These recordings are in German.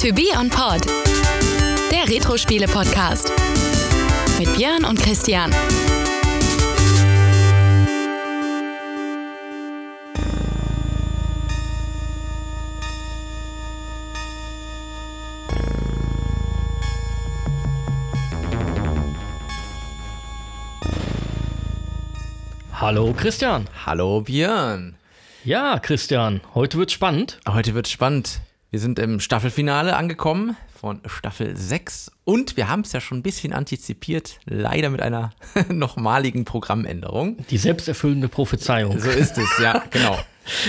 To Be On Pod, der Retro-Spiele-Podcast. Mit Björn und Christian. Hallo Christian. Hallo Björn. Ja, Christian, heute wird spannend. Heute wird spannend. Wir sind im Staffelfinale angekommen von Staffel 6 und wir haben es ja schon ein bisschen antizipiert, leider mit einer nochmaligen Programmänderung. Die selbsterfüllende Prophezeiung. So ist es, ja, genau.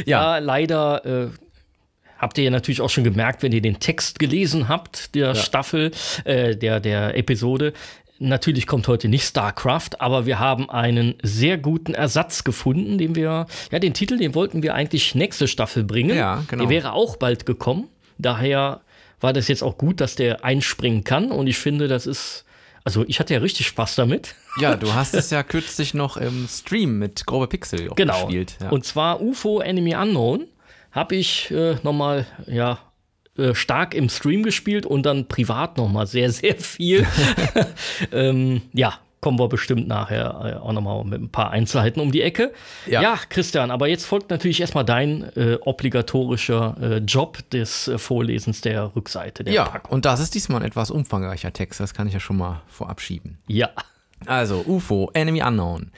Ja, leider äh, habt ihr ja natürlich auch schon gemerkt, wenn ihr den Text gelesen habt, der Staffel, äh, der, der Episode. Natürlich kommt heute nicht StarCraft, aber wir haben einen sehr guten Ersatz gefunden, den wir, ja, den Titel, den wollten wir eigentlich nächste Staffel bringen. Ja, genau. Der wäre auch bald gekommen. Daher war das jetzt auch gut, dass der einspringen kann. Und ich finde, das ist, also ich hatte ja richtig Spaß damit. Ja, du hast es ja kürzlich noch im Stream mit Grobe Pixel Genau. gespielt. Ja. Und zwar UFO Enemy Unknown habe ich äh, nochmal, ja, äh, stark im Stream gespielt und dann privat nochmal sehr, sehr viel. ähm, ja, kommen wir bestimmt nachher äh, auch nochmal mit ein paar Einzelheiten um die Ecke. Ja. Ja. Christian, aber jetzt folgt natürlich erstmal dein äh, obligatorischer äh, Job des äh, Vorlesens der Rückseite der ja, Packung. und das ist diesmal ein etwas umfangreicher Text, das kann ich ja schon mal vorab schieben. Ja. Also, UFO, Enemy Unknown.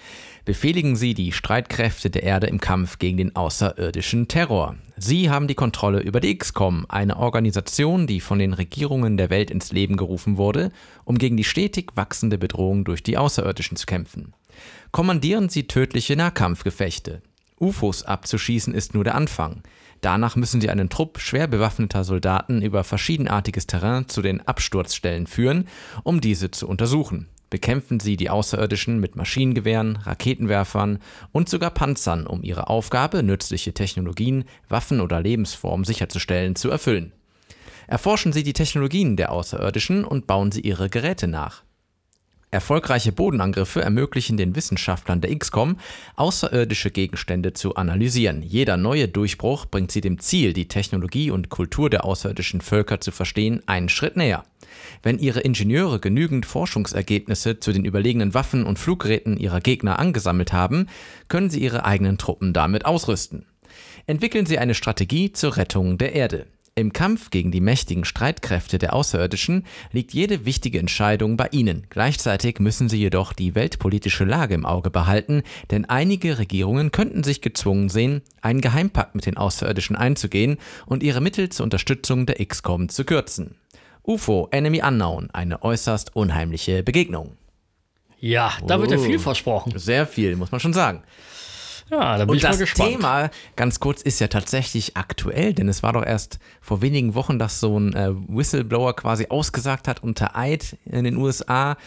Befehligen Sie die Streitkräfte der Erde im Kampf gegen den außerirdischen Terror. Sie haben die Kontrolle über die XCOM, eine Organisation, die von den Regierungen der Welt ins Leben gerufen wurde, um gegen die stetig wachsende Bedrohung durch die Außerirdischen zu kämpfen. Kommandieren Sie tödliche Nahkampfgefechte. UFOs abzuschießen ist nur der Anfang. Danach müssen sie einen Trupp schwer bewaffneter Soldaten über verschiedenartiges Terrain zu den Absturzstellen führen, um diese zu untersuchen. Bekämpfen sie die Außerirdischen mit Maschinengewehren, Raketenwerfern und sogar Panzern, um ihre Aufgabe, nützliche Technologien, Waffen oder Lebensformen sicherzustellen, zu erfüllen. Erforschen sie die Technologien der Außerirdischen und bauen sie ihre Geräte nach. Erfolgreiche Bodenangriffe ermöglichen den Wissenschaftlern der XCOM, außerirdische Gegenstände zu analysieren. Jeder neue Durchbruch bringt sie dem Ziel, die Technologie und Kultur der außerirdischen Völker zu verstehen, einen Schritt näher. Wenn ihre Ingenieure genügend Forschungsergebnisse zu den überlegenen Waffen und Fluggeräten ihrer Gegner angesammelt haben, können sie ihre eigenen Truppen damit ausrüsten. Entwickeln sie eine Strategie zur Rettung der Erde. Im Kampf gegen die mächtigen Streitkräfte der Außerirdischen liegt jede wichtige Entscheidung bei ihnen. Gleichzeitig müssen sie jedoch die weltpolitische Lage im Auge behalten, denn einige Regierungen könnten sich gezwungen sehen, einen Geheimpakt mit den Außerirdischen einzugehen und ihre Mittel zur Unterstützung der XCOM zu kürzen. UFO Enemy Unknown, eine äußerst unheimliche Begegnung. Ja, da wird ja Oh. viel versprochen. Sehr viel, muss man schon sagen. Ja, da bin Und ich mal das gespannt. Thema, ganz kurz, ist ja tatsächlich aktuell, denn es war doch erst vor wenigen Wochen, dass so ein äh, Whistleblower quasi ausgesagt hat unter Eid in den USA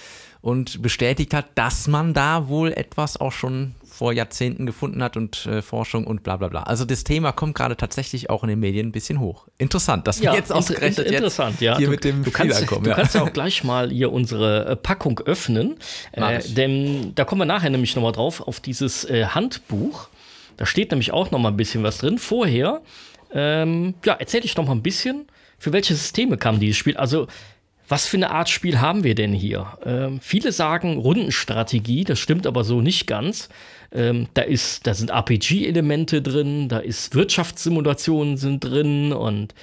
und bestätigt hat, dass man da wohl etwas auch schon vor Jahrzehnten gefunden hat und äh, Forschung und bla bla bla. Also das Thema kommt gerade tatsächlich auch in den Medien ein bisschen hoch. Interessant, dass wir jetzt ausgerechnet inter- interessant, jetzt ja. hier du, mit dem du kannst, Fehler kommen. Du ja. kannst ja auch gleich mal hier unsere äh, Packung öffnen, äh, denn da kommen wir nachher nämlich nochmal drauf auf dieses äh, Handbuch. Da steht nämlich auch noch mal ein bisschen was drin. Vorher, ähm, ja, erzähle ich noch mal ein bisschen, für welche Systeme kam dieses Spiel. Also was für eine Art Spiel haben wir denn hier? Ähm, viele sagen Rundenstrategie, das stimmt aber so nicht ganz. Ähm, da, ist, da sind RPG-Elemente drin, da ist Wirtschaftssimulationen sind drin und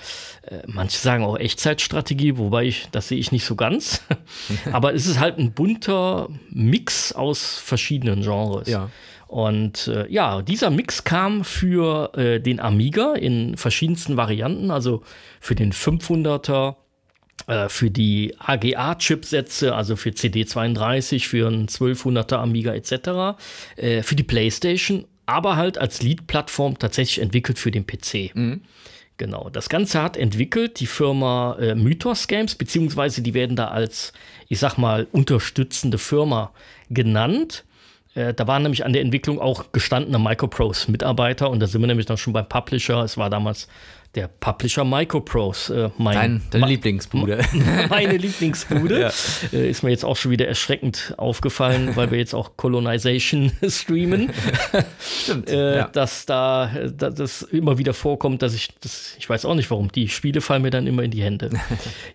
äh, manche sagen auch Echtzeitstrategie, wobei ich, das sehe ich nicht so ganz. aber es ist halt ein bunter Mix aus verschiedenen Genres. Ja. Und äh, ja, dieser Mix kam für äh, den Amiga in verschiedensten Varianten, also für den 500er, äh, für die AGA-Chipsätze, also für CD32, für einen 1200er Amiga etc., äh, für die PlayStation, aber halt als Lead-Plattform tatsächlich entwickelt für den PC. Genau, das Ganze hat entwickelt die Firma äh, Mythos Games, beziehungsweise die werden da als, ich sag mal, unterstützende Firma genannt. Äh, da waren nämlich an der Entwicklung auch gestandene Microprose-Mitarbeiter und da sind wir nämlich dann schon beim Publisher. Es war damals der Publisher Microprose. Äh, mein, Dein, deine Lieblingsbude. meine Lieblingsbude. Äh, ist mir jetzt auch schon wieder erschreckend aufgefallen, weil wir jetzt auch Colonization streamen. Stimmt. äh, ja. dass da dass das immer wieder vorkommt, dass ich das, ich weiß auch nicht warum, die Spiele fallen mir dann immer in die Hände.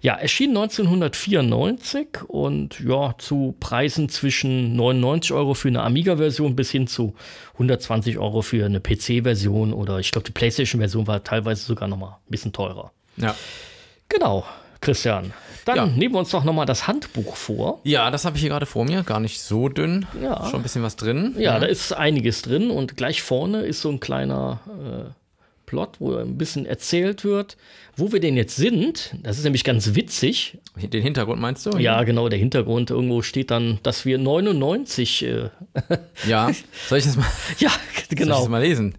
ja, erschien 1994 und ja, zu Preisen zwischen 99 Euro für eine Amiga-Version bis hin zu 120 Euro für eine PC-Version oder ich glaube, die PlayStation-Version war teilweise sogar noch mal ein bisschen teurer. ja. Genau, Christian. Dann Ja. nehmen wir uns doch noch mal das Handbuch vor. Ja, das habe ich hier gerade vor mir. Gar nicht so dünn. Ja. Schon ein bisschen was drin. Ja, da ist einiges drin und gleich vorne ist so ein kleiner äh, Plot, wo ein bisschen erzählt wird, wo wir denn jetzt sind. Das ist nämlich ganz witzig. Den Hintergrund meinst du? Ja, genau, der Hintergrund. Irgendwo steht dann, dass wir 99, äh, Ja. Soll ich das mal, ja, soll ich genau. das mal lesen?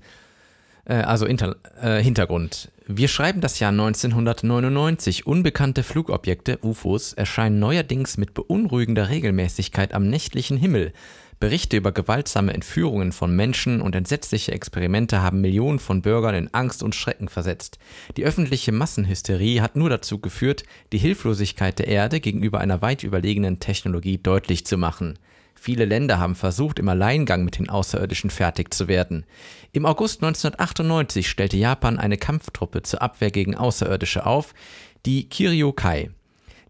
Äh, also Inter äh, Hintergrund. Wir schreiben das Jahr 1999. Unbekannte Flugobjekte, UFOs, erscheinen neuerdings mit beunruhigender Regelmäßigkeit am nächtlichen Himmel. Berichte über gewaltsame Entführungen von Menschen und entsetzliche Experimente haben Millionen von Bürgern in Angst und Schrecken versetzt. Die öffentliche Massenhysterie hat nur dazu geführt, die Hilflosigkeit der Erde gegenüber einer weit überlegenen Technologie deutlich zu machen. Viele Länder haben versucht, im Alleingang mit den Außerirdischen fertig zu werden. Im August 1998 stellte Japan eine Kampftruppe zur Abwehr gegen Außerirdische auf, die Kiryu-Kai.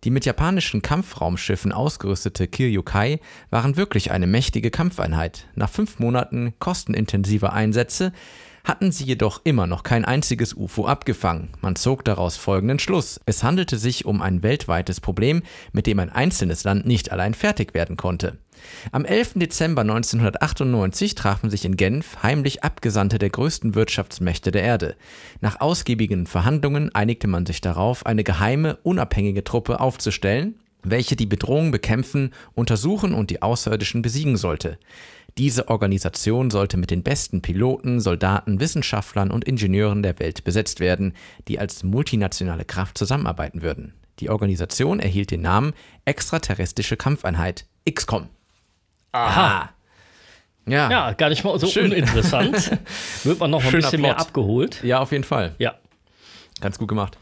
Die mit japanischen Kampfraumschiffen ausgerüstete Kiryu-Kai waren wirklich eine mächtige Kampfeinheit. Nach fünf Monaten kostenintensiver Einsätze hatten sie jedoch immer noch kein einziges UFO abgefangen. Man zog daraus folgenden Schluss. Es handelte sich um ein weltweites Problem, mit dem ein einzelnes Land nicht allein fertig werden konnte. Am 11. Dezember 1998 trafen sich in Genf heimlich Abgesandte der größten Wirtschaftsmächte der Erde. Nach ausgiebigen Verhandlungen einigte man sich darauf, eine geheime, unabhängige Truppe aufzustellen, welche die Bedrohung bekämpfen, untersuchen und die Außerirdischen besiegen sollte. Diese Organisation sollte mit den besten Piloten, Soldaten, Wissenschaftlern und Ingenieuren der Welt besetzt werden, die als multinationale Kraft zusammenarbeiten würden. Die Organisation erhielt den Namen Extraterrestrische Kampfeinheit XCOM. Aha. Ja, ja, Ja, gar nicht mal so Schön. uninteressant. Wird man noch ein Schöner bisschen mehr Plot. abgeholt. auf jeden Fall. Ja. Ganz gut gemacht.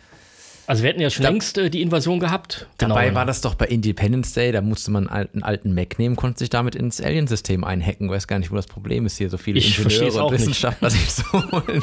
Also wir hätten ja schon längst äh, die Invasion gehabt. Dabei Genau. war das doch bei Independence Day, da musste man einen alten, Mac nehmen, konnte sich damit ins Alien-System einhacken. Weiß gar nicht, wo das Problem ist, hier so viele Ich Ingenieure und. Wissenschaftler sich zu holen.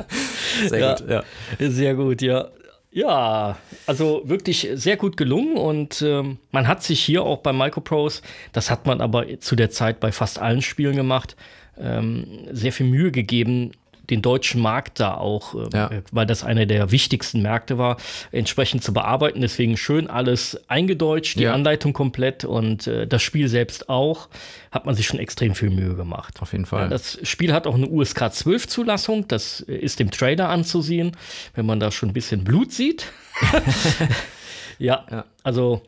Sehr Ja. gut, ja. Sehr gut, ja. Ja, also wirklich sehr gut gelungen und ähm, man hat sich hier auch bei Microprose, das hat man aber zu der Zeit bei fast allen Spielen gemacht, ähm, sehr viel Mühe gegeben, den deutschen Markt da auch, ähm, Ja. äh, weil das einer der wichtigsten Märkte war, entsprechend zu bearbeiten. Deswegen schön alles eingedeutscht, die Ja. Anleitung komplett und äh, das Spiel selbst auch, hat man sich schon extrem viel Mühe gemacht. Auf jeden Fall. Ja, das Spiel hat auch eine USK 12 Zulassung. Das ist dem Trailer anzusehen, wenn man da schon ein bisschen Blut sieht. ja, Ja. also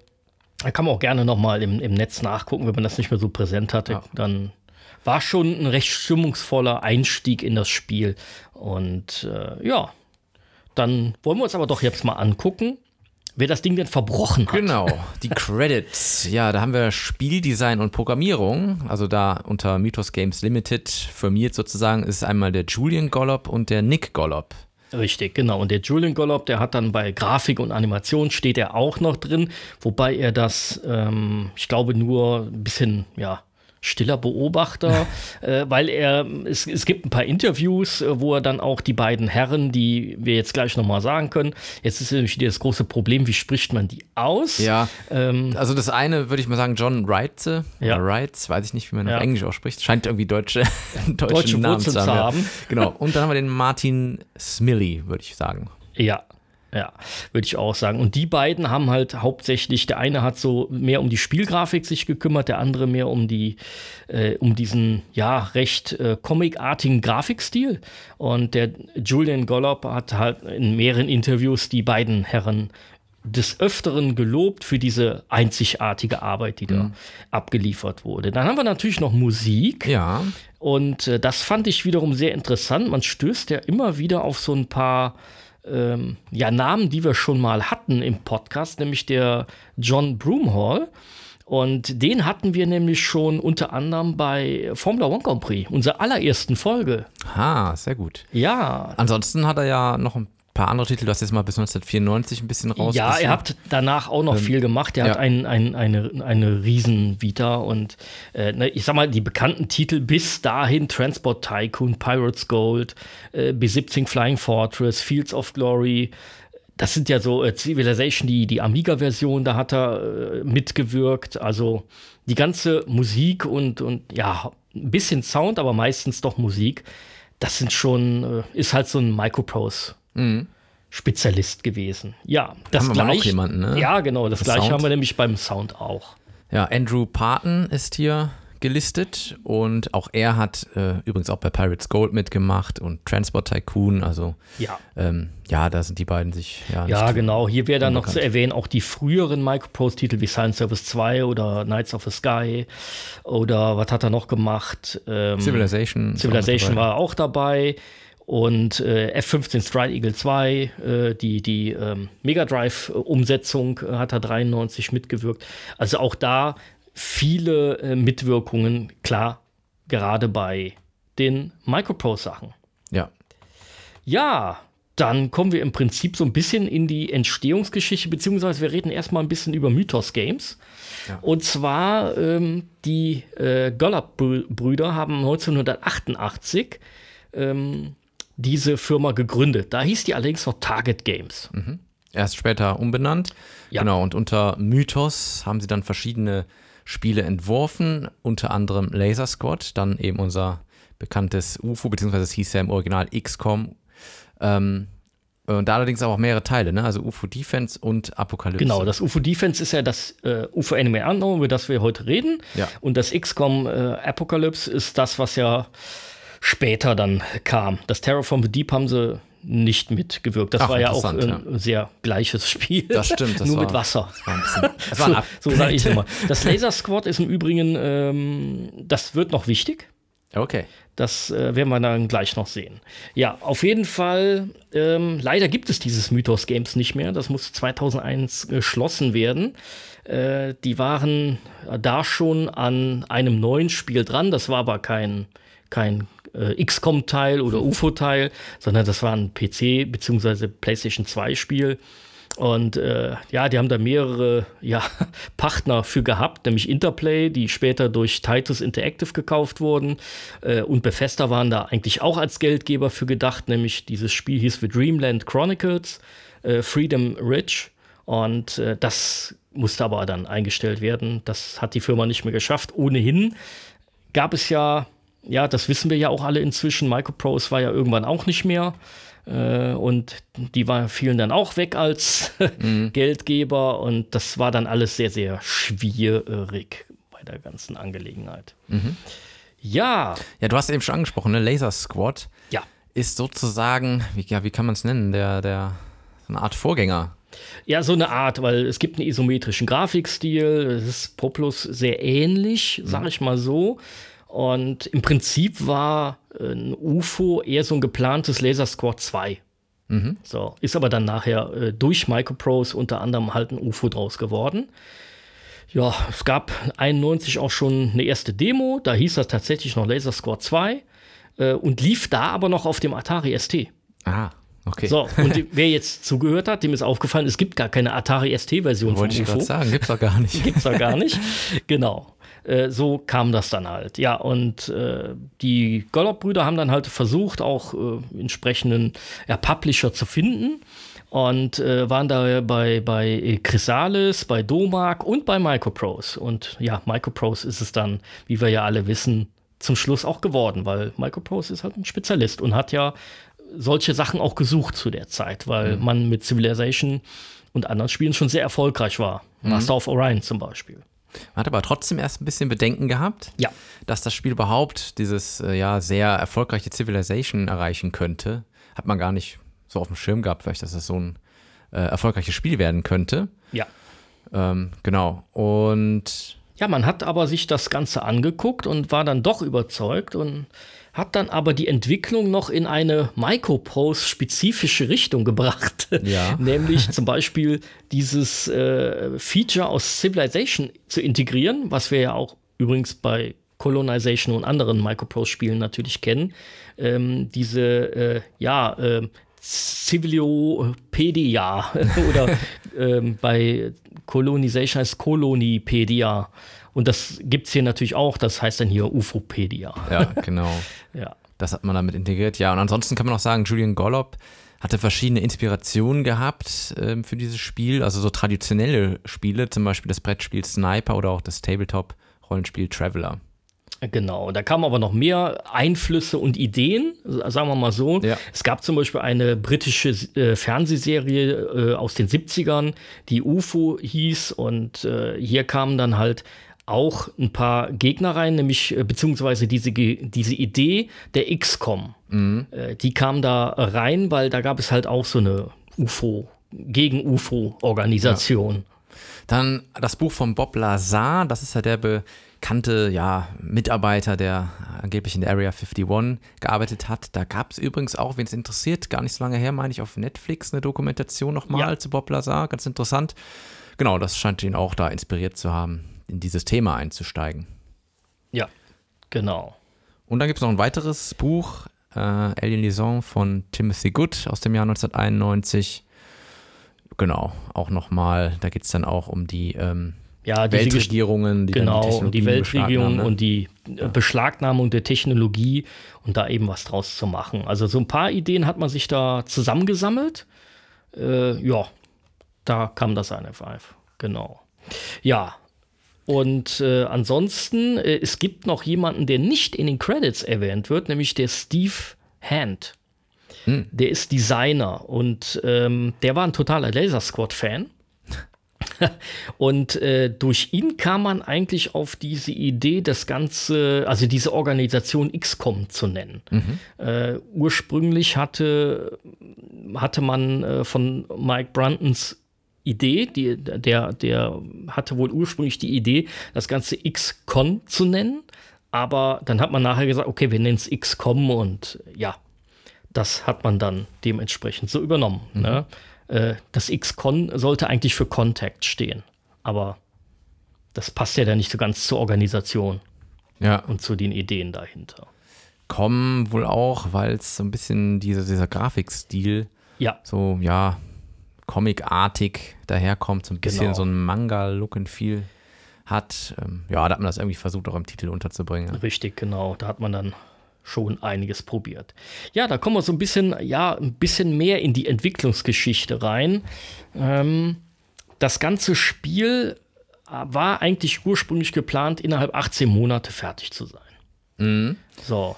da kann man auch gerne noch mal im, im Netz nachgucken, wenn man das nicht mehr so präsent hatte. Dann war schon ein recht stimmungsvoller Einstieg in das Spiel. Und äh, ja, dann wollen wir uns aber doch jetzt mal angucken, wer das Ding denn verbrochen hat. Genau, die Credits. Ja, da haben wir Spieldesign und Programmierung. Also da unter Mythos Games Limited firmiert sozusagen ist einmal der Julian Gollop und der Nick Gollop. Richtig, genau. Und der Julian Gollop, der hat dann bei Grafik und Animation steht er auch noch drin, wobei er das, ähm, ich glaube, nur ein bisschen, ja, stiller Beobachter, äh, weil er, es, es gibt ein paar Interviews, äh, wo er dann auch die beiden Herren, die wir jetzt gleich nochmal sagen können, jetzt ist nämlich das große Problem, wie spricht man die aus? Ja, Ähm, also das eine würde ich mal sagen, John Wright, Ja. oder Wrights, weiß ich nicht, wie man Ja. auf Englisch ausspricht. Scheint irgendwie deutsche, deutsche, Deutsche Namen Wurzeln zu haben. ja. Genau. Und dann haben wir den Martin Smilly, würde ich sagen. Ja, ja, würde ich auch sagen. Und die beiden haben halt hauptsächlich, der eine hat so mehr um die Spielgrafik sich gekümmert, der andere mehr um die, äh, um diesen, ja, recht äh, comicartigen Grafikstil. Und der Julian Gollop hat halt in mehreren Interviews die beiden Herren des Öfteren gelobt für diese einzigartige Arbeit, die da abgeliefert wurde. Dann haben wir natürlich noch Musik. Ja, Und äh, das fand ich wiederum sehr interessant. Man stößt ja immer wieder auf so ein paar ähm, ja, Namen, die wir schon mal hatten im Podcast, nämlich der John Broomhall. Und den hatten wir nämlich schon unter anderem bei Formula One Grand Prix, unserer allerersten Folge. ha, sehr gut. Ja, Ansonsten hat er ja noch ein paar andere Titel. Du hast jetzt mal bis 1994 ein bisschen raus. Ja, er hat danach auch noch ähm, viel gemacht. Er ja. hat ein, ein, eine, eine Riesen-Vita und äh, ne, ich sag mal, die bekannten Titel bis dahin: Transport Tycoon, Pirates Gold, äh, B-17 Flying Fortress, Fields of Glory. Das sind ja so äh, Civilization, die, die Amiga-Version, da hat er äh, mitgewirkt. Also die ganze Musik und, und ja, ein bisschen Sound, aber meistens doch Musik. Das sind schon, äh, ist halt so ein Microprose. Mhm. Spezialist gewesen. Ja, das haben gleich, wir auch jemanden, ne? Ja, genau, das, das gleiche Sound. haben wir nämlich beim Sound auch. Ja, Andrew Parton ist hier gelistet und auch er hat äh, übrigens auch bei Pirates Gold mitgemacht und Transport Tycoon, also ja, ähm, ja da sind die beiden sich ja Ja, genau, hier wäre dann noch zu erwähnen auch die früheren Microprose-Titel wie Science Service 2 oder Knights of the Sky oder was hat er noch gemacht? Ähm, Civilization. Civilization war auch dabei und äh, F-15 Strike Eagle 2, äh, die, die ähm, Mega Drive-Umsetzung äh, hat er 93 mitgewirkt. Also auch da viele äh, Mitwirkungen, klar, gerade bei den Microprose-Sachen. Ja. Ja, dann kommen wir im Prinzip so ein bisschen in die Entstehungsgeschichte, beziehungsweise wir reden erstmal ein bisschen über Mythos Games. Ja. Und zwar, ähm, die äh, Gollop-Brüder haben 1988 ähm, diese Firma gegründet. Da hieß die allerdings noch Target Games. Mhm. Erst später umbenannt. Ja. Genau, und unter Mythos haben sie dann verschiedene Spiele entworfen, unter anderem Laser Squad, dann eben unser bekanntes UFO, beziehungsweise es hieß ja im Original XCOM. Ähm, und da allerdings auch mehrere Teile, ne? also UFO Defense und Apokalypse. Genau, das UFO Defense ist ja das äh, UFO Anime Unknown, über das wir heute reden. Ja. Und das XCOM äh, Apocalypse ist das, was ja später dann kam. Das Terror from the Deep haben sie nicht mitgewirkt. Das Ach, war ja auch ein ja. sehr gleiches Spiel. Das stimmt. Das Nur war, mit Wasser. Das war so, so sage ich immer. Das Laser Squad ist im Übrigen, ähm, das wird noch wichtig. Okay. Das äh, werden wir dann gleich noch sehen. Ja, auf jeden Fall, ähm, leider gibt es dieses Mythos Games nicht mehr. Das muss 2001 geschlossen werden. Äh, die waren da schon an einem neuen Spiel dran. Das war aber kein, kein äh, XCOM-Teil oder UFO-Teil, sondern das war ein PC- bzw. PlayStation 2-Spiel. Und äh, ja, die haben da mehrere ja, Partner für gehabt, nämlich Interplay, die später durch Titus Interactive gekauft wurden. Äh, und Bethesda waren da eigentlich auch als Geldgeber für gedacht, nämlich dieses Spiel hieß The Dreamland Chronicles, äh, Freedom Ridge. Und äh, das musste aber dann eingestellt werden. Das hat die Firma nicht mehr geschafft. Ohnehin gab es ja ja, das wissen wir ja auch alle inzwischen. Microprose war ja irgendwann auch nicht mehr. Äh, und die war, fielen dann auch weg als mhm. Geldgeber. Und das war dann alles sehr, sehr schwierig bei der ganzen Angelegenheit. Mhm. Ja. Ja, du hast eben schon angesprochen, ne? Laser Squad. Ja. Ist sozusagen, wie, ja, wie kann man es nennen? Der, der, eine Art Vorgänger ja, so eine Art, weil es gibt einen isometrischen Grafikstil, es ist Poplus sehr ähnlich, sag mhm. ich mal so. Und im Prinzip war äh, ein UFO eher so ein geplantes Laser Squad 2. Mhm. So, ist aber dann nachher äh, durch Microprose unter anderem halt ein UFO draus geworden. Ja, es gab 91 auch schon eine erste Demo, da hieß das tatsächlich noch Laser Squad 2 äh, und lief da aber noch auf dem Atari ST. Ah, okay. So, und wer jetzt zugehört hat, dem ist aufgefallen, es gibt gar keine Atari ST-Version von UFO. Wollte ich sagen, gibt's doch gar nicht. gibt's doch gar nicht. Genau. Äh, so kam das dann halt. Ja, und äh, die Gollop-Brüder haben dann halt versucht, auch äh, entsprechenden ja, Publisher zu finden und äh, waren da bei, bei Chrysalis, bei Domark und bei Microprose. Und ja, Microprose ist es dann, wie wir ja alle wissen, zum Schluss auch geworden, weil Microprose ist halt ein Spezialist und hat ja solche Sachen auch gesucht zu der Zeit, weil mhm. man mit Civilization und anderen Spielen schon sehr erfolgreich war. Mhm. Master of Orion zum Beispiel. Man hat aber trotzdem erst ein bisschen Bedenken gehabt, ja. dass das Spiel überhaupt dieses äh, ja sehr erfolgreiche Civilization erreichen könnte. Hat man gar nicht so auf dem Schirm gehabt, vielleicht, dass das so ein äh, erfolgreiches Spiel werden könnte. Ja. Ähm, genau. Und ja, man hat aber sich das Ganze angeguckt und war dann doch überzeugt und hat dann aber die Entwicklung noch in eine Microprose-spezifische Richtung gebracht. Ja. Nämlich zum Beispiel dieses äh, Feature aus Civilization zu integrieren, was wir ja auch übrigens bei Colonization und anderen Microprose-Spielen natürlich kennen. Ähm, diese, äh, ja, äh, Civiliopedia oder ähm, bei Colonization heißt Kolonipedia. Und das gibt es hier natürlich auch, das heißt dann hier Ufopedia. Ja, genau. Ja. Das hat man damit integriert. Ja, und ansonsten kann man auch sagen, Julian Gollop hatte verschiedene Inspirationen gehabt ähm, für dieses Spiel. Also so traditionelle Spiele, zum Beispiel das Brettspiel Sniper oder auch das Tabletop-Rollenspiel Traveler. Genau, da kamen aber noch mehr Einflüsse und Ideen, sagen wir mal so. Ja. Es gab zum Beispiel eine britische äh, Fernsehserie äh, aus den 70ern, die UFO hieß und äh, hier kamen dann halt auch ein paar Gegner rein, nämlich äh, beziehungsweise diese, diese Idee der XCOM. Äh, die kam da rein, weil da gab es halt auch so eine UFO, gegen UFO-Organisation. Dann das Buch von Bob Lazar, das ist ja der bekannte ja, Mitarbeiter, der angeblich in der Area 51 gearbeitet hat. Da gab es übrigens auch, wenn es interessiert, gar nicht so lange her, meine ich, auf Netflix eine Dokumentation nochmal Ja. zu Bob Lazar. Ganz interessant. Genau, das scheint ihn auch da inspiriert zu haben, in dieses Thema einzusteigen. Ja, genau. Und dann gibt es noch ein weiteres Buch, äh, Alien Liaison von Timothy Good aus dem Jahr 1991. Genau, auch nochmal, da geht es dann auch um die ähm, Ja, Weltregierungen, die Genau, die Technologien Weltregierung ne? und die äh, Beschlagnahmung der Technologie und da eben was draus zu machen. Also so ein paar Ideen hat man sich da zusammengesammelt. Äh, ja, da kam das NF5. Genau. Ja. Und äh, ansonsten, äh, es gibt noch jemanden, der nicht in den Credits erwähnt wird, nämlich der Steve Hand. Der ist Designer und ähm, der war ein totaler Laser Squad-Fan. Und äh, durch ihn kam man eigentlich auf diese Idee, das Ganze, also diese Organisation XCOM zu nennen. Äh, ursprünglich hatte, hatte man äh, von Mike Bruntons Idee, die, der, der hatte wohl ursprünglich die Idee, das Ganze XCon zu nennen. Aber dann hat man nachher gesagt, okay, wir nennen es XCOM und ja, das hat man dann dementsprechend so übernommen. Ne? Äh, das X-Con sollte eigentlich für Contact stehen, aber das passt ja dann nicht so ganz zur Organisation Ja, und zu den Ideen dahinter. kommen wohl auch, weil es so ein bisschen dieser, dieser Grafikstil Ja, so, ja, comicartig daherkommt, so ein bisschen Genau. so ein Manga-Look and Feel hat. Ähm, ja, da hat man das irgendwie versucht, auch im Titel unterzubringen. richtig, genau. Da hat man dann schon einiges probiert. Ja, da kommen wir so ein bisschen, ja, ein bisschen mehr in die Entwicklungsgeschichte rein. Ähm, das ganze Spiel äh, war eigentlich ursprünglich geplant, innerhalb 18 Monate fertig zu sein. So.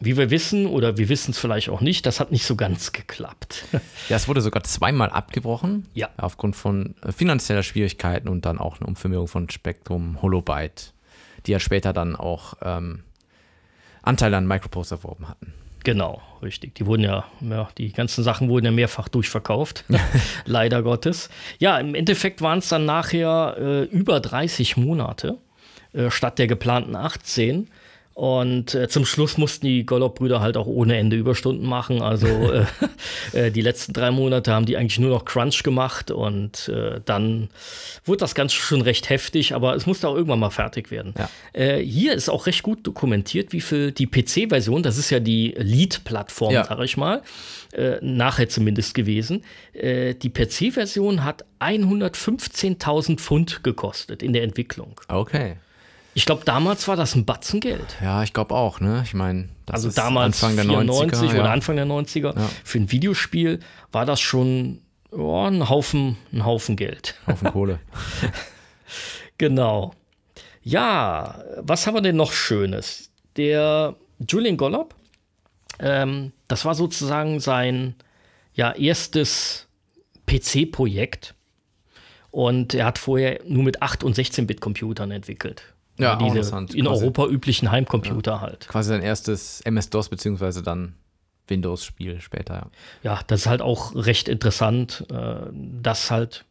Wie wir wissen, oder wir wissen es vielleicht auch nicht, das hat nicht so ganz geklappt. Ja, es wurde sogar zweimal abgebrochen. Ja. Aufgrund von äh, finanzieller Schwierigkeiten und dann auch eine Umfirmierung von Spectrum Holobyte, die ja später dann auch ähm, Anteile an Micropost erworben hatten. Genau, richtig. Die wurden ja, ja, die ganzen Sachen wurden ja mehrfach durchverkauft. Leider Gottes. Ja, im Endeffekt waren es dann nachher äh, über 30 Monate äh, statt der geplanten 18. Und äh, zum Schluss mussten die Gollop-Brüder halt auch ohne Ende Überstunden machen. Also äh, äh, die letzten drei Monate haben die eigentlich nur noch Crunch gemacht und äh, dann wurde das Ganze schon recht heftig, aber es musste auch irgendwann mal fertig werden. Ja. Äh, hier ist auch recht gut dokumentiert, wie viel die PC-Version, das ist ja die Lead-Plattform, Ja. sag ich mal, äh, nachher zumindest gewesen. Die PC-Version hat 115.000 Pfund gekostet in der Entwicklung. Okay. Ich glaube, damals war das ein Batzen Geld. Ja, ich glaube auch, ne? Ich meine, das Also ist damals Anfang der 94 90er. oder ja. Anfang der 90er. Ja. Für ein Videospiel war das schon ja, ein, Haufen, ein Haufen Geld. Haufen Kohle. Genau. Ja, was haben wir denn noch Schönes? Der Julian Gollop, ähm, das war sozusagen sein ja, erstes PC-Projekt. Und er hat vorher nur mit 8- und 16-Bit-Computern entwickelt. Ja, diese interessant. in Quasi- Europa üblichen Heimcomputer halt. Quasi sein erstes MS-DOS beziehungsweise dann Windows-Spiel später. Ja. ja, das ist halt auch recht interessant, äh, das halt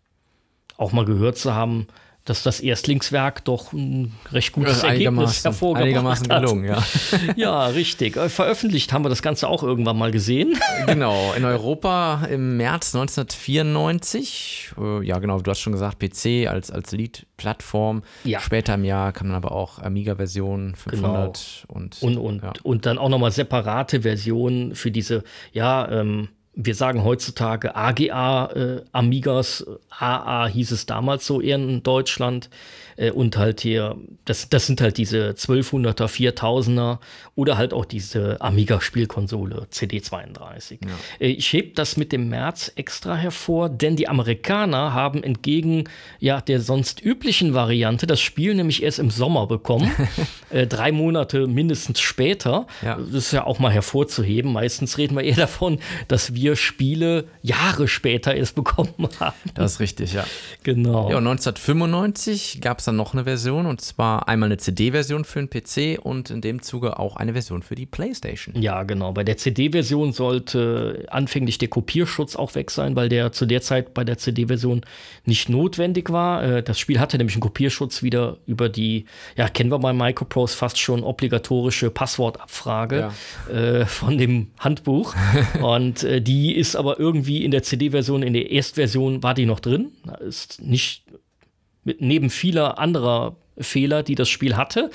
auch mal gehört zu haben, dass das Erstlingswerk doch ein recht gutes Äh, Ergebnis hervorgebracht einigermaßen hat. gelungen, ja. Ja, richtig. Äh, Veröffentlicht haben wir das Ganze auch irgendwann mal gesehen. genau, in Europa im März 1994. Äh, ja, genau, du hast schon gesagt, PC als, als Lead-Plattform. Ja. Später im Jahr kam dann aber auch Amiga-Version 500 und, Und, und, ja. und dann auch nochmal separate Versionen für diese, ja, ähm, wir sagen heutzutage AGA, äh, Amigas, AA hieß es damals so eher in Deutschland. Äh, und halt hier, das, das sind halt diese 1200er, 4000er oder halt auch diese Amiga-Spielkonsole CD32. Ja. Äh, ich heb das mit dem März extra hervor, denn die Amerikaner haben entgegen ja, der sonst üblichen Variante das Spiel nämlich erst im Sommer bekommen. äh, drei Monate mindestens später. Ja. Das ist ja auch mal hervorzuheben. Meistens reden wir eher davon, dass wir Spiele Jahre später erst bekommen haben. Das ist richtig, ja. Genau. Ja, 1995 gab es dann noch eine Version und zwar einmal eine CD-Version für den PC und in dem Zuge auch eine Version für die PlayStation. Ja, genau. Bei der CD-Version sollte anfänglich der Kopierschutz auch weg sein, weil der zu der Zeit bei der CD-Version nicht notwendig war. Äh, das Spiel hatte nämlich einen Kopierschutz wieder über die, ja, kennen wir bei Microprose fast schon obligatorische Passwortabfrage ja. äh, von dem Handbuch. und äh, die ist aber irgendwie in der CD-Version, in der Erstversion war die noch drin. Ist nicht mit, neben vieler anderer Fehler, die das Spiel hatte,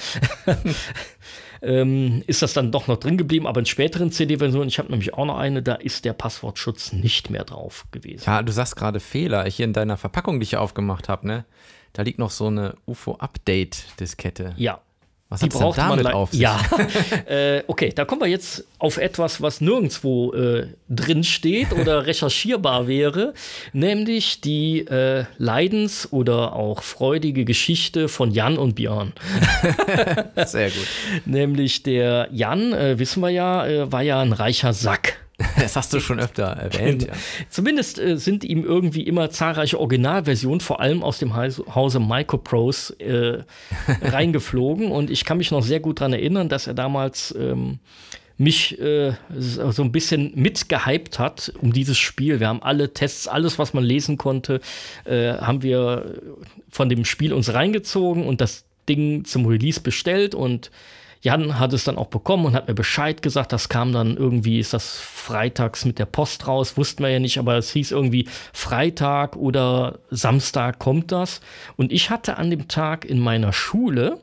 ähm, ist das dann doch noch drin geblieben. Aber in späteren CD-Versionen, ich habe nämlich auch noch eine, da ist der Passwortschutz nicht mehr drauf gewesen. Ja, du sagst gerade Fehler. Hier in deiner Verpackung, die ich aufgemacht habe, ne? Da liegt noch so eine UFO-Update-Diskette. Ja, was die braucht damit man auf sich? Ja, äh, okay, da kommen wir jetzt auf etwas, was nirgendwo äh, drin steht oder recherchierbar wäre, nämlich die äh, Leidens- oder auch freudige Geschichte von Jan und Björn. Sehr gut. nämlich der Jan, äh, wissen wir ja, äh, war ja ein reicher Sack. Das hast du schon öfter erwähnt. Ja. Zumindest äh, sind ihm irgendwie immer zahlreiche Originalversionen, vor allem aus dem Hause Microprose, äh, reingeflogen. Und ich kann mich noch sehr gut daran erinnern, dass er damals ähm, mich äh, so ein bisschen mitgehypt hat um dieses Spiel. Wir haben alle Tests, alles, was man lesen konnte, äh, haben wir von dem Spiel uns reingezogen und das Ding zum Release bestellt und Jan hat es dann auch bekommen und hat mir Bescheid gesagt. Das kam dann irgendwie, ist das freitags mit der Post raus, wussten wir ja nicht, aber es hieß irgendwie Freitag oder Samstag kommt das. Und ich hatte an dem Tag in meiner Schule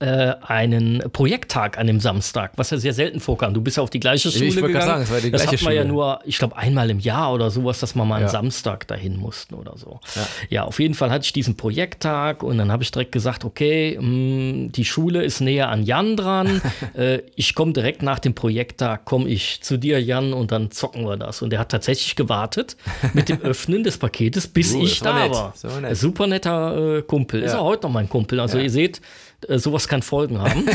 äh, einen Projekttag an dem Samstag, was ja sehr selten vorkam. Du bist ja auf die gleiche Schule ich gegangen. Sagen, das war die das gleiche hat man Schule. ja nur, ich glaube, einmal im Jahr oder sowas, dass man mal ja. einen Samstag dahin mussten oder so. Ja. ja. auf jeden Fall hatte ich diesen Projekttag und dann habe ich direkt gesagt, okay, mh, mm, die Schule ist näher an Jan dran. äh, ich komme direkt nach dem Projekttag, komme ich zu dir, Jan, und dann zocken wir das. Und er hat tatsächlich gewartet mit dem Öffnen des Paketes, bis uh, ich da war. war. Super netter äh, Kumpel. Ja. Ist auch heute noch mein Kumpel. Also ihr seht, äh, kann Folgen haben.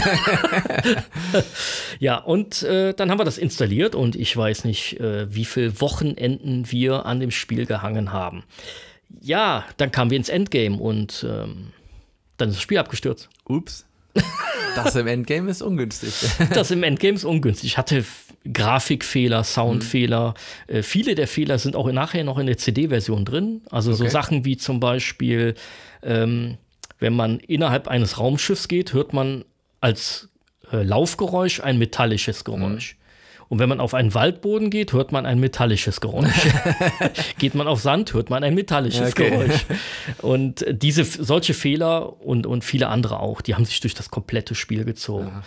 ja, und äh, dann haben wir das installiert und ich weiß nicht, äh, wie viele Wochenenden wir an dem Spiel gehangen haben. Ja, dann kamen wir ins Endgame und ähm, dann ist das Spiel abgestürzt. Ups. Das im Endgame ist ungünstig. das im Endgame ist ungünstig. Ich hatte Grafikfehler, Soundfehler. Mhm. Äh, viele der Fehler sind auch nachher noch in der CD-Version drin. Also okay. so Sachen wie zum Beispiel ähm, wenn man innerhalb eines Raumschiffs geht, hört man als äh, Laufgeräusch ein metallisches Geräusch. Mhm. Und wenn man auf einen Waldboden geht, hört man ein metallisches Geräusch. geht man auf Sand, hört man ein metallisches okay. Geräusch. Und diese solche Fehler und, und viele andere auch, die haben sich durch das komplette Spiel gezogen. Ja.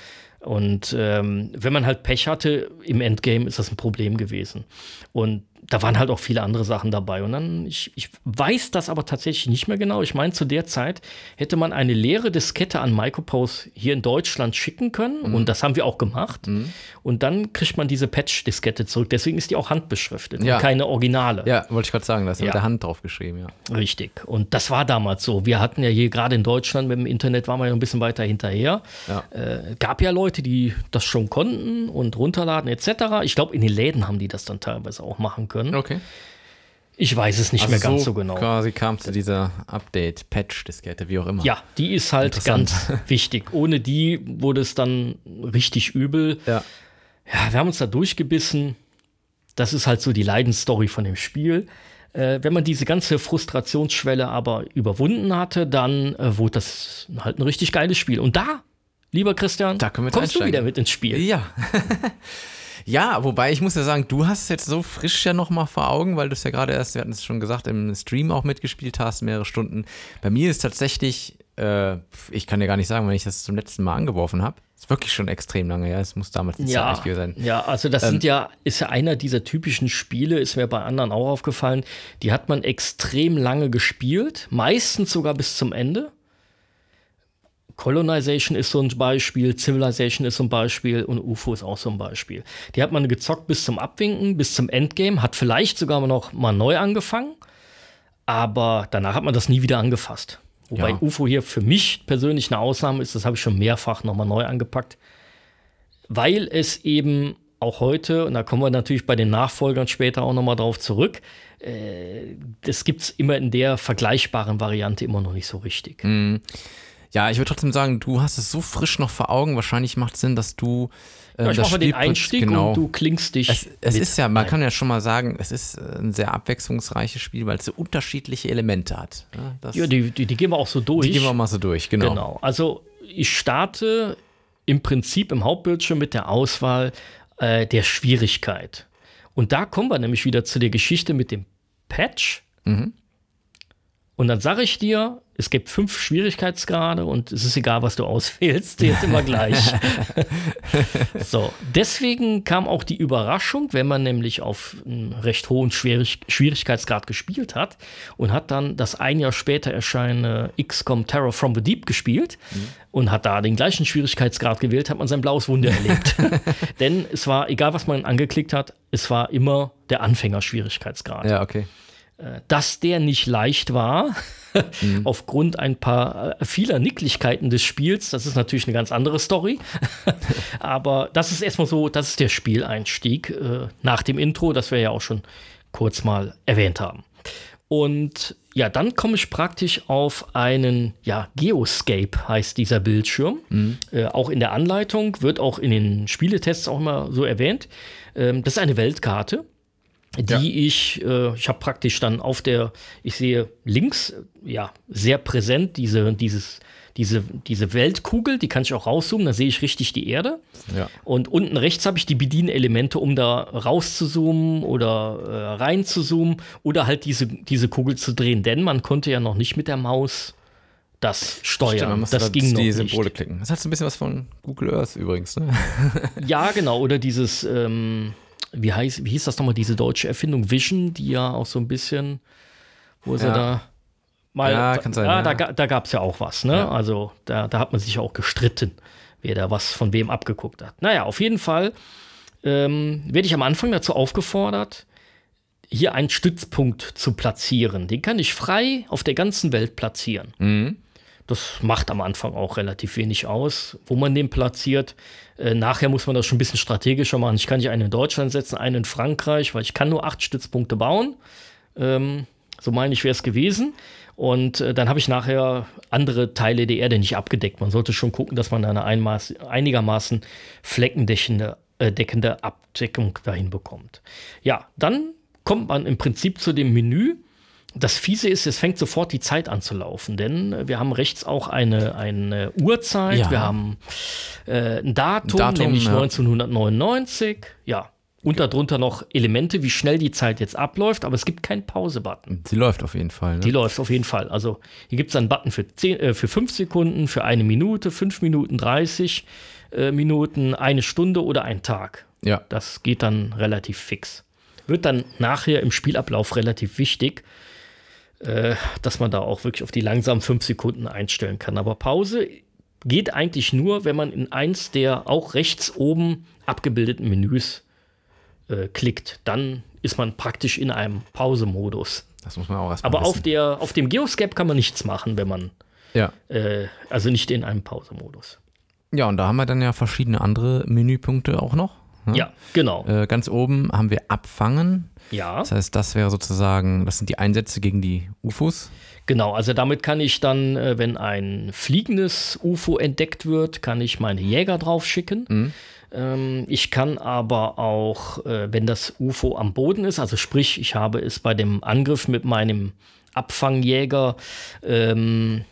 Und ähm, wenn man halt Pech hatte im Endgame, ist das ein Problem gewesen. Und da waren halt auch viele andere Sachen dabei. Und dann, ich, ich weiß das aber tatsächlich nicht mehr genau. Ich meine, zu der Zeit hätte man eine leere Diskette an Microprose hier in Deutschland schicken können. Mhm. Und das haben wir auch gemacht. Mhm. Und dann kriegt man diese Patch-Diskette zurück. Deswegen ist die auch handbeschriftet ja. und keine Originale. Ja, wollte ich gerade sagen, das ist ja. mit der Hand drauf geschrieben, ja. Richtig. Und das war damals so. Wir hatten ja hier gerade in Deutschland mit dem Internet waren wir ja ein bisschen weiter hinterher. Ja. Äh, gab ja Leute, die das schon konnten und runterladen etc. Ich glaube, in den Läden haben die das dann teilweise auch machen können können. Okay. Ich weiß es nicht also mehr ganz so, so genau. Quasi kam zu dieser Update-Patch-Diskette, wie auch immer. Ja, die ist halt ganz wichtig. Ohne die wurde es dann richtig übel. Ja. Ja, wir haben uns da durchgebissen. Das ist halt so die Leidensstory von dem Spiel. Äh, wenn man diese ganze Frustrationsschwelle aber überwunden hatte, dann äh, wurde das halt ein richtig geiles Spiel. Und da, lieber Christian, da kommst einsteigen. du wieder mit ins Spiel. Ja. Ja, wobei ich muss ja sagen, du hast es jetzt so frisch ja noch mal vor Augen, weil du es ja gerade erst, wir hatten es schon gesagt, im Stream auch mitgespielt hast, mehrere Stunden. Bei mir ist tatsächlich Äh, ich kann dir gar nicht sagen, wenn ich das zum letzten Mal angeworfen habe. Ist wirklich schon extrem lange, ja. Es muss damals die Ja, gewesen sein. ja, also das sind ja, ist ja einer dieser typischen Spiele, ist mir bei anderen auch aufgefallen, die hat man extrem lange gespielt, meistens sogar bis zum Ende. Colonization ist so ein Beispiel, Civilization ist so ein Beispiel und UFO ist auch so ein Beispiel. Die hat man gezockt bis zum Abwinken, bis zum Endgame, hat vielleicht sogar noch mal neu angefangen, aber danach hat man das nie wieder angefasst. Wobei Ja. UFO hier für mich persönlich eine Ausnahme ist, das habe ich schon mehrfach noch mal neu angepackt weil es eben auch heute, und da kommen wir natürlich bei den Nachfolgern später auch nochmal drauf zurück, äh, das gibt es immer in der vergleichbaren Variante immer noch nicht so richtig. Ja, ich würde trotzdem sagen, du hast es so frisch noch vor Augen. Wahrscheinlich macht es Sinn, dass du. Äh, Ja, ich mache den Einstieg genau. und du klingst dich. Es, es ist ja, man ein. kann ja schon mal sagen, es ist äh, ein sehr abwechslungsreiches Spiel, weil es so unterschiedliche Elemente hat. Ja, das, Ja, die, die, die gehen wir auch so durch. die gehen wir mal so durch, genau. Genau. Also ich starte im Prinzip im Hauptbildschirm mit der Auswahl äh, der Schwierigkeit. Und da kommen wir nämlich wieder zu der Geschichte mit dem Patch. Mhm. Und dann sage ich dir, es gibt fünf Schwierigkeitsgrade und es ist egal, was du auswählst, die ist immer gleich. so, deswegen kam auch die Überraschung, wenn man nämlich auf einem recht hohen Schwierig Schwierigkeitsgrad gespielt hat und hat dann das ein Jahr später erscheinende XCOM Terror from the Deep gespielt und hat da den gleichen Schwierigkeitsgrad gewählt, hat man sein blaues Wunder erlebt. Denn es war, egal was man angeklickt hat, es war immer der Anfängerschwierigkeitsgrad Ja, okay. Dass der nicht leicht war, aufgrund ein paar äh, vieler Nicklichkeiten des Spiels. Das ist natürlich eine ganz andere Story. Aber das ist erstmal so, das ist der Spieleinstieg äh, nach dem Intro, das wir ja auch schon kurz mal erwähnt haben. Und ja, dann komme ich praktisch auf einen, ja, Geoscape heißt dieser Bildschirm. Äh, auch in der Anleitung, wird auch in den Spieletests auch immer so erwähnt. Ähm, das ist eine Weltkarte die ich, äh, ich habe praktisch dann auf der, ich sehe links, ja, sehr präsent diese, dieses, diese, diese Weltkugel, die kann ich auch rauszoomen, da sehe ich richtig die Erde. Ja. Und unten rechts habe ich die Bedienelemente, um da rauszuzoomen oder äh, reinzuzoomen oder halt diese, diese Kugel zu drehen. Denn man konnte ja noch nicht mit der Maus das steuern. Stimmt, das da ging noch die nicht. Symbole klicken. Das hat so ein bisschen was von Google Earth übrigens, ne? Ja, genau. Oder dieses, ähm, wie, heißt, wie hieß das nochmal, diese deutsche Erfindung Vision, die ja auch so ein bisschen, wo sie Ja. da mal. Ja, kann sein, Ja, ja. da, da gab es ja auch was, ne? Ja. Also da, da hat man sich auch gestritten, wer da was von wem abgeguckt hat. Naja, auf jeden Fall ähm, werde ich am Anfang dazu aufgefordert, hier einen Stützpunkt zu platzieren. Den kann ich frei auf der ganzen Welt platzieren. Mhm. Das macht am Anfang auch relativ wenig aus, wo man den platziert. Äh, nachher muss man das schon ein bisschen strategischer machen. Ich kann nicht einen in Deutschland setzen, einen in Frankreich, weil ich kann nur acht Stützpunkte bauen. Ähm, so meine ich, wäre es gewesen. Und äh, dann habe ich nachher andere Teile der Erde nicht abgedeckt. Man sollte schon gucken, dass man eine einigermaßen fleckendeckende äh, deckende Abdeckung dahin bekommt. Ja, dann kommt man im Prinzip zu dem Menü. Das Fiese ist, es fängt sofort die Zeit an zu laufen, denn äh, wir haben rechts auch eine, eine Uhrzeit, Ja. wir haben äh, ein Datum, Datum, nämlich ja. 1999. Ja, und darunter noch Elemente, wie schnell die Zeit jetzt abläuft, aber es gibt keinen Pause-Button. Sie läuft auf jeden Fall. Ne? Die läuft auf jeden Fall. Also hier gibt es einen Button für, 10, äh, für 5 Sekunden, für eine Minute, 5 Minuten 30 äh, Minuten, eine Stunde oder ein Tag. ja. Das geht dann relativ fix. Wird dann nachher im Spielablauf relativ wichtig, dass man da auch wirklich auf die langsamen 5 Sekunden einstellen kann. Aber Pause geht eigentlich nur, wenn man in eins der auch rechts oben abgebildeten Menüs äh, klickt. Dann ist man praktisch in einem Pause-Modus. Das muss man auch erstmal Aber auf, der, auf dem Geoscape kann man nichts machen, wenn man, Ja. äh, also nicht in einem Pause-Modus. ja, und da haben wir dann ja verschiedene andere Menüpunkte auch noch. ne? Ja, genau. Äh, ganz oben haben wir Abfangen. Ja. Das heißt, das wäre sozusagen, das sind die Einsätze gegen die UFOs. Genau, also damit kann ich dann, äh, wenn ein fliegendes UFO entdeckt wird, kann ich meine Jäger drauf schicken. Ähm, ich kann aber auch, äh, wenn das UFO am Boden ist, also sprich, ich habe es bei dem Angriff mit meinem Abfangjäger ähm,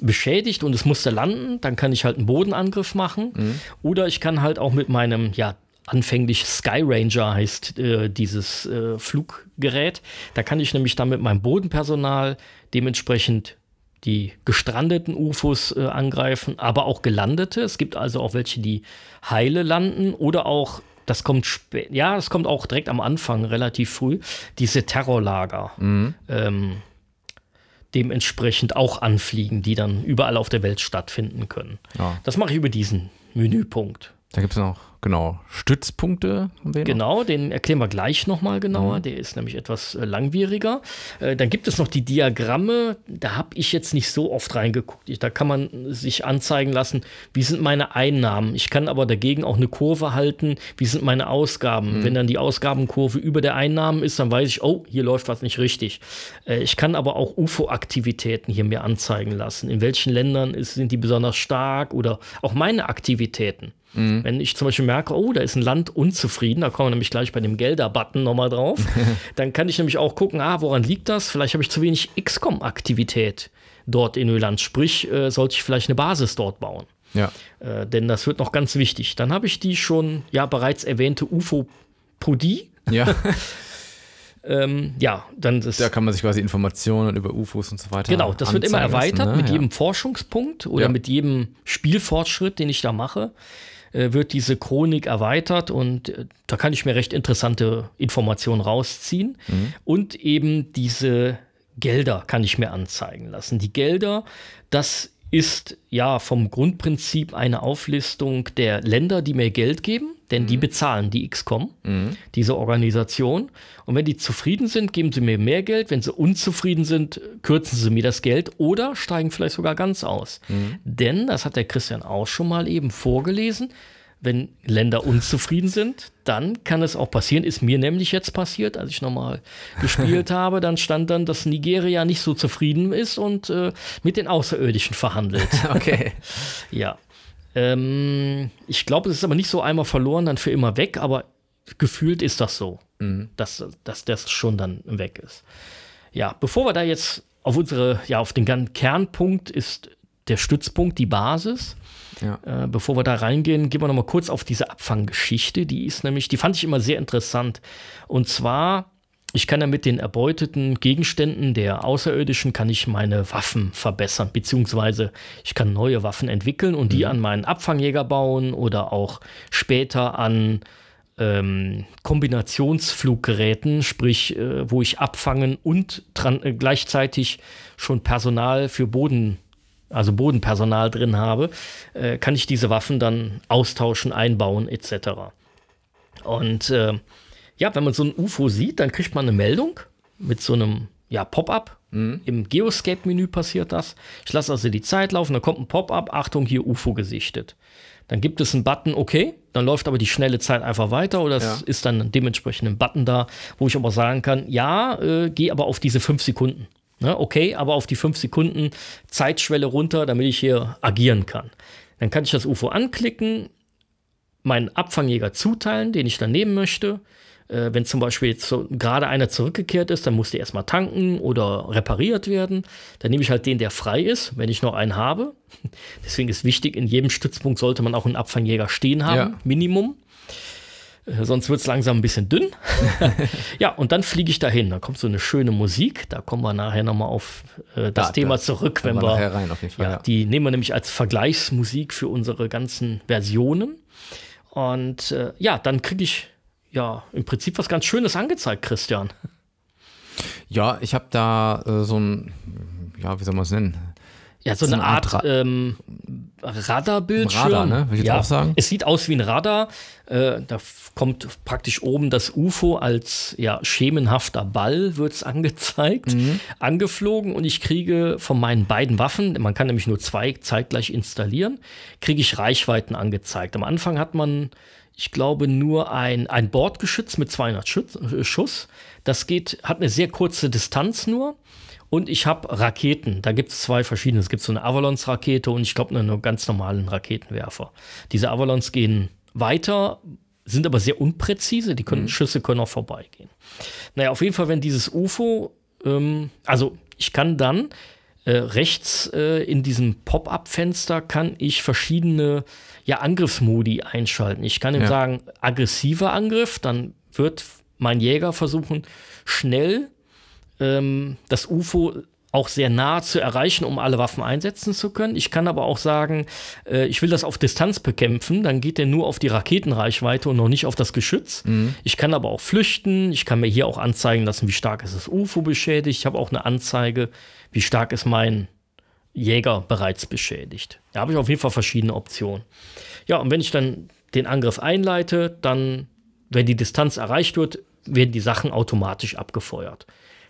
beschädigt und es musste landen, dann kann ich halt einen Bodenangriff machen. Oder ich kann halt auch mit meinem, ja, anfänglich Sky Ranger heißt äh, dieses äh, Fluggerät. Da kann ich nämlich dann mit meinem Bodenpersonal dementsprechend die gestrandeten UFOs äh, angreifen, aber auch gelandete. Es gibt also auch welche, die heile landen oder auch, das kommt spät, ja, das kommt auch direkt am Anfang, relativ früh, diese Terrorlager. Ähm, dementsprechend auch anfliegen, die dann überall auf der Welt stattfinden können. Ja. Das mache ich über diesen Menüpunkt. Da gibt es noch, genau, Stützpunkte. Haben wir noch. Genau, den erklären wir gleich nochmal genauer. Der ist nämlich etwas äh, langwieriger. Äh, dann gibt es noch die Diagramme. Da habe ich jetzt nicht so oft reingeguckt. Ich, da kann man sich anzeigen lassen, wie sind meine Einnahmen. Ich kann aber dagegen auch eine Kurve halten, wie sind meine Ausgaben. Wenn dann die Ausgabenkurve über der Einnahmen ist, dann weiß ich, oh, hier läuft was nicht richtig. Äh, ich kann aber auch UFO-Aktivitäten hier mir anzeigen lassen. In welchen Ländern ist, sind die besonders stark oder auch meine Aktivitäten. Wenn ich zum Beispiel merke, oh, da ist ein Land unzufrieden, da kommen wir nämlich gleich bei dem Gelder-Button nochmal drauf, dann kann ich nämlich auch gucken, ah, woran liegt das? Vielleicht habe ich zu wenig XCOM-Aktivität dort in Öland. Sprich, äh, sollte ich vielleicht eine Basis dort bauen. Ja. Äh, denn das wird noch ganz wichtig. Dann habe ich die schon, ja, bereits erwähnte UFO-Podie. Ja, Ähm, ja, dann ist. da kann man sich quasi Informationen über UFOs und so weiter. Genau, das wird immer erweitert lassen, ne? mit ja. jedem Forschungspunkt oder Ja. mit jedem Spielfortschritt, den ich da mache, wird diese Chronik erweitert und äh, da kann ich mir recht interessante Informationen rausziehen. Mhm. Und eben diese Gelder kann ich mir anzeigen lassen. Die Gelder, das ist ja vom Grundprinzip eine Auflistung der Länder, die mir Geld geben, denn die bezahlen die XCOM, diese Organisation. Und wenn die zufrieden sind, geben sie mir mehr Geld. Wenn sie unzufrieden sind, kürzen sie mir das Geld oder steigen vielleicht sogar ganz aus. Denn, das hat der Christian auch schon mal eben vorgelesen, wenn Länder unzufrieden sind, dann kann es auch passieren, ist mir nämlich jetzt passiert, als ich nochmal gespielt habe, dann stand dann, dass Nigeria nicht so zufrieden ist und äh, mit den Außerirdischen verhandelt. Okay. Ja. Ähm, ich glaube, es ist aber nicht so einmal verloren, dann für immer weg, aber gefühlt ist das so, dass, dass das schon dann weg ist. Ja, bevor wir da jetzt auf unsere, ja, auf den ganzen Kernpunkt ist der Stützpunkt, die Basis. Ja. Äh, bevor wir da reingehen, gehen wir noch mal kurz auf diese Abfanggeschichte. Die ist nämlich, die fand ich immer sehr interessant. Und zwar, ich kann ja mit den erbeuteten Gegenständen der Außerirdischen kann ich meine Waffen verbessern, beziehungsweise ich kann neue Waffen entwickeln und die an meinen Abfangjäger bauen oder auch später an ähm, Kombinationsfluggeräten, sprich, äh, wo ich abfangen und dran, äh, gleichzeitig schon Personal für Boden, also Bodenpersonal drin habe, äh, kann ich diese Waffen dann austauschen, einbauen etc. Und äh, ja, wenn man so ein UFO sieht, dann kriegt man eine Meldung mit so einem ja, Pop-up. Im Geoscape-Menü passiert das. Ich lasse also die Zeit laufen, dann kommt ein Pop-up, Achtung, hier UFO gesichtet. Dann gibt es einen Button, okay, dann läuft aber die schnelle Zeit einfach weiter oder es Ja. ist dann dementsprechend ein Button da, wo ich aber sagen kann, ja, äh, geh aber auf diese fünf Sekunden. Ne, okay, aber auf die fünf Sekunden Zeitschwelle runter, damit ich hier agieren kann. Dann kann ich das UFO anklicken, meinen Abfangjäger zuteilen, den ich dann nehmen möchte. Äh, wenn zum Beispiel jetzt so, gerade einer zurückgekehrt ist, dann muss der erstmal tanken oder repariert werden. Dann nehme ich halt den, der frei ist, wenn ich noch einen habe. Deswegen ist wichtig, in jedem Stützpunkt sollte man auch einen Abfangjäger stehen haben, Ja. Minimum. Äh, Sonst wird es langsam ein bisschen dünn. ja, und dann fliege ich dahin. Da kommt so eine schöne Musik. Da kommen wir nachher nochmal auf äh, das Da- Thema da zurück, wenn wir wir. nachher rein, auf jeden Fall, Ja, ja. Die nehmen wir nämlich als Vergleichsmusik für unsere ganzen Versionen. Und äh, ja, dann kriege ich ja im Prinzip was ganz Schönes angezeigt, Christian. Ja, ich habe da äh, so ein, ja, wie soll man es nennen? Ja, so So eine eine Art, Art ähm, Radarbildschirm. Radar, ne? Würde ich jetzt ja, auch sagen. Es sieht aus wie ein Radar. Äh, da kommt praktisch oben das UFO als ja, schemenhafter Ball, wird es angezeigt, Mhm. angeflogen und ich kriege von meinen beiden Waffen, man kann nämlich nur zwei zeitgleich installieren, kriege ich Reichweiten angezeigt. Am Anfang hat man, ich glaube, nur ein, ein Bordgeschütz mit 200 Schütz, äh, Schuss. Das geht, hat eine sehr kurze Distanz nur. Und ich habe Raketen. Da gibt es zwei verschiedene. Es gibt so eine Avalons-Rakete und ich glaube einen ganz normalen Raketenwerfer. Diese Avalons gehen weiter, sind aber sehr unpräzise. Die können, Schüsse können auch vorbeigehen. Naja, auf jeden Fall, wenn dieses UFO, ähm, also ich kann dann äh, rechts äh, in diesem Pop-up-Fenster kann ich verschiedene ja, Angriffsmodi einschalten. Ich kann ihm Ja. sagen, aggressiver Angriff, dann wird mein Jäger versuchen, schnell ähm, das UFO auch sehr nah zu erreichen, um alle Waffen einsetzen zu können. Ich kann aber auch sagen, äh, ich will das auf Distanz bekämpfen, dann geht der nur auf die Raketenreichweite und noch nicht auf das Geschütz. Mhm. Ich kann aber auch flüchten, ich kann mir hier auch anzeigen lassen, wie stark ist das UFO beschädigt. Ich habe auch eine Anzeige, wie stark ist mein Jäger bereits beschädigt. Da habe ich auf jeden Fall verschiedene Optionen. Ja, und wenn ich dann den Angriff einleite, dann, wenn die Distanz erreicht wird, werden die Sachen automatisch abgefeuert.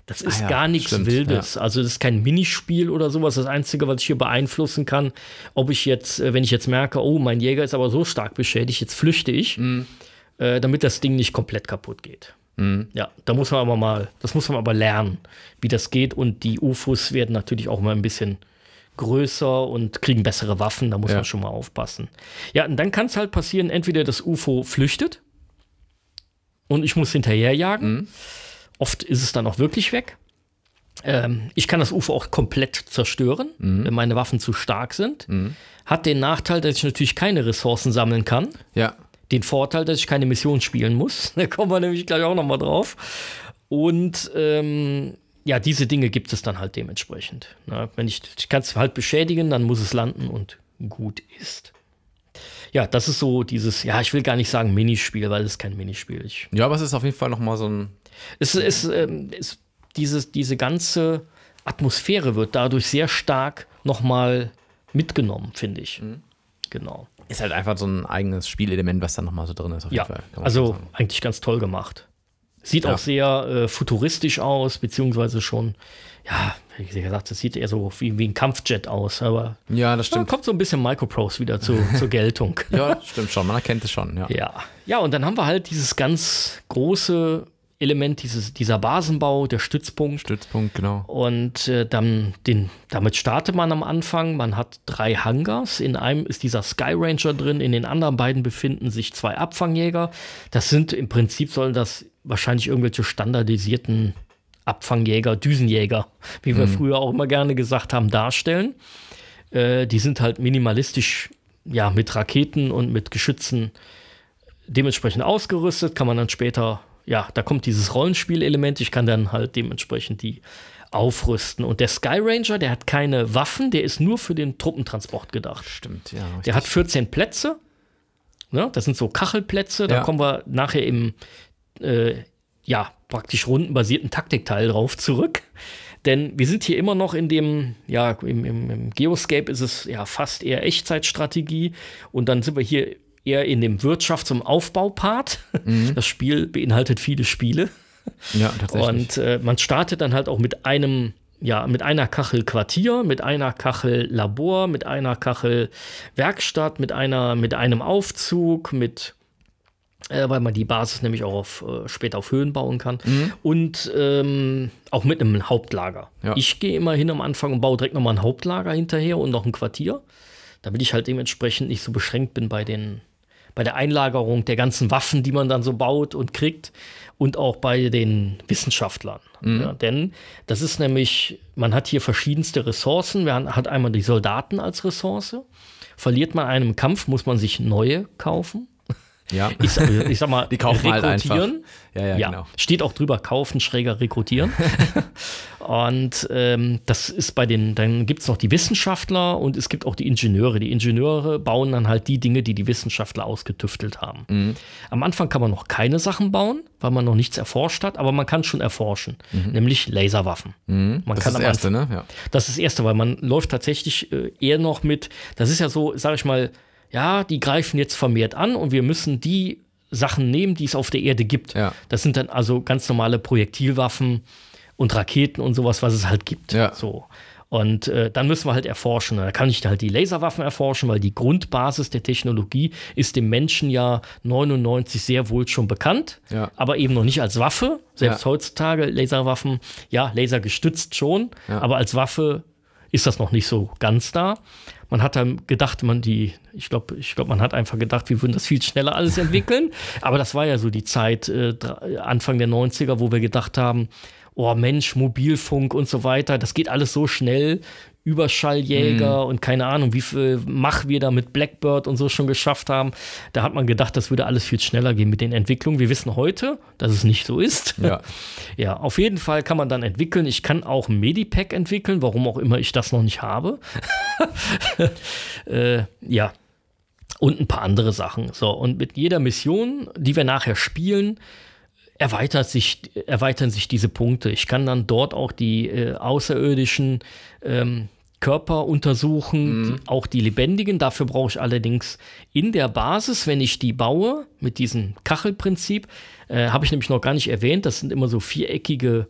Das ist ah ja, gar nichts stimmt, Wildes. Ja. Also das ist kein Minispiel oder sowas. Das Einzige, was ich hier beeinflussen kann, ob ich jetzt, äh, wenn ich jetzt merke, oh, mein Jäger ist aber so stark beschädigt, jetzt flüchte ich, mhm. äh, damit das Ding nicht komplett kaputt geht. Mhm. Ja, da muss man aber mal, das muss man aber lernen, wie das geht. Und die UFOs werden natürlich auch mal ein bisschen größer und kriegen bessere Waffen. Da muss ja. man schon mal aufpassen. Ja, und dann kann es halt passieren, entweder das UFO flüchtet und ich muss hinterherjagen. Mhm Oft ist es dann auch wirklich weg. Ähm, ich kann das UFO auch komplett zerstören, mhm. wenn meine Waffen zu stark sind. Mhm. Hat den Nachteil, dass ich natürlich keine Ressourcen sammeln kann. Ja. Den Vorteil, dass ich keine Mission spielen muss. Da kommen wir nämlich gleich auch noch mal drauf. Und ähm, ja, diese Dinge gibt es dann halt dementsprechend. Na, wenn ich, ich kann es halt beschädigen, dann muss es landen und gut ist. Ja, das ist so dieses, ja, ich will gar nicht sagen Minispiel, weil es ist kein Minispiel. Ich, ja, aber es ist auf jeden Fall noch mal so ein es ist, ähm, ist dieses, diese ganze Atmosphäre wird dadurch sehr stark nochmal mitgenommen, finde ich. Mhm. Genau. Ist halt einfach so ein eigenes Spielelement, was da nochmal so drin ist. ja, Fall, also eigentlich ganz toll gemacht. Sieht ja. auch sehr äh, futuristisch aus, beziehungsweise schon, ja, wie gesagt, das sieht eher so wie, wie ein Kampfjet aus, aber ja, das stimmt. kommt so ein bisschen Microprose wieder zu, zur Geltung. ja, stimmt schon, man erkennt es schon, ja. ja. Ja, und dann haben wir halt dieses ganz große Element, dieses, dieser Basenbau, der Stützpunkt. Stützpunkt, genau. Und äh, dann den, damit startet man am Anfang. Man hat drei Hangars. In einem ist dieser Sky Ranger drin, in den anderen beiden befinden sich zwei Abfangjäger. Das sind im Prinzip sollen das wahrscheinlich irgendwelche standardisierten Abfangjäger, Düsenjäger, wie wir mhm. früher auch immer gerne gesagt haben, darstellen. Äh, die sind halt minimalistisch, ja, mit Raketen und mit Geschützen dementsprechend ausgerüstet, kann man dann später ja, da kommt dieses Rollenspielelement. Ich kann dann halt dementsprechend die aufrüsten. Und der Sky Ranger, der hat keine Waffen, der ist nur für den Truppentransport gedacht. Stimmt, ja. Richtig. Der hat 14 Plätze. Ne? Das sind so Kachelplätze. Da ja. kommen wir nachher im äh, ja, praktisch rundenbasierten Taktikteil drauf zurück. Denn wir sind hier immer noch in dem, ja, im, im, im Geoscape ist es ja fast eher Echtzeitstrategie. Und dann sind wir hier eher in dem Wirtschafts- und Aufbaupart. Mhm. Das Spiel beinhaltet viele Spiele. Ja, tatsächlich. Und äh, man startet dann halt auch mit einem, ja, mit einer Kachel Quartier, mit einer Kachel Labor, mit einer Kachel Werkstatt, mit einer, mit einem Aufzug, mit äh, weil man die Basis nämlich auch auf, äh, später auf Höhen bauen kann. Mhm. Und ähm, auch mit einem Hauptlager. Ja. Ich gehe immer hin am Anfang und baue direkt nochmal ein Hauptlager hinterher und noch ein Quartier, damit ich halt dementsprechend nicht so beschränkt bin bei den, bei der Einlagerung der ganzen Waffen, die man dann so baut und kriegt und auch bei den Wissenschaftlern. Mhm. Ja, denn das ist nämlich, man hat hier verschiedenste Ressourcen. Man hat einmal die Soldaten als Ressource. Verliert man einen Kampf, muss man sich neue kaufen. Ja. Ich, ich sag mal, die kaufen rekrutieren. Halt. Ja, ja, ja, genau. Steht auch drüber, kaufen, schräger rekrutieren. und ähm, das ist bei den, dann gibt es noch die Wissenschaftler und es gibt auch die Ingenieure. Die Ingenieure bauen dann halt die Dinge, die die Wissenschaftler ausgetüftelt haben. Mhm. Am Anfang kann man noch keine Sachen bauen, weil man noch nichts erforscht hat, aber man kann schon erforschen, mhm. nämlich Laserwaffen. Mhm. Man das kann ist das Erste, ne? Ja. Das ist das Erste, weil man läuft tatsächlich äh, eher noch mit, das ist ja so, sag ich mal, ja, die greifen jetzt vermehrt an und wir müssen die Sachen nehmen, die es auf der Erde gibt. Ja. Das sind dann also ganz normale Projektilwaffen und Raketen und sowas, was es halt gibt. Ja. So. Und äh, dann müssen wir halt erforschen. Da kann ich halt die Laserwaffen erforschen, weil die Grundbasis der Technologie ist dem Menschen ja 99 sehr wohl schon bekannt, ja. aber eben noch nicht als Waffe. Selbst ja. heutzutage Laserwaffen, ja, lasergestützt schon, Ja. aber als Waffe ist das noch nicht so ganz da. Man hat dann gedacht, man die, ich glaube, ich glaube, man hat einfach gedacht, wir würden das viel schneller alles entwickeln. Aber das war ja so die Zeit, äh, Anfang der 90er, wo wir gedacht haben, oh Mensch, Mobilfunk und so weiter, das geht alles so schnell. Überschalljäger Mhm. und keine Ahnung, wie viel Mach wir da mit Blackbird und so schon geschafft haben. Da hat man gedacht, das würde alles viel schneller gehen mit den Entwicklungen. Wir wissen heute, dass es nicht so ist. Ja. Ja, auf jeden Fall kann man dann entwickeln. Ich kann auch ein Medipack entwickeln, warum auch immer ich das noch nicht habe. äh, ja. Und ein paar andere Sachen. So, und mit jeder Mission, die wir nachher spielen, erweitert sich, erweitern sich diese Punkte. Ich kann dann dort auch die äh, außerirdischen ähm, Körper untersuchen, die, auch die lebendigen. Dafür brauche ich allerdings in der Basis, wenn ich die baue, mit diesem Kachelprinzip, äh, habe ich nämlich noch gar nicht erwähnt, das sind immer so viereckige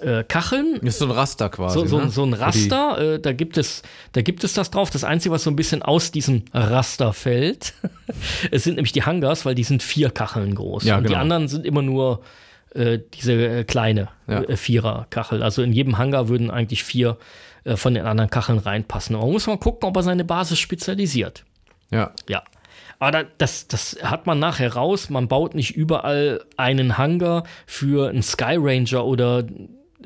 äh, Kacheln. Ist so ein Raster quasi. So, so, ne? so ein die- Raster, äh, da, gibt es, da gibt es das drauf. Das Einzige, was so ein bisschen aus diesem Raster fällt, es sind nämlich die Hangars, weil die sind vier Kacheln groß. Ja, und die genau. anderen sind immer nur äh, diese äh, kleine Ja. äh, Vierer-Kachel. Also in jedem Hangar würden eigentlich vier äh, von den anderen Kacheln reinpassen. Aber man muss mal gucken, ob er seine Basis spezialisiert. Ja. Ja. Aber da, das, das hat man nachher raus. Man baut nicht überall einen Hangar für einen Sky Ranger oder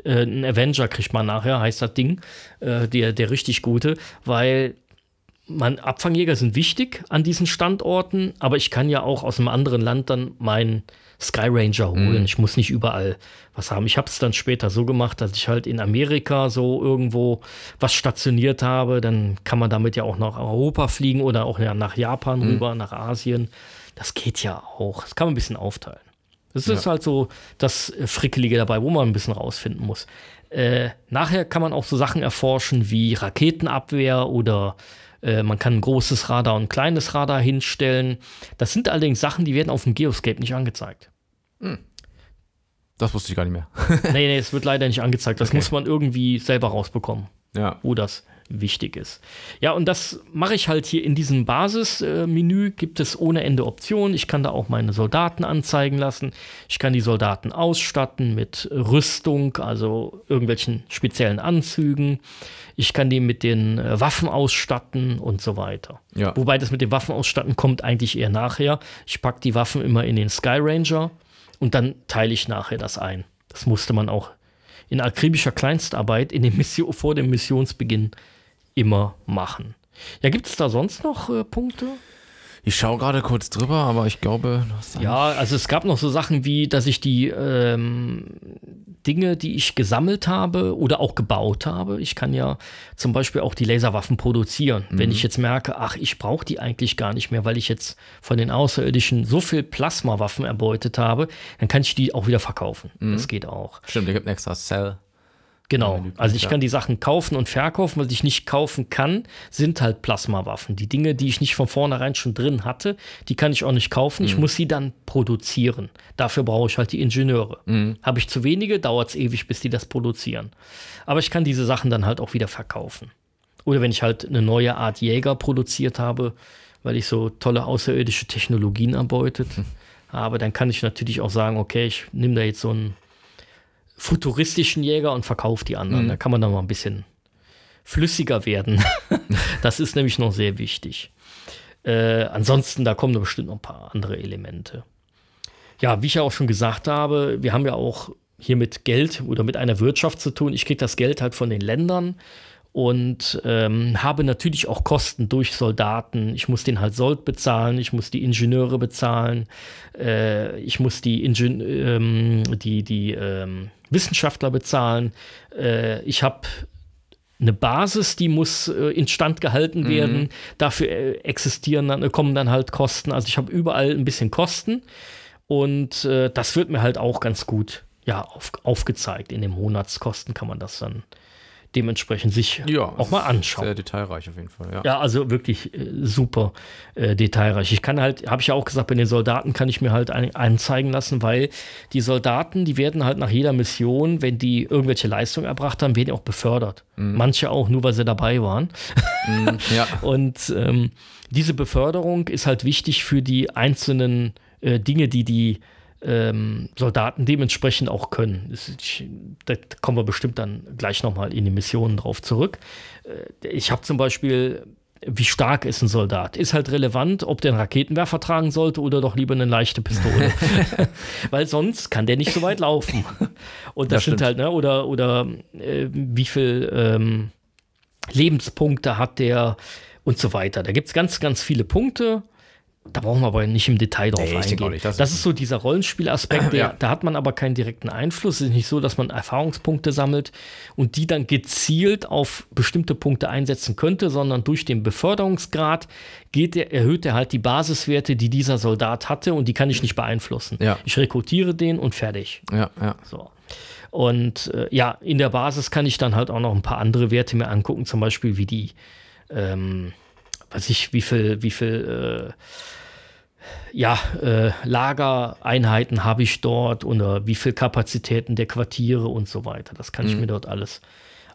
äh, einen Avenger, kriegt man nachher, heißt das Ding, äh, der, der richtig gute, weil man, Abfangjäger sind wichtig an diesen Standorten, aber ich kann ja auch aus einem anderen Land dann meinen Sky Ranger holen. Ich muss nicht überall was haben. Ich habe es dann später so gemacht, dass ich halt in Amerika so irgendwo was stationiert habe. Dann kann man damit ja auch nach Europa fliegen oder auch ja, nach Japan rüber, nach Asien. Das geht ja auch. Das kann man ein bisschen aufteilen. Das ist halt so das äh, Frickelige dabei, wo man ein bisschen rausfinden muss. Äh, nachher kann man auch so Sachen erforschen wie Raketenabwehr oder äh, man kann ein großes Radar und ein kleines Radar hinstellen. Das sind allerdings Sachen, die werden auf dem Geoscape nicht angezeigt. Das wusste ich gar nicht mehr. nee, nee, es wird leider nicht angezeigt. Das Okay. muss man irgendwie selber rausbekommen, ja. wo das wichtig ist. Ja, und das mache ich halt hier in diesem Basismenü. Gibt es ohne Ende Optionen. Ich kann da auch meine Soldaten anzeigen lassen. Ich kann die Soldaten ausstatten mit Rüstung, also irgendwelchen speziellen Anzügen. Ich kann die mit den äh, Waffen ausstatten und so weiter. Ja. Wobei das mit dem Waffenausstatten kommt eigentlich eher nachher. Ich packe die Waffen immer in den Sky Ranger und dann teile ich nachher das ein. Das musste man auch in akribischer Kleinstarbeit in dem Mission, vor dem Missionsbeginn immer machen. Ja, gibt es da sonst noch äh, Punkte? Ich schaue gerade kurz drüber, aber ich glaube, Ja, also es gab noch so Sachen wie, dass ich die ähm, Dinge, die ich gesammelt habe oder auch gebaut habe, ich kann ja zum Beispiel auch die Laserwaffen produzieren. Wenn ich jetzt merke, ach, ich brauche die eigentlich gar nicht mehr, weil ich jetzt von den Außerirdischen so viel Plasmawaffen erbeutet habe, dann kann ich die auch wieder verkaufen. Das geht auch. Stimmt, der gibt ein extra Cell. Genau. Also ich kann die Sachen kaufen und verkaufen. Was ich nicht kaufen kann, sind halt Plasmawaffen. Die Dinge, die ich nicht von vornherein schon drin hatte, die kann ich auch nicht kaufen. Mhm. Ich muss sie dann produzieren. Dafür brauche ich halt die Ingenieure. Mhm. Habe ich zu wenige, dauert es ewig, bis die das produzieren. Aber ich kann diese Sachen dann halt auch wieder verkaufen. Oder wenn ich halt eine neue Art Jäger produziert habe, weil ich so tolle außerirdische Technologien erbeutet Hm. habe, dann kann ich natürlich auch sagen, okay, ich nehme da jetzt so einen futuristischen Jäger und verkaufe die anderen. Da kann man dann mal ein bisschen flüssiger werden. das ist nämlich noch sehr wichtig. Äh, ansonsten, da kommen da bestimmt noch ein paar andere Elemente. Ja, wie ich ja auch schon gesagt habe, wir haben ja auch hier mit Geld oder mit einer Wirtschaft zu tun. Ich kriege das Geld halt von den Ländern und ähm, habe natürlich auch Kosten durch Soldaten. Ich muss den halt Sold bezahlen, ich muss die Ingenieure bezahlen, äh, ich muss die, Ingen ähm, die, die ähm, Wissenschaftler bezahlen. Äh, ich habe eine Basis, die muss äh, instand gehalten werden. Dafür äh, existieren dann, kommen dann halt Kosten. Also ich habe überall ein bisschen Kosten und äh, das wird mir halt auch ganz gut ja, auf, aufgezeigt. In den Monatskosten kann man das dann dementsprechend sich auch mal anschauen. Sehr detailreich auf jeden Fall, ja. Ja, also wirklich äh, super äh, detailreich. Ich kann halt, habe ich ja auch gesagt, bei den Soldaten kann ich mir halt ein, anzeigen lassen, weil die Soldaten, die werden halt nach jeder Mission, wenn die irgendwelche Leistung erbracht haben, werden die auch befördert. Manche auch nur, weil sie dabei waren. ja. Und ähm, diese Beförderung ist halt wichtig für die einzelnen äh, Dinge, die die ähm, Soldaten dementsprechend auch können. Das ich, da kommen wir bestimmt dann gleich nochmal in die Missionen drauf zurück. Äh, ich habe zum Beispiel wie stark ist ein Soldat? Ist halt relevant, ob der einen Raketenwerfer tragen sollte oder doch lieber eine leichte Pistole. Weil sonst kann der nicht so weit laufen. Und das, Das sind stimmt. halt, ne, oder, oder äh, wie viel ähm, Lebenspunkte hat der und so weiter. Da gibt es ganz, ganz viele Punkte. Da brauchen wir aber nicht im Detail drauf Nee, eingehen. nicht. Das Das, ist- so dieser Rollenspielaspekt, Ja. da hat man aber keinen direkten Einfluss. Es ist nicht so, dass man Erfahrungspunkte sammelt und die dann gezielt auf bestimmte Punkte einsetzen könnte, sondern durch den Beförderungsgrad geht der, erhöht er halt die Basiswerte, die dieser Soldat hatte und die kann ich nicht beeinflussen. Ja. Ich rekrutiere den und fertig. Ja, ja. So. Und äh, ja, in der Basis kann ich dann halt auch noch ein paar andere Werte mir angucken, zum Beispiel wie die, ähm, weiß ich, wie viel, wie viel, äh, ja, äh, Lagereinheiten habe ich dort oder wie viel Kapazitäten der Quartiere und so weiter. Das kann ich Mhm. mir dort alles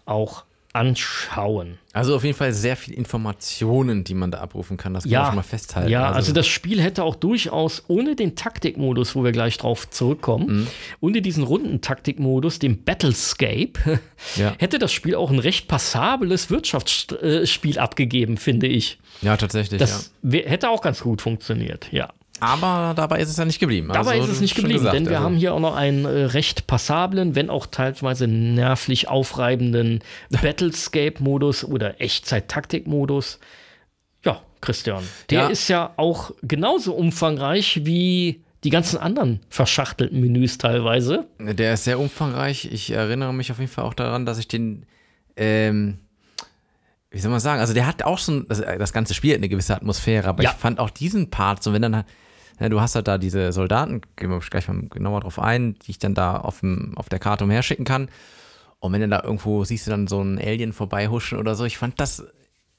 auch anschauen. Also auf jeden Fall sehr viele Informationen, die man da abrufen kann. Das kann man Ja, schon mal festhalten. ja, also, das Spiel hätte auch durchaus ohne den Taktikmodus, wo wir gleich drauf zurückkommen, Mhm. ohne diesen runden Taktikmodus, dem Battlescape, Ja. hätte das Spiel auch ein recht passables Wirtschaftsspiel abgegeben, finde ich. ja, tatsächlich. Das wär, hätte auch ganz gut funktioniert, ja. Aber dabei ist es ja nicht geblieben. Dabei Also, ist es nicht geblieben, gesagt, denn wir also- haben hier auch noch einen äh, recht passablen, wenn auch teilweise nervlich aufreibenden Battlescape-Modus oder Echtzeit-Taktik-Modus. Ja, Christian, der Ja. ist ja auch genauso umfangreich wie die ganzen anderen verschachtelten Menüs teilweise. Der ist sehr umfangreich. Ich erinnere mich auf jeden Fall auch daran, dass ich den, ähm, wie soll man sagen, also der hat auch schon, das, das ganze Spiel hat eine gewisse Atmosphäre, aber Ja. ich fand auch diesen Part, so wenn dann, ja, du hast halt da diese Soldaten, gehen wir gleich mal genauer drauf ein, die ich dann da auf, dem, auf der Karte umherschicken kann. Und wenn du da irgendwo siehst du dann so einen Alien vorbeihuschen oder so, ich fand das,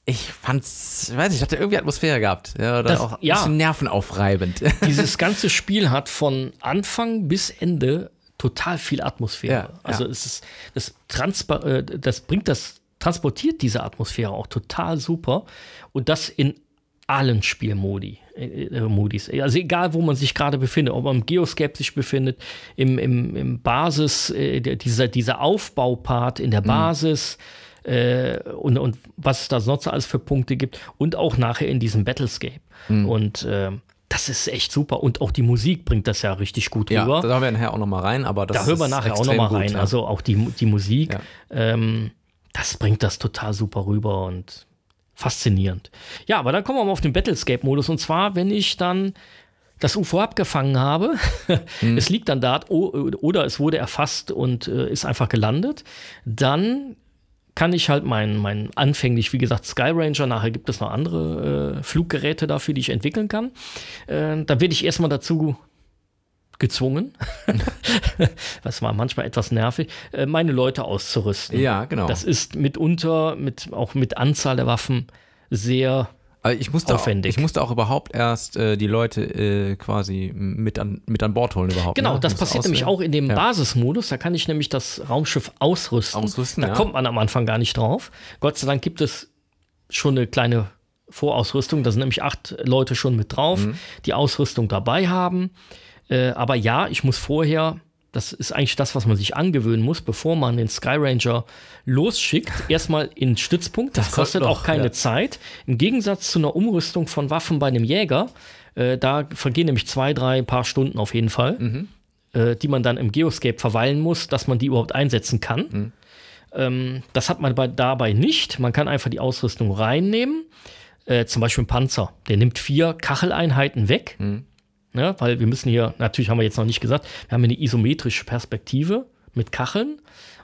ich fand's, ich weiß nicht, hatte irgendwie Atmosphäre gehabt. Ja, oder Das- auch ein ja. bisschen nervenaufreibend. Dieses ganze Spiel hat von Anfang bis Ende total viel Atmosphäre. Ja, also ja. es ist, das, Transpa äh, das bringt das, transportiert diese Atmosphäre auch total super. Und das in allen Spielmodi. Äh, äh, Modis. Also egal, wo man sich gerade befindet, ob man im Geoscape sich befindet, im, im, im Basis, äh, dieser, dieser Aufbaupart in der Basis äh, und, und was es da sonst alles für Punkte gibt und auch nachher in diesem Battlescape. Und ähm, das ist echt super. Und auch die Musik bringt das ja richtig gut ja, rüber. da hören wir nachher auch nochmal rein, aber das Da hören wir nachher auch nochmal rein. ja. Also auch die, die Musik, Ja. ähm, das bringt das total super rüber und faszinierend. Ja, aber dann kommen wir mal auf den Battlescape-Modus. Und zwar, wenn ich dann das UFO abgefangen habe, Hm. es liegt dann da oder es wurde erfasst und äh, ist einfach gelandet, dann kann ich halt meinen mein anfänglich, wie gesagt, Sky Ranger, nachher gibt es noch andere äh, Fluggeräte dafür, die ich entwickeln kann. Äh, da werde ich erstmal dazu gezwungen, das war manchmal etwas nervig, äh, meine Leute auszurüsten. Ja, genau. Das ist mitunter, mit, auch mit Anzahl der Waffen, sehr ich musste aufwendig. Auch, ich musste auch überhaupt erst äh, die Leute äh, quasi mit an, mit an Bord holen überhaupt. Genau, ne? das passiert nämlich auch in dem Ja. Basismodus. Da kann ich nämlich das Raumschiff ausrüsten. Ausrüsten, da ja. kommt man am Anfang gar nicht drauf. Gott sei Dank gibt es schon eine kleine Vorausrüstung. Da sind nämlich acht Leute schon mit drauf, Mhm. die Ausrüstung dabei haben. Äh, aber ja, ich muss vorher, das ist eigentlich das, was man sich angewöhnen muss, bevor man den Sky Ranger losschickt, erstmal in den Stützpunkt. Das, Das kostet kommt auch noch, keine ja. Zeit. Im Gegensatz zu einer Umrüstung von Waffen bei einem Jäger, äh, da vergehen nämlich zwei, drei paar Stunden auf jeden Fall Mhm. äh, die man dann im Geoscape verweilen muss, dass man die überhaupt einsetzen kann. Mhm. Ähm, das hat man bei, dabei nicht. Man kann einfach die Ausrüstung reinnehmen. Äh, zum Beispiel ein Panzer. Der nimmt vier Kacheleinheiten weg. Mhm. Ja, weil wir müssen hier, natürlich haben wir jetzt noch nicht gesagt, wir haben eine isometrische Perspektive mit Kacheln.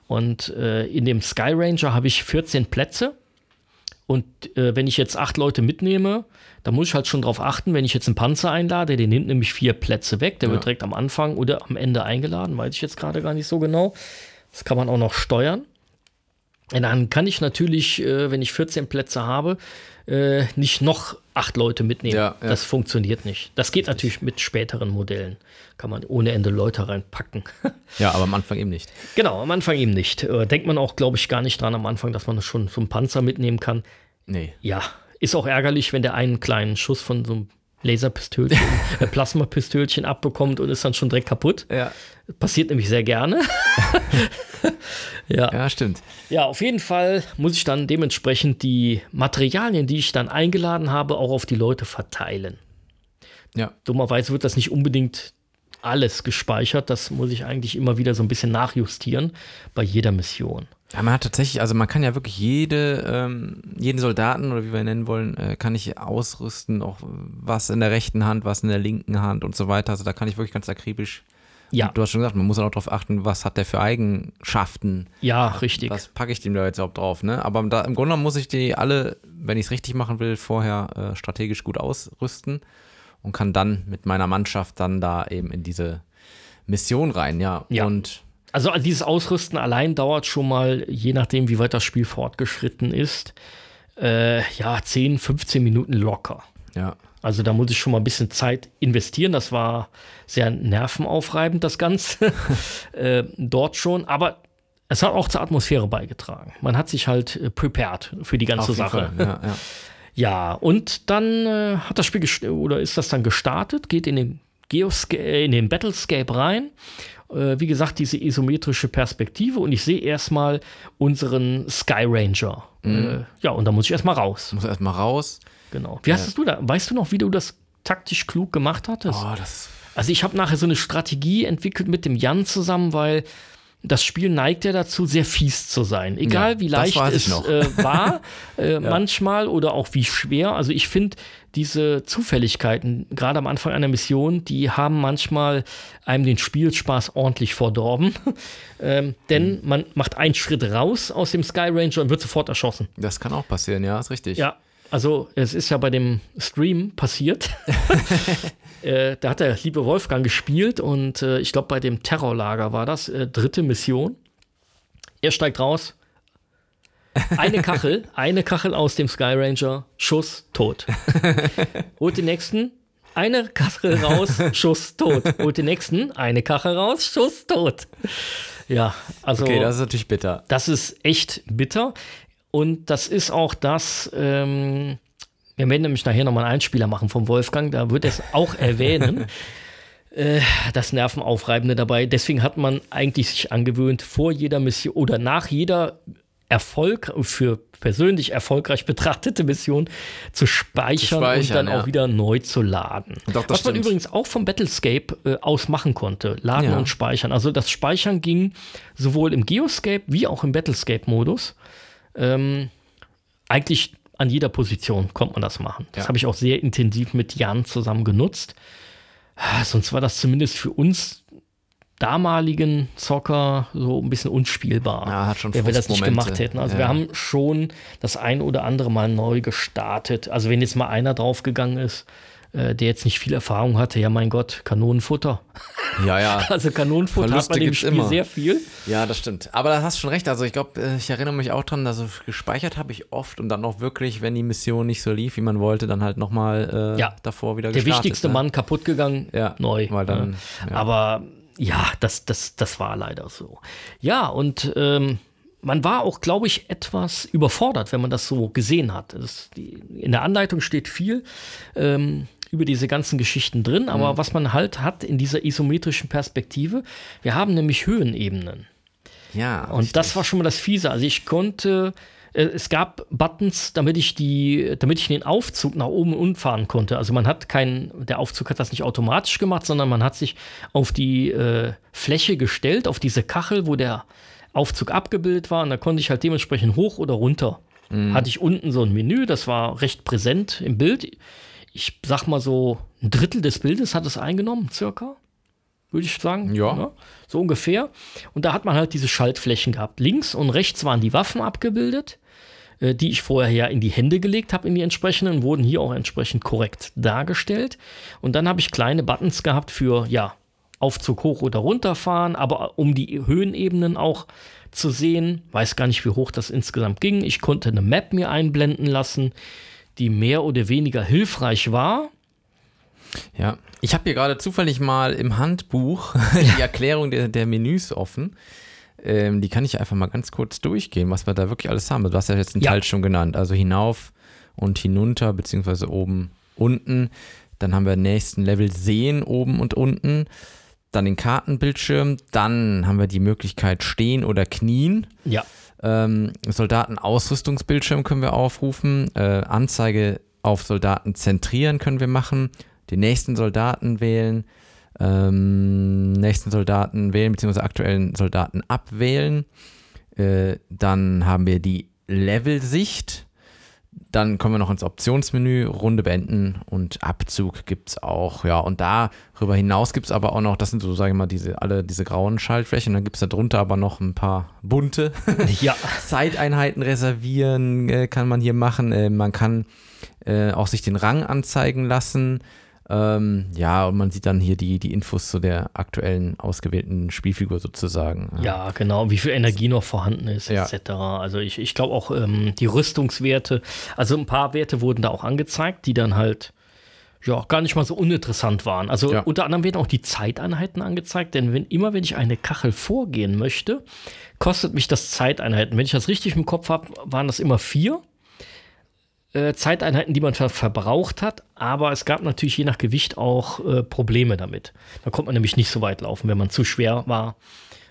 Und äh, in dem Sky Ranger habe ich 14 Plätze. Und äh, wenn ich jetzt acht Leute mitnehme, dann muss ich halt schon darauf achten, wenn ich jetzt einen Panzer einlade, der nimmt nämlich vier Plätze weg, der Ja. wird direkt am Anfang oder am Ende eingeladen, weiß ich jetzt gerade gar nicht so genau. Das kann man auch noch steuern. Und dann kann ich natürlich, äh, wenn ich 14 Plätze habe, äh, nicht noch acht Leute mitnehmen. Ja, ja. Das funktioniert nicht. Das geht natürlich mit späteren Modellen. Kann man ohne Ende Leute reinpacken. Ja, aber am Anfang eben nicht. genau, am Anfang eben nicht. Äh, denkt man auch, glaube ich, gar nicht dran am Anfang, dass man schon so einen Panzer mitnehmen kann. Nee. Ja, ist auch ärgerlich, wenn der einen kleinen Schuss von so einem Laserpistölchen, äh, Plasmapistölchen abbekommt und ist dann schon direkt kaputt. Ja. Passiert nämlich sehr gerne. ja. Ja, stimmt. ja, auf jeden Fall muss ich dann dementsprechend die Materialien, die ich dann eingeladen habe, auch auf die Leute verteilen. Ja. Dummerweise wird das nicht unbedingt alles gespeichert. Das muss ich eigentlich immer wieder so ein bisschen nachjustieren bei jeder Mission. Ja, man hat tatsächlich, also man kann ja wirklich jede, ähm, jeden Soldaten oder wie wir ihn nennen wollen, äh, kann ich ausrüsten, auch was in der rechten Hand, was in der linken Hand und so weiter. Also da kann ich wirklich ganz akribisch. Ja. Du hast schon gesagt, man muss auch darauf achten, was hat der für Eigenschaften. Ja, richtig. Was packe ich dem da jetzt überhaupt drauf, ne? Aber da, im Grunde muss ich die alle, wenn ich es richtig machen will, vorher äh, strategisch gut ausrüsten und kann dann mit meiner Mannschaft dann da eben in diese Mission rein, ja. Ja. Und Also dieses Ausrüsten allein dauert schon mal, je nachdem, wie weit das Spiel fortgeschritten ist, äh, ja, 10, 15 Minuten locker. ja. Also da muss ich schon mal ein bisschen Zeit investieren. Das war sehr nervenaufreibend, das Ganze äh, dort schon. Aber es hat auch zur Atmosphäre beigetragen. Man hat sich halt äh, prepared für die ganze Sache. Fall, Ja, ja. Ja, und dann äh, hat das Spiel oder ist das dann gestartet, geht in den Geosca äh, in den Battlescape rein. Äh, wie gesagt, diese isometrische Perspektive und ich sehe erstmal unseren Sky Ranger. Äh, ja, und da muss ich erstmal raus. Muss erstmal raus. Genau. Wie hast du da? Weißt du noch, wie du das taktisch klug gemacht hattest? Oh, Also ich habe nachher so eine Strategie entwickelt mit dem Jan zusammen, weil das Spiel neigt ja dazu, sehr fies zu sein. Egal Ja, wie leicht es äh, war, äh, manchmal oder auch wie schwer. Also ich finde, diese Zufälligkeiten, gerade am Anfang einer Mission, die haben manchmal einem den Spielspaß ordentlich verdorben. ähm, denn Mhm. man macht einen Schritt raus aus dem Sky Ranger und wird sofort erschossen. Das kann auch passieren, ja, ist richtig. Ja, also es ist ja bei dem Stream passiert. äh, da hat der liebe Wolfgang gespielt und äh, ich glaube bei dem Terrorlager war das, äh, dritte Mission. Er steigt raus. Eine Kachel, eine Kachel aus dem Sky Ranger, Schuss, tot. Holt den nächsten, eine Kachel raus, Schuss, tot. Holt den nächsten, eine Kachel raus, Schuss, tot. Ja, also Okay, das ist natürlich bitter. das ist echt bitter. Und das ist auch das, ähm, wir werden nämlich nachher nochmal einen Einspieler machen vom Wolfgang, da wird es auch erwähnen. äh, das Nervenaufreibende dabei. Deswegen hat man eigentlich sich angewöhnt, vor jeder Mission oder nach jeder Erfolg, für persönlich erfolgreich betrachtete Mission zu speichern, Zu speichern, und dann ja. auch wieder neu zu laden. Doch, Was man stimmt. übrigens auch vom Battlescape äh, aus machen konnte. Laden Ja. und speichern. Also das Speichern ging sowohl im Geoscape wie auch im Battlescape-Modus. Ähm, eigentlich an jeder Position konnte man das machen. Das Ja. habe ich auch sehr intensiv mit Jan zusammen genutzt. Ah, Sonst war das zumindest für uns damaligen Zocker so ein bisschen unspielbar, Ja, hat schon wenn wir das nicht gemacht hätten. Also Ja. wir haben schon das ein oder andere Mal neu gestartet. Also wenn jetzt mal einer draufgegangen ist, äh, der jetzt nicht viel Erfahrung hatte, ja mein Gott, Kanonenfutter. Ja, ja. Also Kanonenfutter hat Verluste man im Spiel immer. sehr viel. Ja, das stimmt. Aber da hast du schon recht. Also ich glaube, äh, ich erinnere mich auch dran, also gespeichert habe ich oft und dann auch wirklich, wenn die Mission nicht so lief, wie man wollte, dann halt nochmal äh, Ja. davor wieder Der wichtigste ne? Mann kaputt gegangen, Ja, neu. weil dann, ne? ja. Aber ja, das, das, das war leider so. Ja, und ähm, man war auch, glaube ich, etwas überfordert, wenn man das so gesehen hat. Das, die, in der Anleitung steht viel ähm, über diese ganzen Geschichten drin, aber was man halt hat in dieser isometrischen Perspektive, wir haben nämlich Höhenebenen. Ja, Und das war schon mal das Fiese. Also ich konnte, äh, es gab Buttons, damit ich die, damit ich den Aufzug nach oben und unten fahren konnte. Also man hat keinen, der Aufzug hat das nicht automatisch gemacht, sondern man hat sich auf die äh, Fläche gestellt, auf diese Kachel, wo der Aufzug abgebildet war. Und da konnte ich halt dementsprechend hoch oder runter. Hatte ich unten so ein Menü, das war recht präsent im Bild. Ich sag mal so, ein Drittel des Bildes hat es eingenommen, circa würde ich sagen. Ja. Ne? So ungefähr. Und da hat man halt diese Schaltflächen gehabt. Links und rechts waren die Waffen abgebildet, äh, die ich vorher ja in die Hände gelegt habe, in die entsprechenden, wurden hier auch entsprechend korrekt dargestellt. Und dann habe ich kleine Buttons gehabt für, ja, Aufzug hoch oder runterfahren, aber um die Höhenebenen auch zu sehen. Weiß gar nicht, wie hoch das insgesamt ging. Ich konnte eine Map mir einblenden lassen, die mehr oder weniger hilfreich war. Ja, ich habe hier gerade zufällig mal im Handbuch die Erklärung der, der Menüs offen. Ähm, die kann ich einfach mal ganz kurz durchgehen, was wir da wirklich alles haben. Du hast ja jetzt einen Ja. Teil schon genannt, also hinauf und hinunter, beziehungsweise oben, unten. Dann haben wir nächsten Level Sehen oben und unten. Dann den Kartenbildschirm. Dann haben wir die Möglichkeit Stehen oder Knien. Ja. Ähm, Soldatenausrüstungsbildschirm können wir aufrufen. Äh, Anzeige auf Soldaten zentrieren können wir machen. Den nächsten Soldaten wählen. Ähm, nächsten Soldaten wählen, beziehungsweise aktuellen Soldaten abwählen. Äh, dann haben wir die Levelsicht. Dann kommen wir noch ins Optionsmenü, Runde beenden und Abzug gibt es auch. Ja, und darüber hinaus gibt es aber auch noch, das sind so, sage ich mal, diese, alle diese grauen Schaltflächen. Dann gibt es da drunter aber noch ein paar bunte. Ja. Zeiteinheiten reservieren äh, kann man hier machen. Äh, man kann äh, auch sich den Rang anzeigen lassen. Ähm, ja, und man sieht dann hier die, die Infos zu der aktuellen ausgewählten Spielfigur sozusagen. Ja, genau, wie viel Energie noch vorhanden ist, Ja. etc. Also ich, ich glaube auch ähm, die Rüstungswerte, also ein paar Werte wurden da auch angezeigt, die dann halt ja gar nicht mal so uninteressant waren. Also Ja. unter anderem werden auch die Zeiteinheiten angezeigt, denn wenn immer wenn ich eine Kachel vorgehen möchte, kostet mich das Zeiteinheiten. Wenn ich das richtig im Kopf habe, waren das immer vier äh, Zeiteinheiten, die man ver verbraucht hat, aber es gab natürlich je nach Gewicht auch äh, Probleme damit. Da konnte man nämlich nicht so weit laufen, wenn man zu schwer war.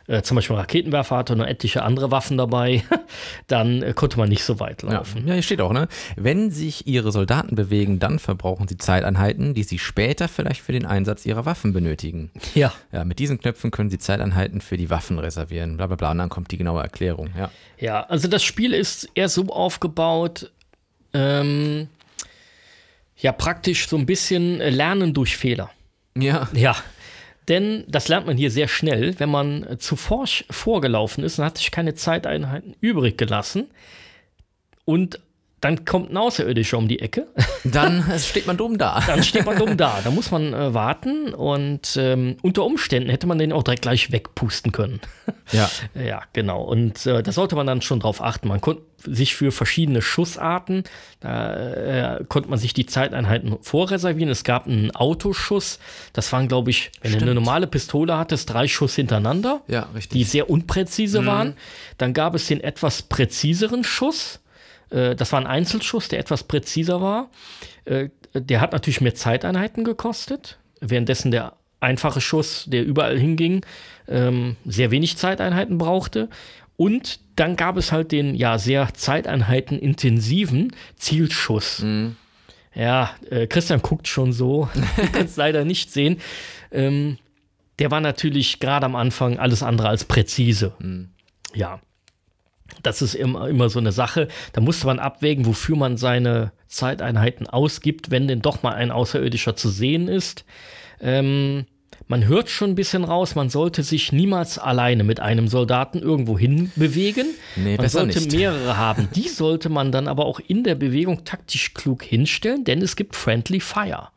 Äh, zum Beispiel Raketenwerfer hatte und etliche andere Waffen dabei, dann äh, konnte man nicht so weit Ja. laufen. ja, hier steht auch, ne? Wenn sich ihre Soldaten bewegen, dann verbrauchen sie Zeiteinheiten, die sie später vielleicht für den Einsatz ihrer Waffen benötigen. Ja. Ja, mit diesen Knöpfen können sie Zeiteinheiten für die Waffen reservieren, bla bla bla. Und dann kommt die genaue Erklärung, ja. Ja, also das Spiel ist eher so aufgebaut, ähm, ja, praktisch so ein bisschen Lernen durch Fehler. Ja. Ja, denn das lernt man hier sehr schnell. Wenn man äh, zuvor sch- vorgelaufen ist, dann hat sich keine Zeiteinheiten übrig gelassen. Und dann kommt ein Außerirdischer um die Ecke. Dann steht man dumm da. Dann steht man dumm da. Da muss man äh, warten und ähm, unter Umständen hätte man den auch direkt gleich wegpusten können. Ja. Ja, genau. Und äh, da sollte man dann schon drauf achten. Man konnte sich für verschiedene Schussarten, da äh, konnte man sich die Zeiteinheiten vorreservieren. Es gab einen Autoschuss. Das waren, glaube ich, wenn du eine normale Pistole hattest, drei Schuss hintereinander, Ja, die richtig. sehr unpräzise waren. Dann gab es den etwas präziseren Schuss. Äh, das war ein Einzelschuss, der etwas präziser war. Äh, der hat natürlich mehr Zeiteinheiten gekostet, währenddessen der einfache Schuss, der überall hinging, ähm, sehr wenig Zeiteinheiten brauchte. Und dann gab es halt den ja sehr Zeiteinheiten intensiven Zielschuss. Ja, äh, Christian guckt schon so, könnt es leider nicht sehen. Ähm, der war natürlich gerade am Anfang alles andere als präzise. Ja. Das ist immer, immer so eine Sache. Da musste man abwägen, wofür man seine Zeiteinheiten ausgibt, wenn denn doch mal ein Außerirdischer zu sehen ist. Ähm, man hört schon ein bisschen raus, man sollte sich niemals alleine mit einem Soldaten irgendwo hin bewegen. Nee, man sollte nicht. mehrere haben. Die sollte man dann aber auch in der Bewegung taktisch klug hinstellen, denn es gibt Friendly Fire.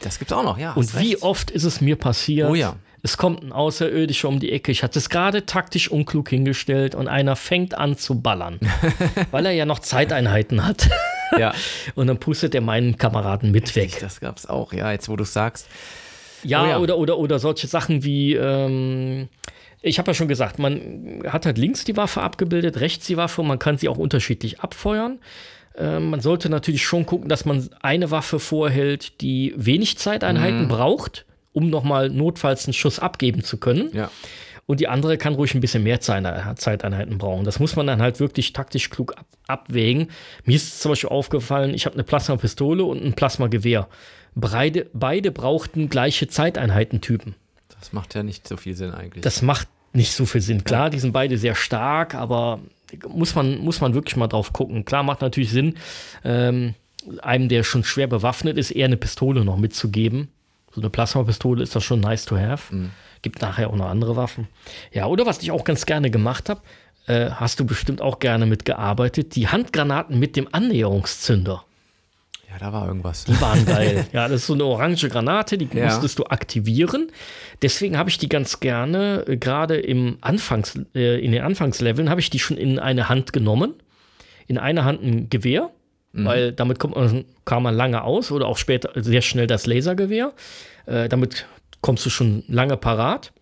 Das gibt's auch noch, ja. Und wie recht. oft ist es mir passiert? Oh ja. Es kommt ein Außerirdischer um die Ecke. Ich hatte es gerade taktisch unklug hingestellt und einer fängt an zu ballern, weil er ja noch Zeiteinheiten hat. Ja, Und dann pustet er meinen Kameraden mit weg. das gab's auch, ja, jetzt wo du sagst. Ja, Oh ja. Oder, oder, oder solche Sachen wie, ähm, ich habe ja schon gesagt, man hat halt links die Waffe abgebildet, rechts die Waffe und man kann sie auch unterschiedlich abfeuern. Ähm, man sollte natürlich schon gucken, dass man eine Waffe vorhält, die wenig Mhm. Zeiteinheiten braucht, um nochmal notfalls einen Schuss abgeben zu können. Ja. Und die andere kann ruhig ein bisschen mehr Zeine- Zeiteinheiten brauchen. Das muss man dann halt wirklich taktisch klug ab abwägen. Mir ist zum Beispiel aufgefallen, ich habe eine Plasmapistole und ein Plasmagewehr. Beide, beide brauchten gleiche Zeiteinheitentypen. Das macht ja nicht so viel Sinn eigentlich. Das macht nicht so viel Sinn. Klar, die sind beide sehr stark, aber muss man, muss man wirklich mal drauf gucken. Klar, macht natürlich Sinn, ähm, einem, der schon schwer bewaffnet ist, eher eine Pistole noch mitzugeben. So eine Plasmapistole ist das schon nice to have. Gibt nachher auch noch andere Waffen. Ja, oder was ich auch ganz gerne gemacht habe, äh, hast du bestimmt auch gerne mitgearbeitet, die Handgranaten mit dem Annäherungszünder. ja, da war irgendwas. Die waren geil. ja, das ist so eine orange Granate, die Ja. musstest du aktivieren. Deswegen habe ich die ganz gerne, äh, gerade im Anfangs, äh, in den Anfangsleveln, habe ich die schon in eine Hand genommen. In einer Hand ein Gewehr, weil damit kommt man, kam man lange aus oder auch später sehr schnell das Lasergewehr. Äh, damit kommst du schon lange parat.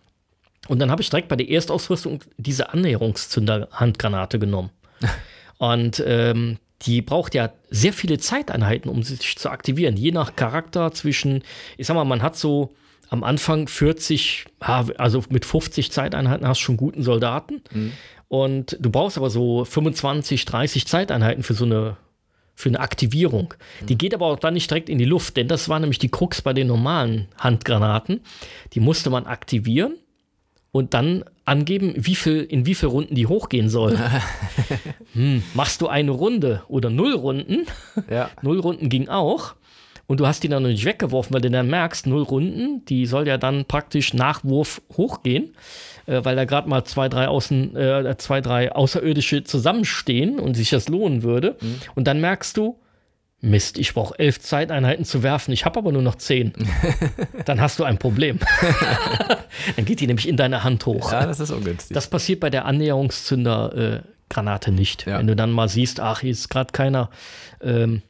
Und dann habe ich direkt bei der Erstausrüstung diese Annäherungszünder-Handgranate genommen. Und ähm, die braucht ja sehr viele Zeiteinheiten, um sich zu aktivieren. Je nach Charakter zwischen, ich sag mal, man hat so am Anfang 40, also mit 50 Zeiteinheiten hast du schon guten Soldaten. Mhm. Und du brauchst aber so 25, 30 Zeiteinheiten für so eine, für eine Aktivierung. Mhm. Die geht aber auch dann nicht direkt in die Luft, denn das war nämlich die Krux bei den normalen Handgranaten. Die musste man aktivieren und dann angeben, wie viel, in wie viele Runden die hochgehen soll. hm, machst du eine Runde oder null Runden? Ja. null Runden ging auch. Und du hast die dann noch nicht weggeworfen, weil du dann merkst, null Runden, die soll ja dann praktisch nach Wurf hochgehen, äh, weil da gerade mal zwei drei, Außen, äh, zwei, drei Außerirdische zusammenstehen und sich das lohnen würde. Mhm. Und dann merkst du, Mist, ich brauche elf Zeiteinheiten zu werfen, ich habe aber nur noch zehn. Dann hast du ein Problem. Dann geht die nämlich in deine Hand hoch. Ja, das ist ungünstig. Das passiert bei der Annäherungszünder-Granate äh, nicht. Ja. Wenn du dann mal siehst, ach, hier ist gerade keiner, ähm,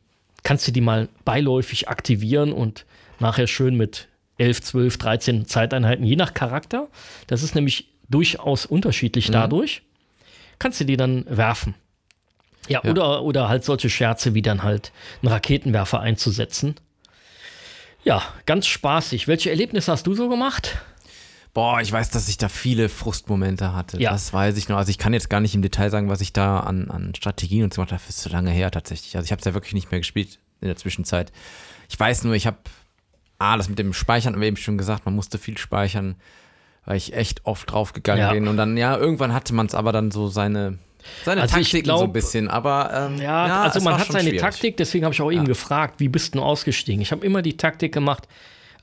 kannst du die mal beiläufig aktivieren und nachher schön mit 11, 12, 13 Zeiteinheiten, je nach Charakter. Das ist nämlich durchaus unterschiedlich mhm. dadurch. Kannst du die dann werfen. Ja, ja, Oder, oder halt solche Scherze wie dann halt einen Raketenwerfer einzusetzen. Ja, ganz spaßig. Welche Erlebnisse hast du so gemacht? Boah, ich weiß, dass ich da viele Frustmomente hatte. Ja. Das weiß ich noch. Also ich kann jetzt gar nicht im Detail sagen, was ich da an, an Strategien und so gemacht habe. Das ist so lange her tatsächlich. Also ich habe es ja wirklich nicht mehr gespielt in der Zwischenzeit. Ich weiß nur, ich habe, ah, das mit dem Speichern haben wir eben schon gesagt, man musste viel speichern, weil ich echt oft draufgegangen ja. bin. Und dann, ja, irgendwann hatte man es aber dann so seine seine also Taktik so ein bisschen, aber ähm, ja, ja, also man hat seine schwierig. Taktik, deswegen habe ich auch ja. eben gefragt, wie bist du ausgestiegen? Ich habe immer die Taktik gemacht,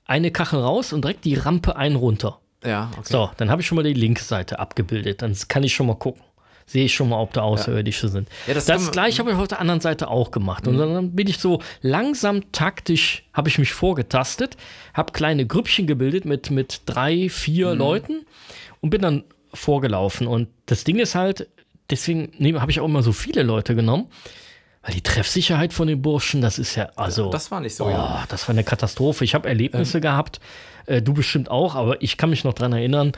eine Kachel raus und direkt die Rampe ein runter. Ja, okay. So, dann habe ich schon mal die linke Seite abgebildet, dann kann ich schon mal gucken. Sehe ich schon mal, ob da Außerirdische ja. sind. Ja, das das gleiche habe ich auf der anderen Seite auch gemacht. Mhm. Und dann bin ich so langsam taktisch, habe ich mich vorgetastet, habe kleine Grüppchen gebildet mit, mit drei, vier mhm. Leuten und bin dann vorgelaufen. Und das Ding ist halt, deswegen habe ich auch immer so viele Leute genommen. Weil die Treffsicherheit von den Burschen, das ist ja, also. Ja, das war nicht so, oh, ja. Das war eine Katastrophe. Ich habe Erlebnisse ähm. gehabt, äh, du bestimmt auch, aber ich kann mich noch dran erinnern.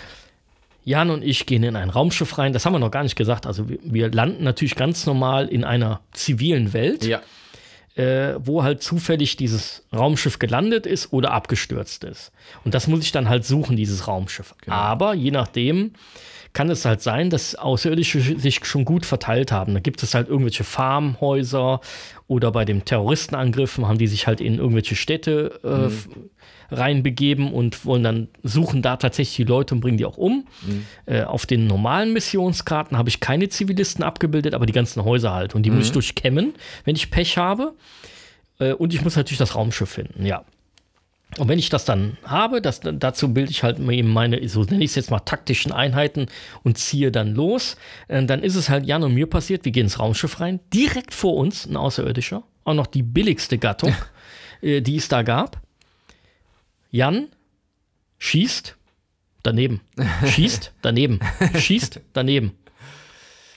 Jan und ich gehen in ein Raumschiff rein, das haben wir noch gar nicht gesagt. Also, wir, wir landen natürlich ganz normal in einer zivilen Welt, ja. äh, wo halt zufällig dieses Raumschiff gelandet ist oder abgestürzt ist. Und das muss ich dann halt suchen, dieses Raumschiff. Genau. Aber je nachdem, kann es halt sein, dass Außerirdische sich schon gut verteilt haben. Da gibt es halt irgendwelche Farmhäuser oder bei den Terroristenangriffen haben die sich halt in irgendwelche Städte äh, mhm. Reinbegeben und wollen dann suchen da tatsächlich die Leute und bringen die auch um. Mhm. Äh, auf den normalen Missionskarten habe ich keine Zivilisten abgebildet, aber die ganzen Häuser halt. Und die mhm. muss ich durchkämmen, wenn ich Pech habe. Äh, und ich muss natürlich das Raumschiff finden, ja. Und wenn ich das dann habe, das, dazu bilde ich halt eben meine, so nenne ich es jetzt mal, taktischen Einheiten und ziehe dann los. Äh, dann ist es halt Jan und mir passiert, wir gehen ins Raumschiff rein, direkt vor uns ein Außerirdischer, auch noch die billigste Gattung, äh, die es da gab. Jan schießt daneben, schießt daneben, schießt daneben.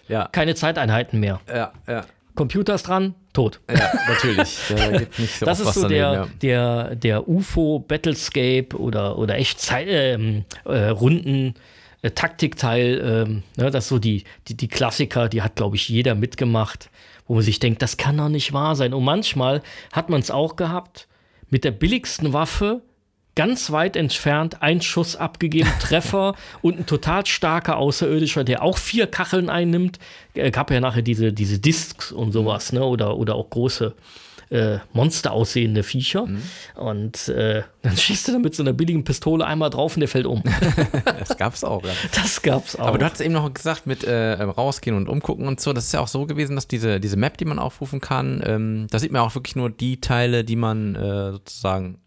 Ja. Keine Zeiteinheiten mehr. Ja, ja. Computer ist dran, tot. Ja, natürlich. So das ist so der, ja. der, der UFO Battlescape oder, oder echt Zeit, ähm, äh, Runden. Äh, Taktikteil, ähm, ne, das ist so die, die, die Klassiker, die hat, glaube ich, jeder mitgemacht, wo man sich denkt, das kann doch nicht wahr sein. Und manchmal hat man es auch gehabt, mit der billigsten Waffe ganz weit entfernt, ein Schuss abgegeben, Treffer und ein total starker Außerirdischer, der auch vier Kacheln einnimmt. Äh, gab ja nachher diese, diese Discs und sowas, ne? Oder, oder auch große äh, Monster aussehende Viecher. Mhm. Und äh, dann schießt er dann mit so einer billigen Pistole einmal drauf und der fällt um. das gab's auch, ja. Das gab's auch. Aber du hast eben noch gesagt, mit äh, rausgehen und umgucken und so. Das ist ja auch so gewesen, dass diese, diese Map, die man aufrufen kann, ähm, da sieht man auch wirklich nur die Teile, die man äh, sozusagen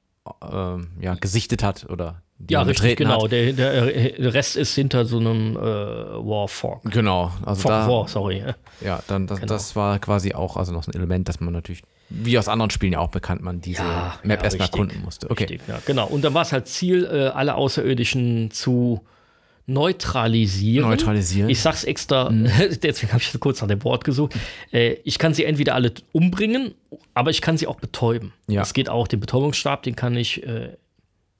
äh, ja, gesichtet hat oder ja, richtig, genau. Der, der, Rest ist hinter so einem äh, War Fork. Genau. Also Fork da, War, sorry. Ja, dann das, genau. das war quasi auch also noch so ein Element, dass man natürlich, wie aus anderen Spielen ja auch bekannt, man diese ja, Map ja, erstmal erkunden musste. Okay. Richtig, ja, genau. Und dann war es halt Ziel, äh, alle Außerirdischen zu neutralisieren. Neutralisieren. Ich sag's extra, mhm. deswegen habe ich kurz nach dem Wort gesucht. Äh, ich kann sie entweder alle umbringen, aber ich kann sie auch betäuben. Ja. Das geht auch. Den Betäubungsstab, den kann ich äh,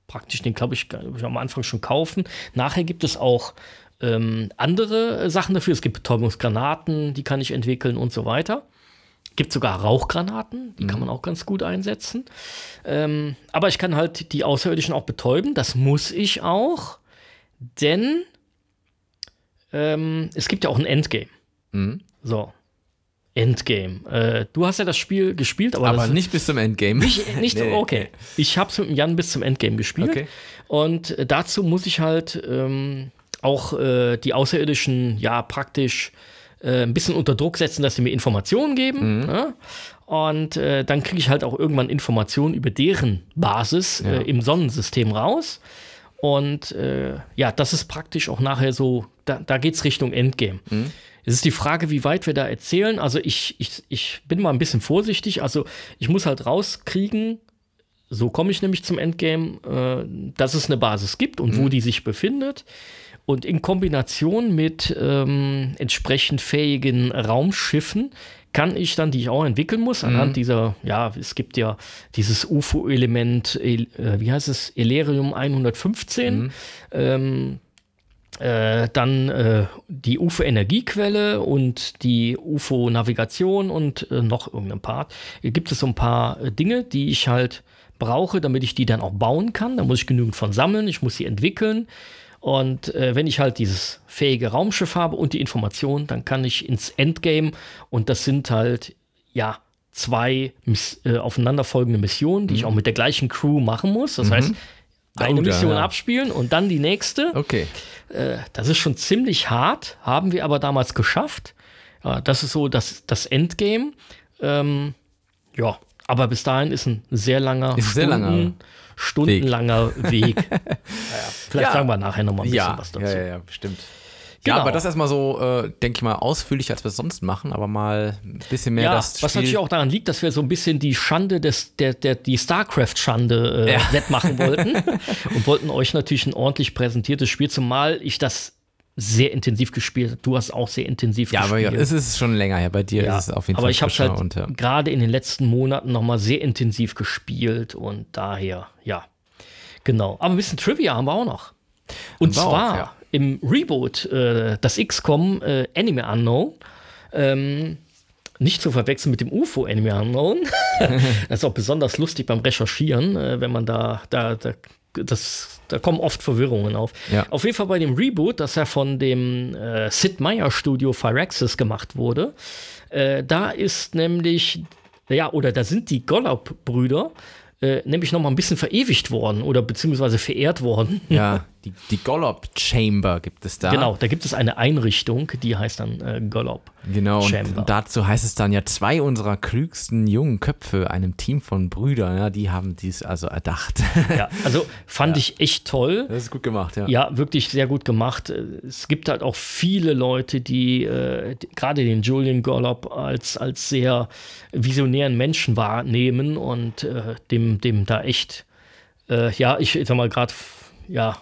praktisch, den glaube ich, ich am Anfang schon kaufen. Nachher gibt es auch ähm, andere Sachen dafür. Es gibt Betäubungsgranaten, die kann ich entwickeln und so weiter. gibt sogar Rauchgranaten, die kann man auch ganz gut einsetzen. Ähm, aber ich kann halt die Außerirdischen auch betäuben. Das muss ich auch, denn ähm, es gibt ja auch ein Endgame. So. Endgame. Äh, du hast ja das Spiel gespielt, aber, Aber nicht bis zum Endgame. nicht, nicht Nee. okay. Ich habe es mit dem Jan bis zum Endgame gespielt. Okay. Und äh, dazu muss ich halt ähm, auch äh, die Außerirdischen ja praktisch äh, ein bisschen unter Druck setzen, dass sie mir Informationen geben. Ne? Und äh, dann kriege ich halt auch irgendwann Informationen über deren Basis äh, im Sonnensystem raus. Und äh, ja, das ist praktisch auch nachher so, da, da geht es Richtung Endgame. Es ist die Frage, wie weit wir da erzählen. Also ich, ich, ich bin mal ein bisschen vorsichtig. Also ich muss halt rauskriegen, so komme ich nämlich zum Endgame, äh, dass es eine Basis gibt und wo die sich befindet. Und in Kombination mit ähm, entsprechend fähigen Raumschiffen kann ich dann, die ich auch entwickeln muss, anhand dieser, ja, es gibt ja dieses UFO-Element, El- äh, wie heißt es, Elerium 115, ähm, äh, dann äh, die UFO-Energiequelle und die UFO-Navigation und äh, noch irgendein Part. Hier gibt es so ein paar äh, Dinge, die ich halt brauche, damit ich die dann auch bauen kann. Da muss ich genügend von sammeln, ich muss sie entwickeln. Und äh, wenn ich halt dieses fähige Raumschiff habe und die Information, dann kann ich ins Endgame und das sind halt, ja, zwei miss äh, aufeinanderfolgende Missionen, die ich auch mit der gleichen Crew machen muss. Das heißt, eine Oh, Mission ja. abspielen und dann die nächste. Okay. Äh, das ist schon ziemlich hart, haben wir aber damals geschafft. Ja, das ist so das, das Endgame. Ähm, ja, aber bis dahin ist ein sehr langer, Ist sehr langer stundenlanger Weg. naja, vielleicht Ja. sagen wir nachher noch mal ein bisschen Ja, was dazu. ja, ja, ja, bestimmt. Genau. Ja, aber das erstmal so, äh, denke ich mal, ausführlicher, als wir es sonst machen, aber mal ein bisschen mehr Ja, das was Spiel natürlich auch daran liegt, dass wir so ein bisschen die Schande des, der, der, die StarCraft-Schande äh, wettmachen wollten und wollten euch natürlich ein ordentlich präsentiertes Spiel, zumal ich das sehr intensiv gespielt. Du hast auch sehr intensiv Ja, aber ja, gespielt. es ist schon länger her. Bei dir Ja, ist es auf jeden aber Fall ich habe halt ja. gerade in den letzten Monaten noch mal sehr intensiv gespielt und daher, ja, genau. Aber ein bisschen Trivia haben wir auch noch. Und Haben auch, zwar ja. im Reboot, äh, das XCOM äh, Anime Unknown, ähm, nicht zu verwechseln mit dem UFO Anime Unknown. das ist auch besonders lustig beim Recherchieren, äh, wenn man da, da, da, das, da kommen oft Verwirrungen auf. Ja. Auf jeden Fall bei dem Reboot, das ja von dem äh, Sid Meier Studio Firaxis gemacht wurde, äh, da ist nämlich, ja, oder da sind die Gollop-Brüder äh, nämlich noch mal ein bisschen verewigt worden oder beziehungsweise verehrt worden. ja, die, die Gollop Chamber gibt es da. Genau, da gibt es eine Einrichtung, die heißt dann äh, Gollop. Genau, Chamber. und dazu heißt es dann ja, zwei unserer klügsten jungen Köpfe, einem Team von Brüdern, ja, die haben dies also erdacht. Ja, also fand ich echt toll. Das ist gut gemacht, ja. Ja, wirklich sehr gut gemacht. Es gibt halt auch viele Leute, die, äh, gerade den Julian Gollop als, als sehr visionären Menschen wahrnehmen und äh, dem, dem da echt, äh, ja, ich sag mal gerade, ja,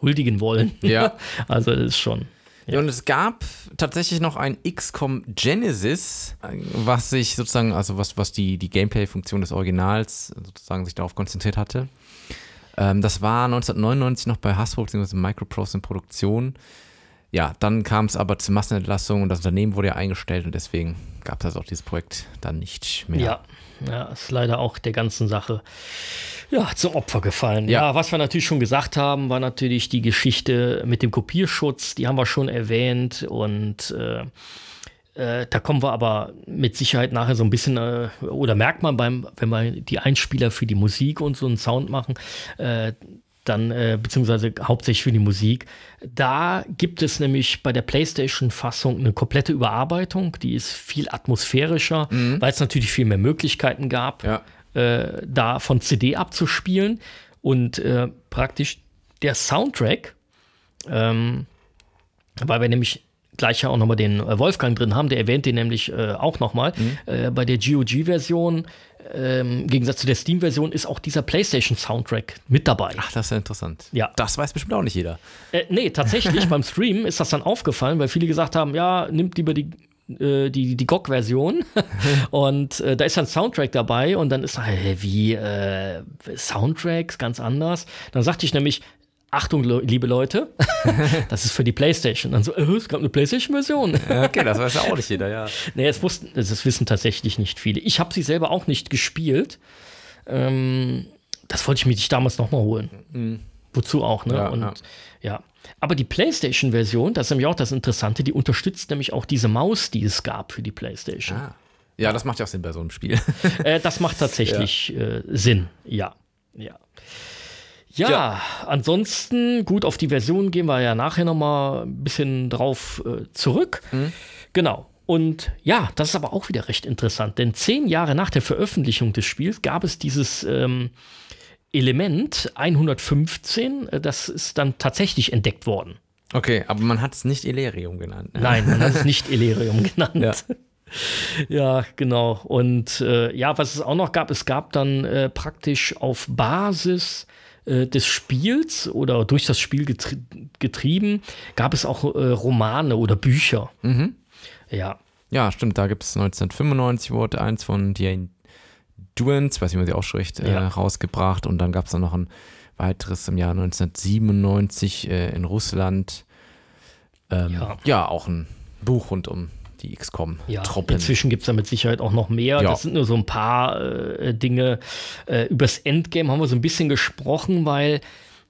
huldigen wollen. Ja. also das ist schon. Ja. Und es gab tatsächlich noch ein XCOM Genesis, was sich sozusagen, also was, was die, die Gameplay-Funktion des Originals sozusagen sich darauf konzentriert hatte. Ähm, das war 1999 noch bei Hasbro bzw. Microprose in Produktion. Ja, dann kam es aber zur Massenentlassung und das Unternehmen wurde ja eingestellt und deswegen gab es also auch dieses Projekt dann nicht mehr. Ja, ja, ist leider auch der ganzen Sache ja, zum Opfer gefallen. Ja. Ja. was wir natürlich schon gesagt haben, war natürlich die Geschichte mit dem Kopierschutz. Die haben wir schon erwähnt und äh, äh, da kommen wir aber mit Sicherheit nachher so ein bisschen, äh, oder merkt man beim, wenn wir die Einspieler für die Musik und so einen Sound machen, äh, dann, äh, beziehungsweise hauptsächlich für die Musik. Da gibt es nämlich bei der PlayStation-Fassung eine komplette Überarbeitung, die ist viel atmosphärischer, weil es natürlich viel mehr Möglichkeiten gab, Ja. äh, da von CD abzuspielen. Und äh, praktisch der Soundtrack, ähm, weil wir nämlich gleich ja auch nochmal den äh, Wolfgang drin haben, der erwähnt den nämlich äh, auch nochmal. Äh, bei der GOG-Version, ähm, im Gegensatz zu der Steam-Version, ist auch dieser PlayStation-Soundtrack mit dabei. Ach, das ist ja interessant. Ja. Das weiß bestimmt auch nicht jeder. Äh, nee, tatsächlich, beim Stream ist das dann aufgefallen, weil viele gesagt haben, ja, nimmt lieber die äh, die, die GOG-Version und äh, da ist dann Soundtrack dabei und dann ist, hä, wie, äh, Soundtracks, ganz anders. Dann sagte ich nämlich, Achtung, liebe Leute, das ist für die Playstation. Dann so, äh, es gab eine Playstation-Version. Okay, das weiß ja auch nicht jeder, ja. Nee, das, wussten, das wissen tatsächlich nicht viele. Ich habe sie selber auch nicht gespielt. Ähm, das wollte ich mir nicht damals noch mal holen. Wozu auch, ne? Ja, Und ja. ja. Aber die PlayStation-Version, das ist nämlich auch das Interessante, die unterstützt nämlich auch diese Maus, die es gab für die PlayStation. Ah. Ja, das macht ja auch Sinn bei so einem Spiel. Äh, das macht tatsächlich äh, Sinn, ja. Ja. Ja, Ja. ansonsten, gut, auf die Version gehen wir ja nachher noch mal ein bisschen drauf äh, zurück. Genau. Und ja, das ist aber auch wieder recht interessant, denn zehn Jahre nach der Veröffentlichung des Spiels gab es dieses ähm, Element 115, äh, das ist dann tatsächlich entdeckt worden. Okay, aber man hat es nicht Illyrium genannt. ne? Nein, man hat es nicht Illyrium genannt. Ja. Ja, genau. Und äh, ja, was es auch noch gab, es gab dann äh, praktisch auf Basis äh, des Spiels oder durch das Spiel getri getrieben, gab es auch äh, Romane oder Bücher. Ja, Ja, stimmt, da gibt es 1995 wurde eins von Diane Duens, weiß nicht, wie man sie ausspricht, äh, Ja. rausgebracht und dann gab es dann noch ein weiteres im Jahr 1997 äh, in Russland. Ähm, Ja. ja. auch ein Buch rund um die ja. XCOM-Truppen. Inzwischen gibt es da mit Sicherheit auch noch mehr. Ja. Das sind nur so ein paar äh, Dinge. Äh, übers Endgame haben wir so ein bisschen gesprochen, weil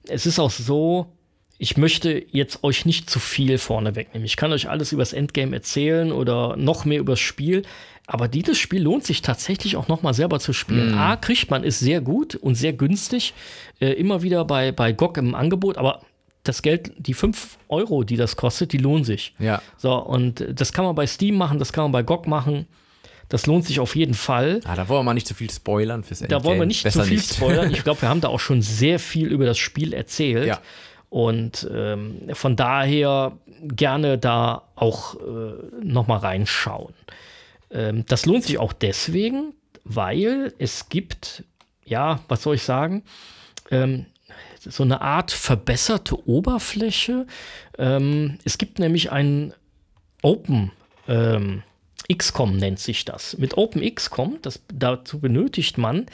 es ist auch so, ich möchte jetzt euch nicht zu viel vorne wegnehmen. Ich kann euch alles übers Endgame erzählen oder noch mehr übers Spiel. Aber dieses Spiel lohnt sich tatsächlich auch noch mal selber zu spielen. A, kriegt man es sehr gut und sehr günstig. Äh, immer wieder bei, bei GOG im Angebot. Aber das Geld, die 5 Euro, die das kostet, die lohnen sich. Ja. So, und das kann man bei Steam machen, das kann man bei GOG machen. Das lohnt sich auf jeden Fall. Ah, da wollen wir mal nicht zu viel spoilern fürs Endgame. Da wollen wir nicht Besser zu viel nicht. spoilern. Ich glaube, wir haben da auch schon sehr viel über das Spiel erzählt. Ja. Und ähm, von daher gerne da auch äh, noch mal reinschauen. Ähm, das lohnt sich auch deswegen, weil es gibt, ja, was soll ich sagen, ähm, so eine Art verbesserte Oberfläche. Ähm, es gibt nämlich ein Open ähm, XCOM nennt sich das. Mit Open XCOM, das, dazu benötigt man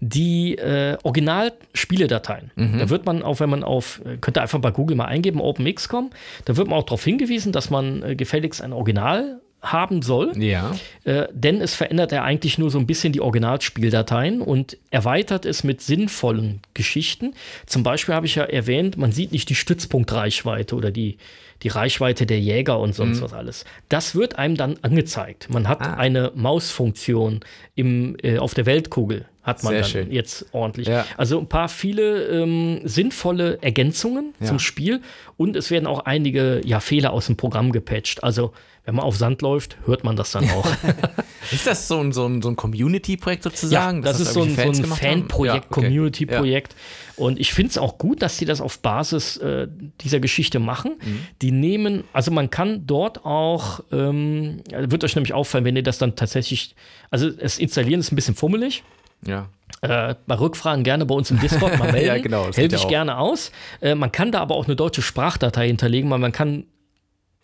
die äh, Original-Spieledateien. Da wird man auch, wenn man auf, äh, könnt ihr einfach bei Google mal eingeben, Open XCOM, da wird man auch darauf hingewiesen, dass man äh, gefälligst ein Original haben soll. Ja. Äh, denn es verändert er eigentlich nur so ein bisschen die Originalspieldateien und erweitert es mit sinnvollen Geschichten. Zum Beispiel habe ich ja erwähnt, man sieht nicht die Stützpunktreichweite oder die, die Reichweite der Jäger und sonst was alles. Das wird einem dann angezeigt. Man hat Ah. eine Mausfunktion im, äh, auf der Weltkugel. Hat man Sehr dann schön. jetzt ordentlich. Ja. Also ein paar viele ähm, sinnvolle Ergänzungen Ja. zum Spiel und es werden auch einige ja, Fehler aus dem Programm gepatcht. Also wenn man auf Sand läuft, hört man das dann auch. Ist das so ein, so ein, so ein Community-Projekt Ja, sozusagen? das, dass ist so ein, so ein? Fanprojekt, Ja, okay. Community-Projekt. Und ich finde es auch gut, dass die das auf Basis äh, dieser Geschichte machen. Mhm. Die nehmen, also man kann dort auch, ähm, wird euch nämlich auffallen, wenn ihr das dann tatsächlich, also das Installieren ist ein bisschen fummelig. Ja. Äh, bei Rückfragen gerne bei uns im Discord mal melden. Ja, genau, das Helfe ja ich auch. gerne aus. Äh, man kann da aber auch eine deutsche Sprachdatei hinterlegen, weil man kann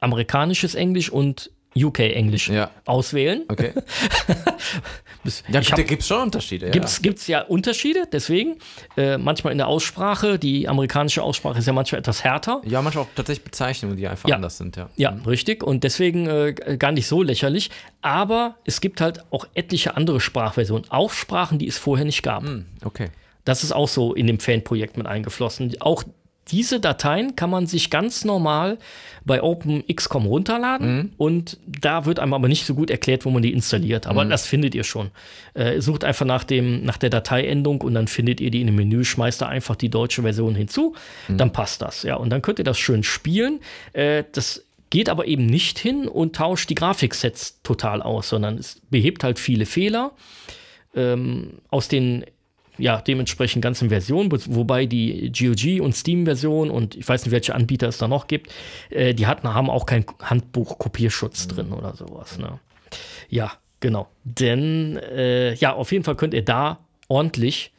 amerikanisches Englisch und UK-Englisch Ja. auswählen. Okay. Ja, ich da hab- gibt es schon Unterschiede. Ja. Gibt's, gibt's ja Unterschiede, deswegen. Äh, manchmal in der Aussprache, die amerikanische Aussprache ist ja manchmal etwas härter. ja, manchmal auch tatsächlich Bezeichnungen, die einfach Ja. anders sind, ja. Ja, richtig. Und deswegen äh, gar nicht so lächerlich. Aber es gibt halt auch etliche andere Sprachversionen. Auch Sprachen, die es vorher nicht gab. Hm, okay. Das ist auch so in dem Fanprojekt mit eingeflossen. Auch diese Dateien kann man sich ganz normal bei OpenXCOM runterladen und da wird einem aber nicht so gut erklärt, wo man die installiert. Aber das findet ihr schon. Äh, sucht einfach nach, dem, nach der Dateiendung und dann findet ihr die in dem Menü, schmeißt da einfach die deutsche Version hinzu, dann passt das. Ja, und dann könnt ihr das schön spielen. Äh, das geht aber eben nicht hin und tauscht die Grafiksets total aus, sondern es behebt halt viele Fehler ähm, aus den ja, dementsprechend ganzen Versionen, wo- wobei die GOG und Steam-Version und ich weiß nicht, welche Anbieter es da noch gibt, äh, die hatten, haben auch keinen Handbuch-Kopierschutz drin oder sowas. Ne? Ja, genau. Denn äh, ja, auf jeden Fall könnt ihr da ordentlich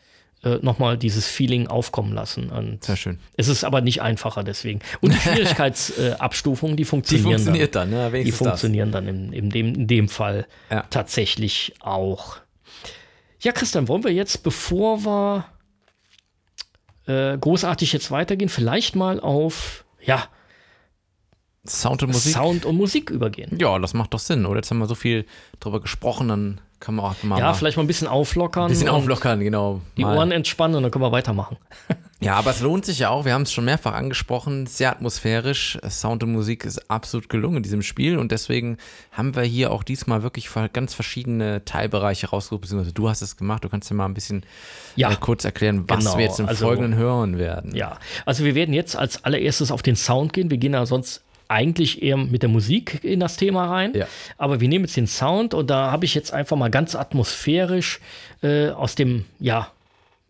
äh, nochmal dieses Feeling aufkommen lassen. Und Sehr schön. es ist aber nicht einfacher deswegen. Und die Schwierigkeitsabstufungen, äh, die Die funktionieren funktioniert dann. dann, ne? Die Wenigstens das. funktionieren dann in, in, dem, in dem Fall Ja. tatsächlich auch. Ja, Christian, wollen wir jetzt, bevor wir äh, großartig jetzt weitergehen. Vielleicht mal auf, ja, Sound und Musik. Sound und Musik übergehen. Ja, das macht doch Sinn, oder? Jetzt haben wir so viel drüber gesprochen, dann kann man auch mal. Ja, vielleicht mal ein bisschen auflockern. Ein bisschen auflockern, genau. Die Mal. Ohren entspannen und dann können wir weitermachen. Ja, aber es lohnt sich ja auch. Wir haben es schon mehrfach angesprochen. Sehr atmosphärisch. Sound und Musik ist absolut gelungen in diesem Spiel. Und deswegen haben wir hier auch diesmal wirklich ganz verschiedene Teilbereiche rausgesucht. Beziehungsweise du hast es gemacht. Du kannst dir mal ein bisschen Ja. äh, kurz erklären, was Genau, wir jetzt im also- Folgenden hören werden. Ja, also wir werden jetzt als allererstes auf den Sound gehen. Wir gehen ja sonst eigentlich eher mit der Musik in das Thema rein. Ja. Aber wir nehmen jetzt den Sound und da habe ich jetzt einfach mal ganz atmosphärisch äh, aus dem, ja,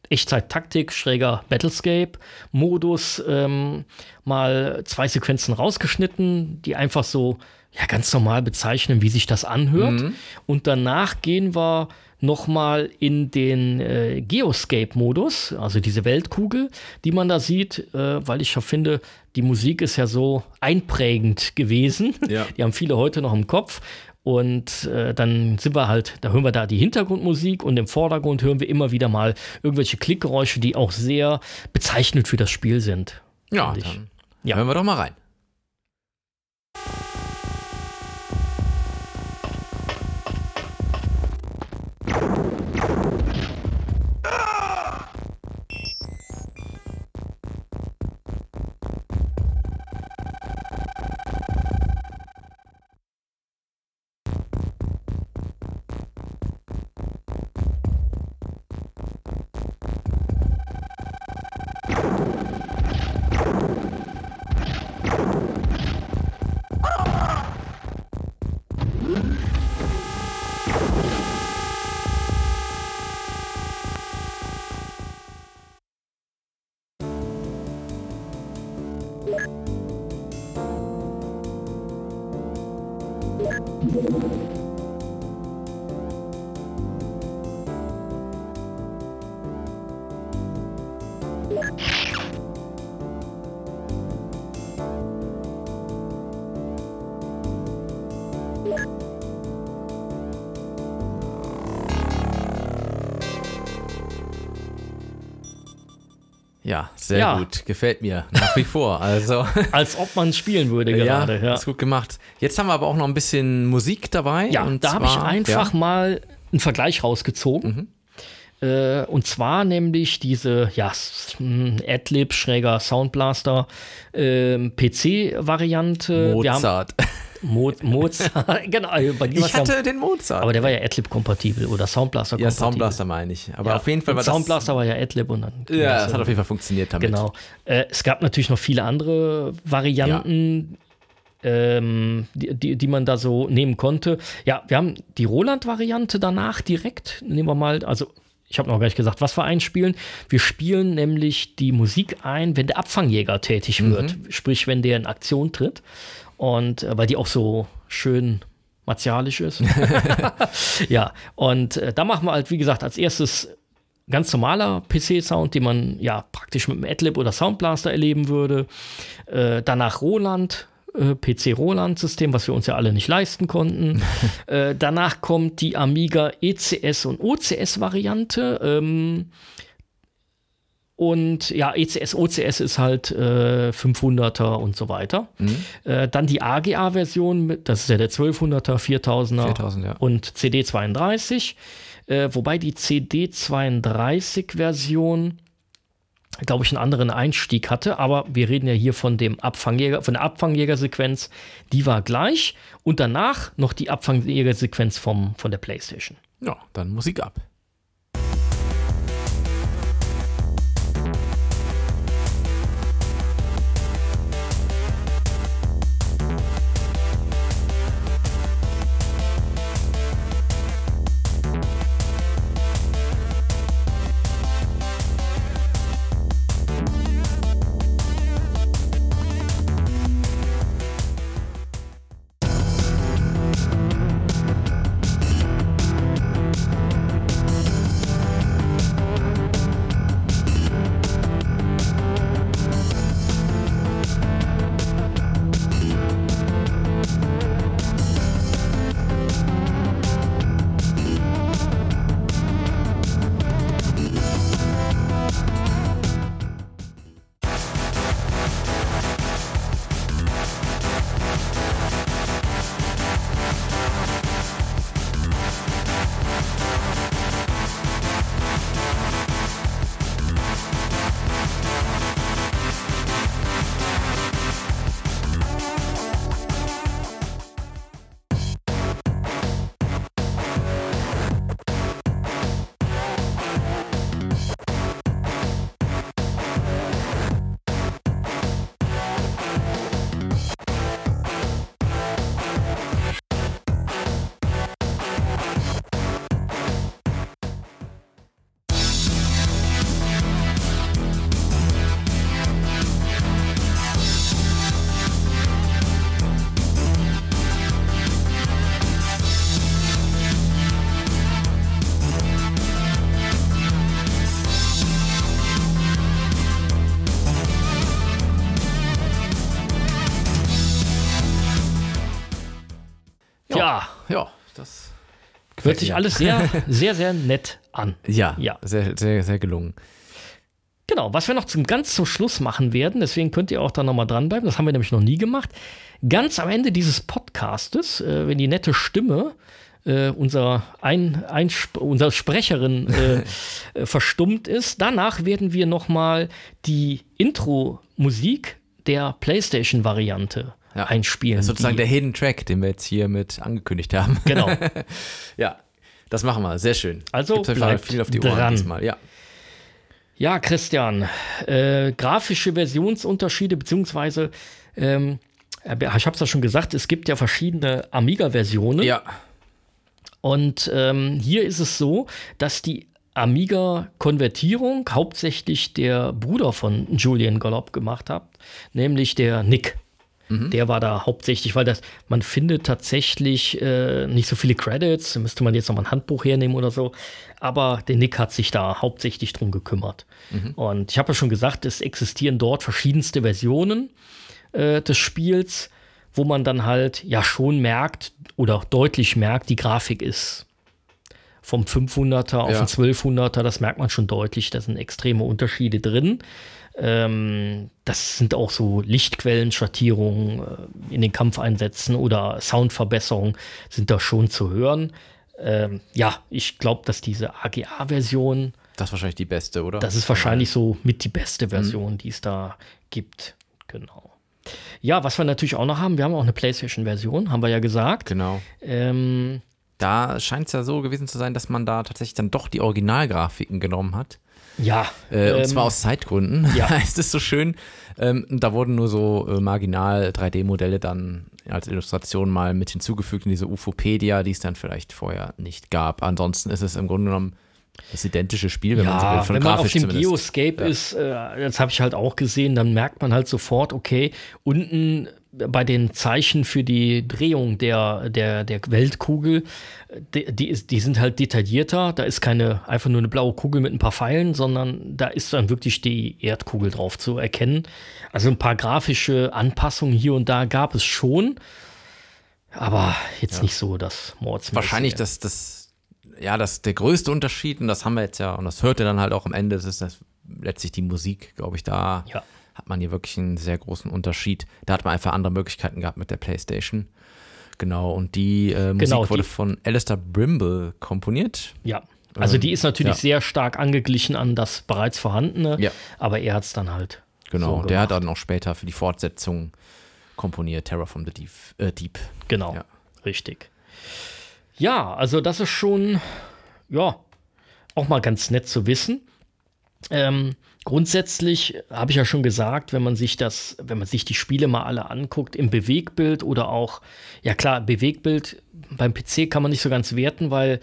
Echtzeit-Taktik, schräger Battlescape-Modus ähm, mal zwei Sequenzen rausgeschnitten, die einfach so ja, ganz normal bezeichnen, wie sich das anhört. Und danach gehen wir noch mal in den äh, Geoscape-Modus, also diese Weltkugel, die man da sieht, äh, weil ich ja finde, die Musik ist ja so einprägend gewesen. Ja. Die haben viele heute noch im Kopf. Und äh, dann sind wir halt, da hören wir da die Hintergrundmusik und im Vordergrund hören wir immer wieder mal irgendwelche Klickgeräusche, die auch sehr bezeichnend für das Spiel sind. Ja, dann Ja. hören wir doch mal rein. Sehr Ja. gut. Gefällt mir nach wie vor. Also, Als ob man spielen würde ja, gerade. Ja, ist gut gemacht. Jetzt haben wir aber auch noch ein bisschen Musik dabei. ja und da habe ich einfach ja, mal einen Vergleich rausgezogen. Äh, und zwar nämlich diese ja, s- m, Adlib, schräger Soundblaster ähm, PC-Variante. Wir haben Mozart. Mo Mozart. genau, bei dir Ich war's ja- hatte den Mozart. aber der war ja Adlib-kompatibel oder ja, Soundblaster-kompatibel. Soundblaster meine ich. Aber Ja, auf jeden Fall war das. Soundblaster war ja Adlib und dann. Ja, das hat auf jeden Fall funktioniert damit. Genau. Äh, es gab natürlich noch viele andere Varianten, ähm, die, die, die man da so nehmen konnte. Ja, wir haben die Roland-Variante danach direkt. Nehmen wir mal, also ich habe noch gar nicht gesagt, was wir einspielen. Wir spielen nämlich die Musik ein, wenn der Abfangjäger tätig wird, sprich, wenn der in Aktion tritt. Und äh, weil die auch so schön martialisch ist. ja, und äh, da machen wir halt, wie gesagt, als erstes ganz normaler PC-Sound, den man ja praktisch mit einem Adlib oder Soundblaster erleben würde. Äh, danach Roland, äh, PC-Roland-System, was wir uns ja alle nicht leisten konnten. äh, danach kommt die Amiga ECS und OCS-Variante. Ähm, und ja, ECS, OCS ist halt äh, 500er und so weiter. Äh, dann die AGA-Version, das ist ja der 1200er, 4000er 4000, ja. und CD32. Äh, wobei die CD32-Version, glaube ich, einen anderen Einstieg hatte. Aber wir reden ja hier von dem Abfangjäger, von der Abfangjägersequenz. Die war gleich. Und danach noch die Abfangjägersequenz vom, von der PlayStation. Ja, dann Musik ab. Hört sich alles sehr, sehr, sehr nett an. Ja, Ja. Sehr, sehr, sehr gelungen. Genau, was wir noch zum ganz zum Schluss machen werden, deswegen könnt ihr auch da nochmal dranbleiben, das haben wir nämlich noch nie gemacht. Ganz am Ende dieses Podcastes, äh, wenn die nette Stimme äh, unserer, ein, ein, unserer Sprecherin äh, äh, verstummt ist, danach werden wir nochmal die Intro-Musik der PlayStation-Variante Ja. einspielen. Das ist sozusagen der Hidden Track, den wir jetzt hier mit angekündigt haben. Genau. ja, das machen wir. Sehr schön. Also bleibt viel auf die Ohren dran. diesmal. Ja. Ja, Christian, äh, grafische Versionsunterschiede, beziehungsweise, ähm, ich habe es ja schon gesagt, es gibt ja verschiedene Amiga-Versionen. ja. Und ähm, hier ist es so, dass die Amiga-Konvertierung hauptsächlich der Bruder von Julian Gallop gemacht hat, nämlich der Nick. Der war da hauptsächlich, weil das, man findet tatsächlich äh, nicht so viele Credits, da müsste man jetzt nochmal ein Handbuch hernehmen oder so. Aber der Nick hat sich da hauptsächlich drum gekümmert. Und ich habe ja schon gesagt, es existieren dort verschiedenste Versionen äh, des Spiels, wo man dann halt ja schon merkt oder deutlich merkt, die Grafik ist vom 500er auf Ja. den 1200er, das merkt man schon deutlich, da sind extreme Unterschiede drin. Ähm, das sind auch so Lichtquellenschattierungen äh, in den Kampfeinsätzen oder Soundverbesserungen sind da schon zu hören. Ähm, ja, ich glaube, dass diese AGA-Version, Das ist wahrscheinlich die beste, oder? das ist wahrscheinlich so mit die beste Version, die es da gibt. Genau. Ja, was wir natürlich auch noch haben, wir haben auch eine PlayStation-Version, haben wir ja gesagt. Genau. Ähm, Da scheint es ja so gewesen zu sein, dass man da tatsächlich dann doch die Originalgrafiken genommen hat. Ja. Äh, und ähm, zwar aus Zeitgründen. ja. heißt es so schön. Ähm, da wurden nur so äh, marginal 3D-Modelle dann als Illustration mal mit hinzugefügt in diese Ufopedia, die es dann vielleicht vorher nicht gab. Ansonsten ist es im Grunde genommen das identische Spiel, wenn man so will, Ja, von wenn man auf dem zumindest. Geoscape ist, äh, das habe ich halt auch gesehen, dann merkt man halt sofort, okay, unten bei den Zeichen für die Drehung der, der, der Weltkugel, die, die, ist, die sind halt detaillierter. Da ist keine einfach nur eine blaue Kugel mit ein paar Pfeilen, sondern da ist dann wirklich die Erdkugel drauf zu erkennen. Also ein paar grafische Anpassungen hier und da gab es schon, aber jetzt nicht so das Mordsmäßige. Wahrscheinlich das, das, ja, das der größte Unterschied, und das haben wir jetzt ja, und das hört ihr dann halt auch am Ende, das ist das letztlich die Musik, glaube ich, da Ja. Hat man hier wirklich einen sehr großen Unterschied. Da hat man einfach andere Möglichkeiten gehabt mit der Playstation. Genau, und die äh, Musik Genau, wurde die- von Alistair Brimble komponiert. Ja. Also die ist natürlich ja. sehr stark angeglichen an das bereits vorhandene, Ja. aber er hat es dann halt. Genau, so der hat dann auch später für die Fortsetzung komponiert, Terror from the Deep. Äh, Deep. Genau, Ja. richtig. Ja, also das ist schon, ja, auch mal ganz nett zu wissen. Ähm, grundsätzlich habe ich ja schon gesagt, wenn man sich das, wenn man sich die Spiele mal alle anguckt, im Bewegbild oder auch, ja klar, Bewegbild beim PC kann man nicht so ganz werten, weil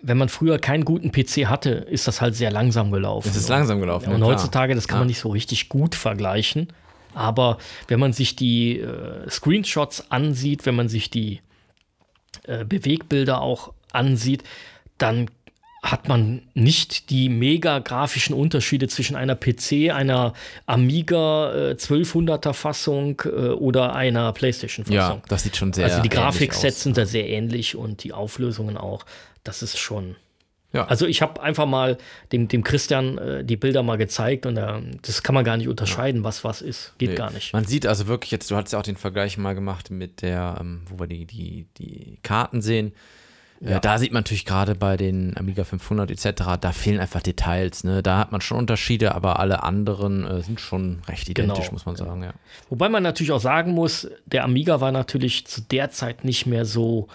wenn man früher keinen guten PC hatte, ist das halt sehr langsam gelaufen. Es ist langsam gelaufen, Ja, ja, und heutzutage, das kann man nicht so richtig gut vergleichen. Aber wenn man sich die äh, Screenshots ansieht, wenn man sich die äh, Bewegbilder auch ansieht, dann hat man nicht die mega grafischen Unterschiede zwischen einer PC, einer Amiga äh, 1200er Fassung äh, oder einer PlayStation Fassung. Ja, das sieht schon sehr also die Grafiksets sind da sehr ähnlich und die Auflösungen auch. Das ist schon. Ja. Also ich habe einfach mal dem, dem Christian äh, die Bilder mal gezeigt und äh, das kann man gar nicht unterscheiden, was was ist. Geht Nee. gar nicht. Man sieht also wirklich jetzt, du hattest ja auch den Vergleich mal gemacht mit der, ähm, wo wir die, die, die Karten sehen. Äh, da sieht man natürlich gerade bei den Amiga 500 etc., da fehlen einfach Details. Ne? Da hat man schon Unterschiede, aber alle anderen äh, sind schon recht identisch, Genau. muss man sagen. Ja. Wobei man natürlich auch sagen muss, der Amiga war natürlich zu der Zeit nicht mehr so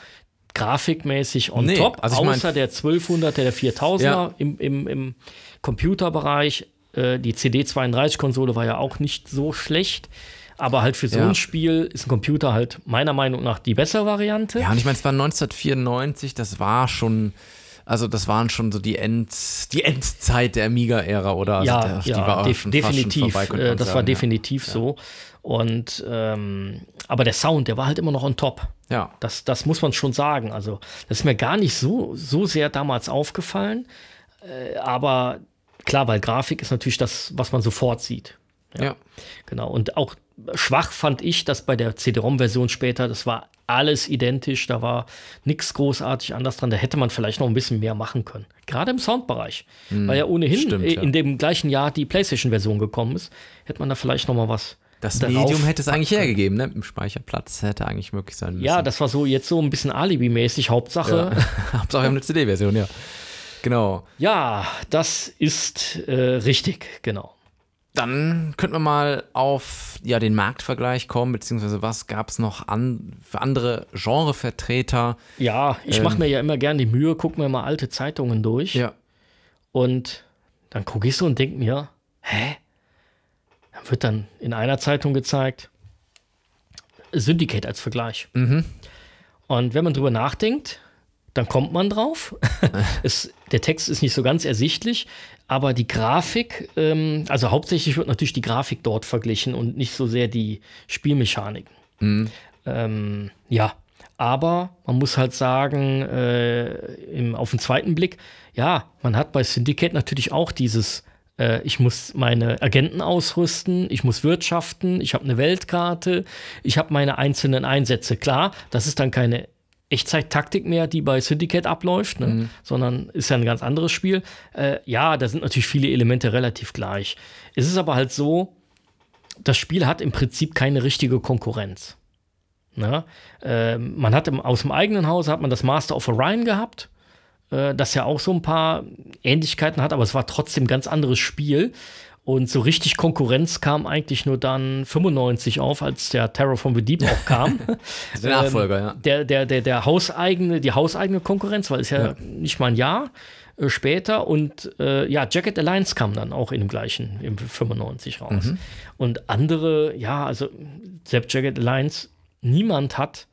grafikmäßig on Nee, top, also ich mein- außer der 1200er, der 4000er Ja. im, im, im Computerbereich. Äh, die CD32-Konsole war ja auch nicht so schlecht, aber halt für so Ja. ein Spiel ist ein Computer halt meiner Meinung nach die bessere Variante. Ja, und ich meine, es war 1994, das war schon, also das waren schon so die, End, die Endzeit der Amiga-Ära, oder? Also ja, der- die ja war def definitiv. vorbei, äh, das war sagen, ja. definitiv so. Und ähm, aber der Sound, der war halt immer noch on top. Ja. Das, das muss man schon sagen. Also, das ist mir gar nicht so, so sehr damals aufgefallen. Äh, aber klar, weil Grafik ist natürlich das, was man sofort sieht. Ja. Genau. Und auch schwach fand ich, dass bei der CD-ROM-Version später, das war alles identisch, da war nichts großartig anders dran. Da hätte man vielleicht noch ein bisschen mehr machen können. Gerade im Soundbereich. Weil ja ohnehin stimmt, äh, ja. in dem gleichen Jahr die PlayStation-Version gekommen ist, hätte man da vielleicht noch mal was. Das Medium hätte es eigentlich hergegeben, ne? Im Speicherplatz hätte eigentlich möglich sein müssen. Ja, das war so jetzt so ein bisschen Alibi-mäßig. Hauptsache, ja. Hauptsache wir haben eine CD-Version, ja. Genau. ja, das ist äh, richtig, genau. Dann könnten wir mal auf ja, den Marktvergleich kommen, beziehungsweise was gab es noch an, für andere Genrevertreter? Ja, ich mache mir ja immer gern die Mühe, guck mir mal alte Zeitungen durch. Und dann gucke ich so und denke mir, hä? Dann wird dann in einer Zeitung gezeigt, Syndicate als Vergleich. Und wenn man drüber nachdenkt, dann kommt man drauf. es, der Text ist nicht so ganz ersichtlich, aber die Grafik, ähm, also hauptsächlich wird natürlich die Grafik dort verglichen und nicht so sehr die Spielmechaniken. Ähm, ja, aber man muss halt sagen, äh, im, auf den zweiten Blick, ja, man hat bei Syndicate natürlich auch dieses, äh, ich muss meine Agenten ausrüsten, ich muss wirtschaften, ich habe eine Weltkarte, ich habe meine einzelnen Einsätze. Klar, das ist dann keine Echtzeit-Taktik mehr, die bei Syndicate abläuft, ne? sondern ist ja ein ganz anderes Spiel. Äh, ja, da sind natürlich viele Elemente relativ gleich. Es ist aber halt so, das Spiel hat im Prinzip keine richtige Konkurrenz. Ne? Ähm, man hat im, aus dem eigenen Haus hat man das Master of Orion gehabt, äh, das ja auch so ein paar Ähnlichkeiten hat, aber es war trotzdem ein ganz anderes Spiel. Und so richtig Konkurrenz kam eigentlich nur dann 95 auf, als der Terror from the Deep auch kam. Der Nachfolger, ja. Der, der, der, der hauseigene, die hauseigene Konkurrenz, weil es ja, Ja. nicht mal ein Jahr äh, später und äh, ja, Jacket Alliance kam dann auch in dem gleichen, im 95 raus. Mhm. Und andere, ja, also selbst Jacket Alliance, niemand hat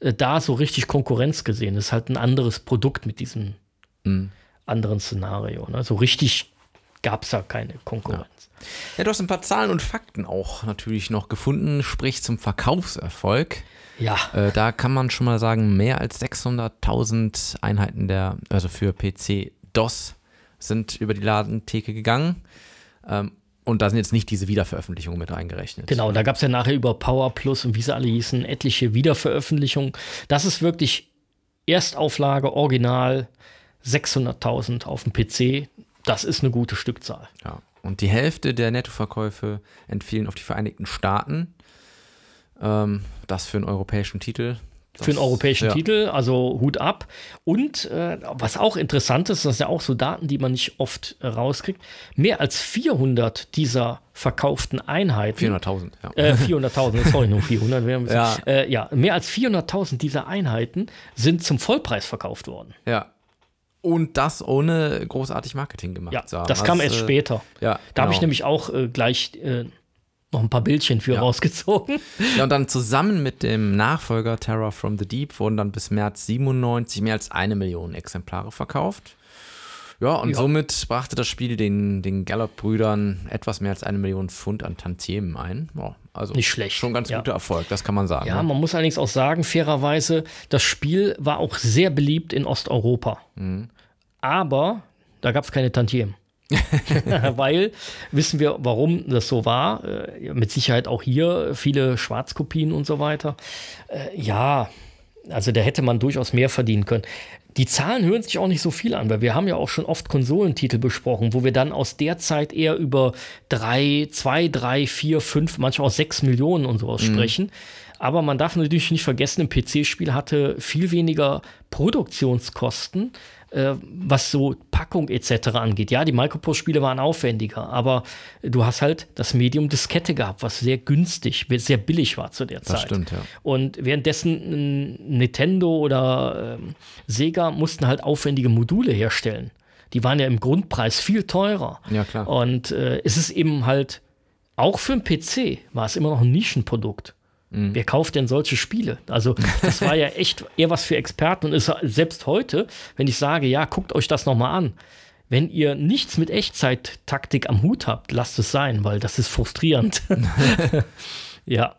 äh, da so richtig Konkurrenz gesehen. Das ist halt ein anderes Produkt mit diesem Mhm. anderen Szenario. Ne? So richtig gab es da keine Konkurrenz. Ja, du hast ein paar Zahlen und Fakten auch natürlich noch gefunden, sprich zum Verkaufserfolg. Ja, Äh, da kann man schon mal sagen, mehr als 600.000 Einheiten der, also für PC DOS sind über die Ladentheke gegangen. Ähm, und da sind jetzt nicht diese Wiederveröffentlichungen mit eingerechnet. Genau, da gab es ja nachher über Power Plus und wie sie alle hießen, etliche Wiederveröffentlichungen. Das ist wirklich Erstauflage, Original, 600.000 auf dem PC. Das ist eine gute Stückzahl. Ja. Und die Hälfte der Nettoverkäufe entfielen auf die Vereinigten Staaten. Ähm, das für einen europäischen Titel. Das, Für einen europäischen ja. Titel, also Hut ab. Und äh, was auch interessant ist, das sind ja auch so Daten, die man nicht oft äh, rauskriegt, mehr als 400 dieser verkauften Einheiten 400.000, ja. Äh, 400.000, sorry, nur 400. wäre ein bisschen- Ja. Äh, ja, mehr als 400.000 dieser Einheiten sind zum Vollpreis verkauft worden. ja. Und das ohne großartig Marketing gemacht Ja, zu haben. das kam Was, erst äh, später. Ja, Da habe ich genau. nämlich auch äh, gleich äh, noch ein paar Bildchen für Ja. rausgezogen. Ja, und dann zusammen mit dem Nachfolger Terror from the Deep wurden dann bis März 97 mehr als eine Million Exemplare verkauft. Ja, und Ja. somit brachte das Spiel den, den Gallop-Brüdern etwas mehr als eine Million Pfund an Tantiemen ein. Ja, also Nicht schlecht, Schon ganz ja. guter Erfolg, das kann man sagen. Ja, ne? man muss allerdings auch sagen, fairerweise, das Spiel war auch sehr beliebt in Osteuropa. Mhm. Aber da gab es keine Tantiemen. Weil, wissen wir, warum das so war? Äh, mit Sicherheit auch hier viele Schwarzkopien und so weiter. Äh, ja, also da hätte man durchaus mehr verdienen können. Die Zahlen hören sich auch nicht so viel an, weil wir haben ja auch schon oft Konsolentitel besprochen, wo wir dann aus der Zeit eher über drei, zwei, drei, vier, fünf, manchmal auch sechs Millionen und sowas sprechen. Aber man darf natürlich nicht vergessen, ein PC-Spiel hatte viel weniger Produktionskosten, äh, was so Packung etc. angeht. Ja, die Microprose-Spiele waren aufwendiger, aber du hast halt das Medium Diskette gehabt, was sehr günstig, sehr billig war zu der Zeit. stimmt, ja. Und währenddessen ein Nintendo oder ähm, Sega mussten halt aufwendige Module herstellen. Die waren ja im Grundpreis viel teurer. Ja, klar. Und äh, es ist eben halt, auch für einen PC war es immer noch ein Nischenprodukt. Mhm. Wer kauft denn solche Spiele? Also, das war ja echt eher was für Experten. Und ist selbst heute, wenn ich sage, ja, guckt euch das nochmal an. Wenn ihr nichts mit Echtzeit-Taktik am Hut habt, lasst es sein, weil das ist frustrierend. ja.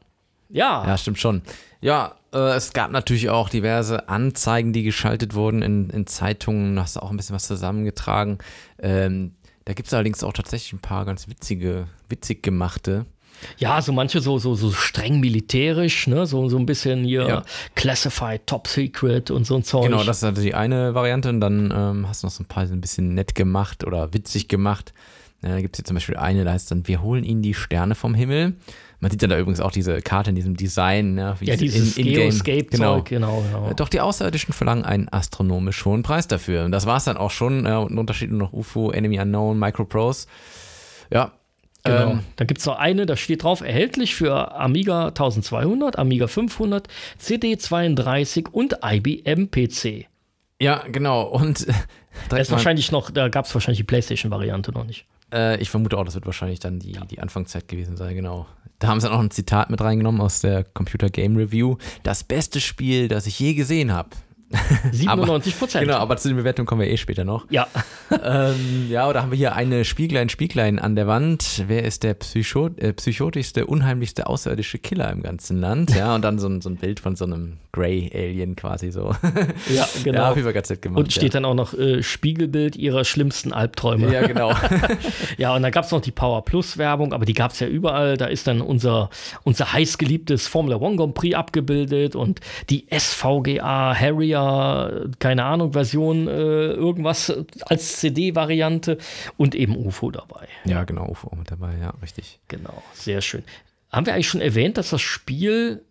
Ja. Ja, stimmt schon. Ja, äh, es gab natürlich auch diverse Anzeigen, die geschaltet wurden in, in Zeitungen. Da hast du auch ein bisschen was zusammengetragen. Ähm, da gibt es allerdings auch tatsächlich ein paar ganz witzige, witzig gemachte. Ja, so manche so, so, so streng militärisch, ne? so, so ein bisschen hier Ja. Classified, Top Secret und so ein Zeug. Genau, das ist also die eine Variante. Und dann ähm, hast du noch so ein paar so ein bisschen nett gemacht oder witzig gemacht. Äh, da gibt es hier zum Beispiel eine, da heißt dann, wir holen ihnen die Sterne vom Himmel. Man sieht dann da übrigens auch diese Karte in diesem Design. Ne, ja, diese dieses in- in-game- Geoscape-Zeug, Genau. genau. genau. Doch die Außerirdischen verlangen einen astronomisch hohen Preis dafür. Und das war es dann auch schon. Äh, und ein Unterschied nur noch UFO, Enemy Unknown, Microprose. Ja. Genau. Ähm, Dann gibt es noch eine, da steht drauf, erhältlich für Amiga 1200, Amiga 500, CD32 und IBM PC. ja, genau. Und Da direkt ist wahrscheinlich noch, da gab es wahrscheinlich die PlayStation-Variante noch nicht. Äh, ich vermute auch, das wird wahrscheinlich dann die, die Anfangszeit gewesen sein, genau. Da haben sie dann auch ein Zitat mit reingenommen aus der Computer Game Review. Das beste Spiel, das ich je gesehen habe. 97 Prozent. Genau, aber zu den Bewertungen kommen wir eh später noch. Ja, ähm, ja, oder haben wir hier eine Spieglein, Spieglein an der Wand. Wer ist der Psycho äh, psychotischste, unheimlichste außerirdische Killer im ganzen Land? Ja, und dann so ein, so ein Bild von so einem Grey-Alien quasi so. ja, genau. Ja, ganz nett gemacht. und steht dann auch noch äh, Spiegelbild ihrer schlimmsten Albträume. ja. ja, genau. Ja, und dann gab es noch die Power Plus Werbung, aber die gab es ja überall. Da ist dann unser, unser heißgeliebtes Formula One Grand Prix abgebildet und die SVGA Harrier, keine Ahnung, Version, äh, irgendwas als CD-Variante und eben UFO dabei. ja, genau, UFO mit dabei, ja, richtig. Genau, sehr schön. Haben wir eigentlich schon erwähnt, dass das Spiel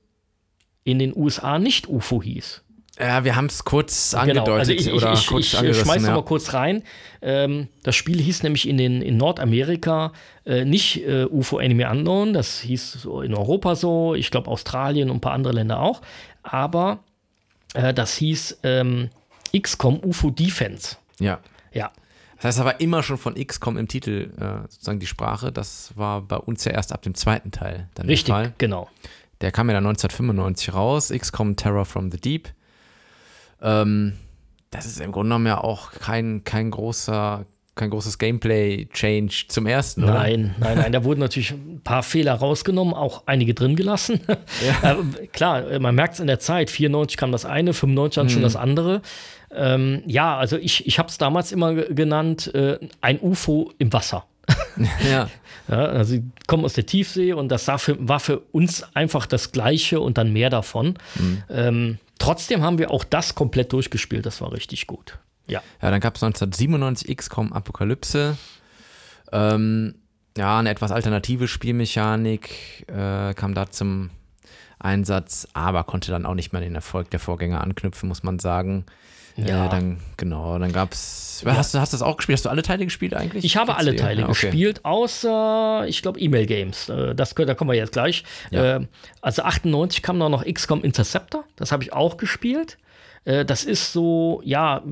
in den USA nicht UFO hieß? Ja, wir haben es kurz Genau, angedeutet also ich, ich, oder ich, kurz ich, schmeiß noch ja. mal kurz rein. Ähm, das Spiel hieß nämlich in, den, in Nordamerika äh, nicht äh, UFO Enemy Unknown, das hieß so in Europa so, ich glaube Australien und ein paar andere Länder auch, aber äh, das hieß ähm, XCOM UFO Defense. Ja. Ja, Das heißt aber immer schon von XCOM im Titel äh, sozusagen die Sprache. Das war bei uns ja erst ab dem zweiten Teil dann richtig, der Fall. genau. Der kam ja dann 1995 raus, XCOM Terror from the Deep. Ähm, das ist im Grunde genommen ja auch kein, kein großer, kein großes Gameplay-Change zum ersten, oder? Nein, nein, nein, da wurden natürlich ein paar Fehler rausgenommen, auch einige drin gelassen. Aber klar, äh, man merkt es in der Zeit, 94 kam das eine, 95 dann Mhm. schon das andere. Ähm, ja, also ich, ich habe es damals immer ge- genannt, äh, ein UFO im Wasser. Ja. Ja, also sie kommen aus der Tiefsee und das war für, war für uns einfach das Gleiche und dann mehr davon. Mhm. Ähm, trotzdem haben wir auch das komplett durchgespielt, das war richtig gut. Ja. Ja, dann gab es 1997 XCOM Apokalypse. Ähm, ja, eine etwas alternative Spielmechanik äh, kam da zum Einsatz, aber konnte dann auch nicht mehr den Erfolg der Vorgänger anknüpfen, muss man sagen. Ja. Äh, dann, genau, dann gab es. Hast, du, hast du das auch gespielt? Hast du alle Teile gespielt eigentlich? Ich habe alle Erzähl. Teile Ja, okay. gespielt, außer, ich glaube, E-Mail-Games. Äh, Das, da kommen wir jetzt gleich. Ja. Äh, Also 98 kam dann noch XCOM Interceptor. Das habe ich auch gespielt. Äh, Das ist so, ja,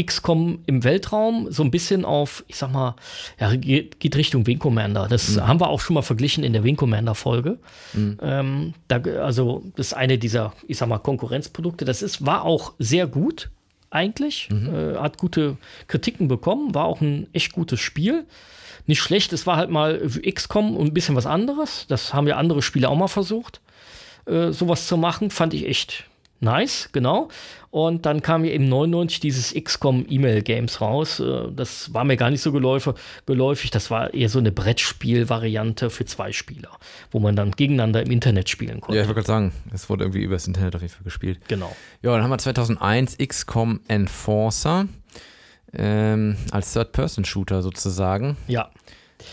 XCOM im Weltraum, so ein bisschen auf, ich sag mal, ja, geht, geht Richtung Wing Commander. Das Mhm. haben wir auch schon mal verglichen in der Wing Commander-Folge. Ähm, da, also, das ist eine dieser, ich sag mal, Konkurrenzprodukte. Das ist, war auch sehr gut, eigentlich. Äh, hat gute Kritiken bekommen, war auch ein echt gutes Spiel. Nicht schlecht, es war halt mal XCOM und ein bisschen was anderes. Das haben ja andere Spiele auch mal versucht, äh, sowas zu machen. Fand ich echt nice, genau. Und dann kam ja eben 99 dieses XCOM E-Mail Games raus. Äh, das war mir gar nicht so geläufig, geläufig. Das war eher so eine Brettspiel-Variante für zwei Spieler, wo man dann gegeneinander im Internet spielen konnte. Ja, ich wollte gerade sagen, es wurde irgendwie übers Internet auf jeden Fall gespielt. Genau. Ja, dann haben wir 2001 XCOM Enforcer ähm, als Third-Person-Shooter sozusagen. Ja.